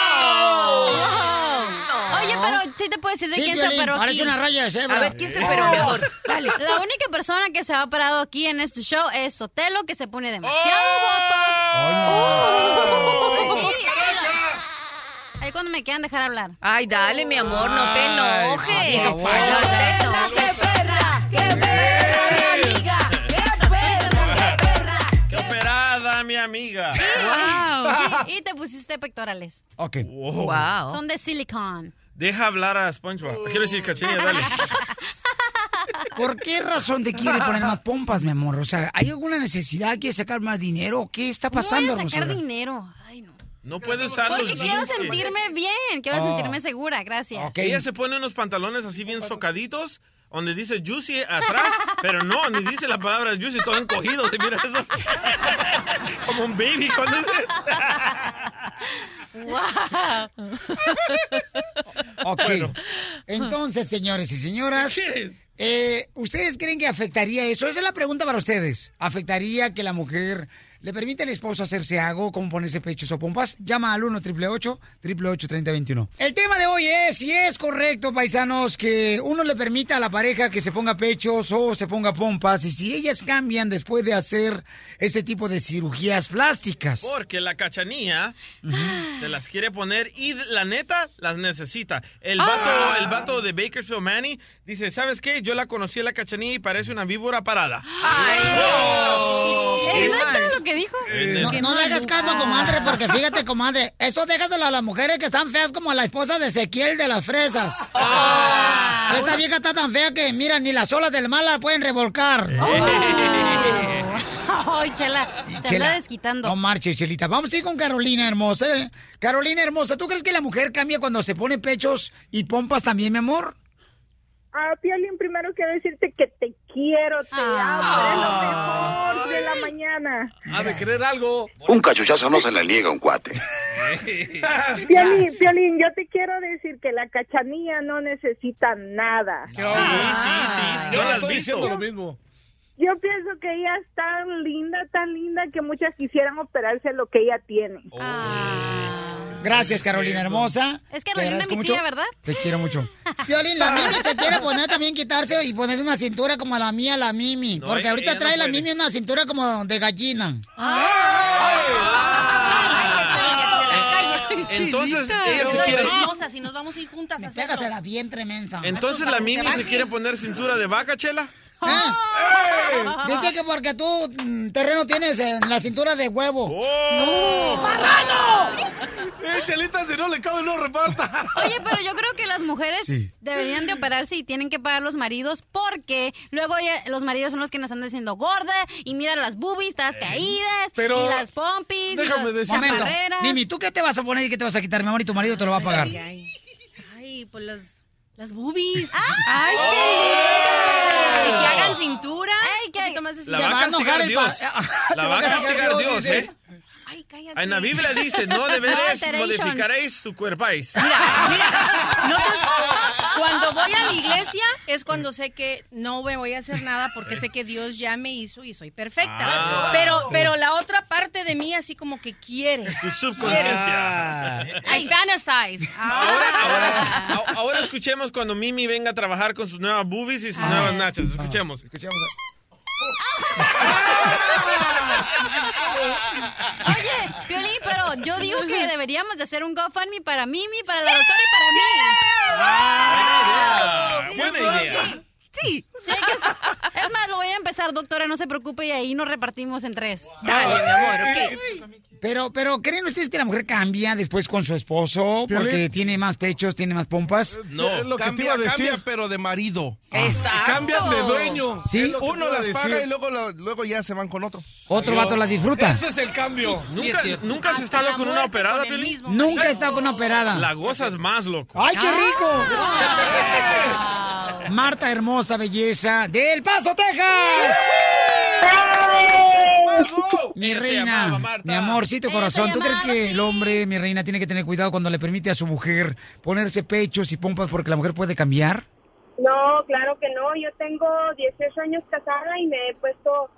S10: pero sí te puedo decir de
S3: Sí,
S10: quién
S3: Piolín,
S10: se operó aquí.
S3: parece una raya de cebra.
S5: A ver, ¿quién se operó, mi amor? Dale.
S10: La única persona que se ha operado aquí en este show es Sotelo, que se pone demasiado
S3: Oh.
S10: botox. Uh. Sí, Ahí cuando me quieran dejar hablar.
S5: Ay, dale, mi amor, no te enojes.
S3: Ay,
S5: No te enojes.
S4: ¡Qué operada, mi amiga!
S10: Y, y te pusiste pectorales.
S3: Ok.
S5: Wow.
S10: Son de silicón.
S4: Deja hablar a SpongeBob. Quiero decir, cachanilla, dale.
S3: ¿Por qué razón te quiere poner más pompas, mi amor? O sea, ¿hay alguna necesidad? ¿Quieres sacar más dinero? ¿Qué está pasando,
S10: Voy a sacar
S3: Rosaura?
S10: dinero. Ay, no.
S4: No puede usar los
S10: Porque quiero
S4: jeans
S10: sentirme bien. Quiero
S3: Oh.
S10: sentirme segura. Gracias.
S3: Ok.
S4: Ella se pone unos pantalones así bien socaditos, donde dice juicy atrás, pero no, ni dice la palabra juicy, todo encogido, se mira eso. Como un baby cuando
S3: Ok. Entonces, señores y señoras, eh, ¿ustedes creen que afectaría eso? Esa es la pregunta para ustedes. ¿Afectaría que la mujer le permite al esposo hacerse algo, como ponerse pechos o pompas? Llama al 1 888 888 3021 El tema de hoy es si es correcto, paisanos, que uno le permita a la pareja que se ponga pechos o se ponga pompas y si ellas cambian después de hacer ese tipo de cirugías plásticas.
S4: Porque la cachanía se las quiere poner y la neta las necesita. El vato,
S3: Ah.
S4: el vato de Bakersfield Manny dice, ¿sabes qué? Yo la conocí a la cachanía y parece una víbora parada.
S10: ¿Es neta lo que dijo?
S4: Eh,
S3: No, le hagas caso, comadre, porque fíjate, comadre, eso déjaselo a las mujeres que están feas como la esposa de Ezequiel de las fresas.
S10: Ah.
S3: Esa vieja está tan fea que, mira, ni las olas del mar la pueden revolcar.
S10: Ay, chela, se
S3: Chela,
S10: anda desquitando.
S3: No marches, Chelita. Vamos a ir con Carolina hermosa. ¿eh? Carolina hermosa, ¿tú crees que la mujer cambia cuando se pone pechos y pompas también, mi amor?
S19: Ah, Piolín, primero quiero decirte que te quiero, te amo, eres lo mejor de la mañana.
S6: Ha de querer algo.
S17: Un cachuchazo no se le niega a un cuate.
S19: Piolín, Piolín, yo te quiero decir que la cachanía no necesita nada.
S4: Sí, sí, sí, sí,
S6: Yo
S4: no
S6: le estoy
S4: visto.
S6: diciendo lo mismo.
S19: Yo pienso que ella es tan linda, tan linda que muchas quisieran operarse lo que ella tiene.
S3: Gracias, Carolina hermosa.
S10: Es Carolina, mi tía,
S3: mucho.
S10: ¿verdad?
S3: Te quiero mucho. Violín, la Mimi se quiere poner también quitarse y ponerse una cintura como la mía, la Mimi.
S4: No,
S3: porque ahorita
S4: no
S3: trae la. Mimi una cintura como de gallina.
S4: Entonces, ella se quiere...
S10: hermosa, si nos vamos a ir juntas a hacerlo.
S3: Pégasela bien tremenda.
S4: Entonces la Mimi se quiere poner cintura de vaca, Chela.
S3: ¿Eh? Dice que porque tú, mm, terreno, tienes en la cintura de huevo.
S4: ¡Oh!
S6: Eh, Chelita, si no le cabe, no reparta.
S10: Oye, pero yo creo que las mujeres deberían de operarse y tienen que pagar los maridos porque luego ya- los maridos son los que nos andan diciendo gorda y mira las boobies, todas caídas
S3: Pero-
S10: y las pompis
S3: Déjame
S10: y las chaparreras.
S3: Mimi, ¿tú qué te vas a poner y qué te vas a quitar, mi amor? Y tu marido te lo va a pagar.
S10: Ay, ay, pues las, las boobies.
S5: ¡Ay,
S10: qué
S5: Y
S10: lindo!
S5: Que hagan cintura.
S10: Ay, que
S4: La va a castigar Dios. La va a castigar Dios, ¿eh?
S10: Ay, cállate.
S4: En la Biblia dice, no deberéis modificaréis tu cuerpáis.
S5: No te- cuando voy a la iglesia es cuando sé que no me voy a hacer nada porque sé que Dios ya me hizo y soy perfecta.
S4: Ah.
S5: Pero, pero la otra parte de mí así como que quiere.
S4: Tu subconsciencia.
S5: I fantasize.
S4: A- Ahora escuchemos cuando Mimi venga a trabajar con sus nuevas boobies y sus nuevas nachas. Escuchemos.
S3: Escuchemos.
S10: Oye, Piolín, pero yo digo que deberíamos de hacer un GoFundMe para Mimi, para la doctora y para mí.
S4: Buena idea.
S10: Sí, sí, sí, hay que Es más, lo voy a empezar, doctora, no se preocupe, y ahí nos repartimos en tres.
S3: Dale, mi amor, Pero, pero, ¿creen ustedes que la mujer cambia después con su esposo? Porque
S23: Piolín.
S3: tiene más pechos, tiene más pompas.
S23: No,
S6: Es lo que te
S23: cambia,
S6: iba a decir.
S23: cambia, pero de marido.
S5: Exacto.
S6: Cambian de dueño.
S3: Sí.
S6: Te
S23: Uno las paga y luego, la- luego ya se van con otro.
S3: Otro vato la disfruta.
S6: Ese es el cambio.
S4: ¿Nunca, ¿nunca has estado con una operada, Piolín?
S3: Nunca he estado con una operada.
S4: La gozas más, loco.
S3: ¡Ay, qué rico! Marta hermosa belleza del Paso, Texas. Mi
S4: Ella
S3: reina, mi amorcito corazón, ¿tú crees que el hombre, mi reina, tiene que tener cuidado cuando le permite a su mujer ponerse pechos y pompas porque la mujer puede cambiar?
S19: No, claro que no. Yo tengo 18 años casada y me he puesto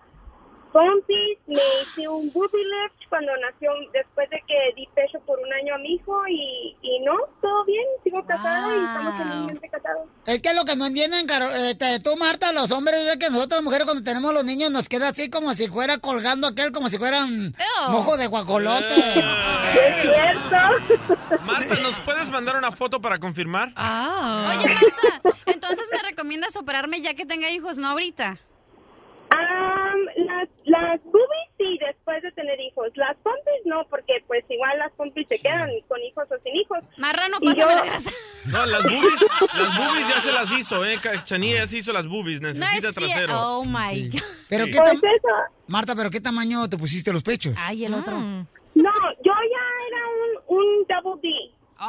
S19: pompis, me hice un booby lift cuando nació, después de que di pecho por un año a mi hijo y, y no, todo bien, sigo casada y estamos felizmente casados.
S3: Es que lo que no entienden, Caro- este, tú, Marta, los hombres, es que nosotros, mujeres, cuando tenemos los niños, nos queda así como si fuera colgando aquel, como si fueran mojo de guacolote.
S19: ¿Es cierto?
S4: Marta, ¿nos puedes mandar una foto para confirmar?
S10: Ah. Oye, Marta, entonces me recomiendas operarme ya que tenga hijos, no ahorita.
S19: Am, las, las boobies sí, después de tener hijos. Las pompis no, porque pues igual las pompis se quedan con hijos o sin hijos.
S10: Marrano, pásame
S19: yo-
S10: la grasa.
S4: No, las boobies, las boobies ya se las hizo, ¿eh? Cachanilla ya se hizo las boobies,
S10: No
S4: necesita
S10: es cierto.
S4: trasero.
S10: Oh my God.
S3: Pero
S4: Sí.
S3: qué tam- Marta, ¿pero qué tamaño te pusiste los pechos?
S10: Ay, el otro.
S19: No, yo ya era un, un double D.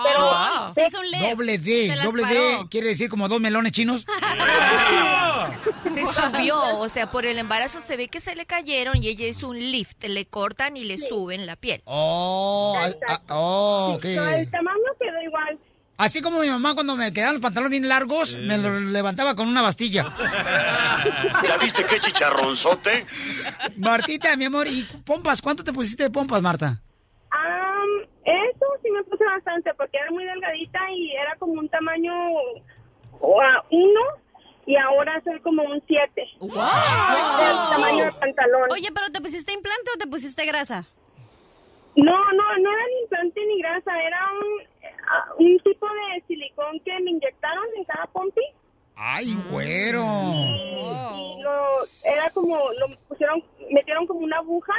S34: Pero
S10: Se hizo un lift.
S3: Doble D,
S10: Se
S3: doble D quiere decir como dos melones chinos.
S5: Se subió, o sea, por el embarazo se ve que se le cayeron y ella hizo un lift, le cortan y le suben la piel.
S3: Oh, ah, ah, oh, ok.
S34: no, el tamaño quedó igual.
S3: Así como mi mamá cuando me quedaban los pantalones bien largos, me los levantaba con una bastilla.
S2: ¿Ya viste qué chicharronzote?
S3: Martita, mi amor, ¿y pompas? ¿Cuánto te pusiste de pompas, Marta?
S34: Am, eso sí me puse bastante porque era muy delgadita y era como un tamaño o a uno y ahora soy como un siete. El tamaño del pantalón.
S10: Oye, pero ¿te pusiste implante o te pusiste grasa?
S34: No, no, no era ni implante ni grasa, era un, ah, un tipo de silicón que me inyectaron en cada pompi.
S3: ¡Ay, güero!
S34: Y lo, era como, lo pusieron, metieron como una aguja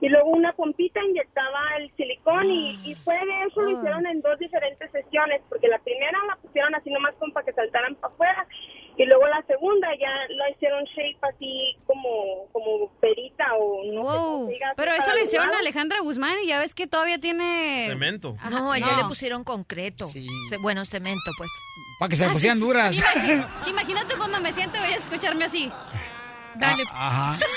S34: y luego una pompita inyectaba el silicón y, y fue de eso lo hicieron en dos diferentes sesiones, porque la primera la pusieron así nomás como para que saltaran para afuera y luego la segunda ya la hicieron shape así como, como perita o no sé cómo se diga,
S10: Pero eso le hicieron a. Alejandra Guzmán y ya ves que todavía tiene...
S4: Cemento.
S5: No, a ella
S10: no.
S5: le pusieron concreto. Ce- Bueno, cemento, pues.
S3: Para que se
S10: Ah,
S3: le pusieran
S10: sí.
S3: duras.
S10: Imagínate cuando me siente vayas a escucharme así. Dale.
S3: Ajá.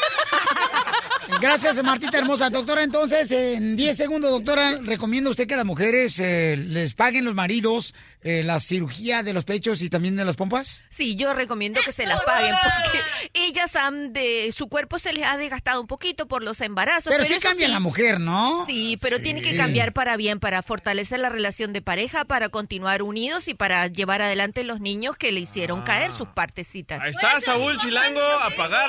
S3: Gracias, Martita hermosa. Doctora, entonces, en 10 segundos, doctora, ¿recomienda usted que las mujeres eh, les paguen los maridos eh, la cirugía de los pechos y también de las pompas?
S5: Sí, yo recomiendo que se las paguen porque ellas han de su cuerpo se les ha desgastado un poquito por los embarazos.
S3: Pero sí cambia la mujer, ¿no?
S5: Sí, pero
S3: Sí.
S5: tiene que cambiar para bien, para fortalecer la relación de pareja, para continuar unidos y para llevar adelante los niños que le hicieron caer sus partecitas.
S4: Ahí está Saúl Chilango a pagarle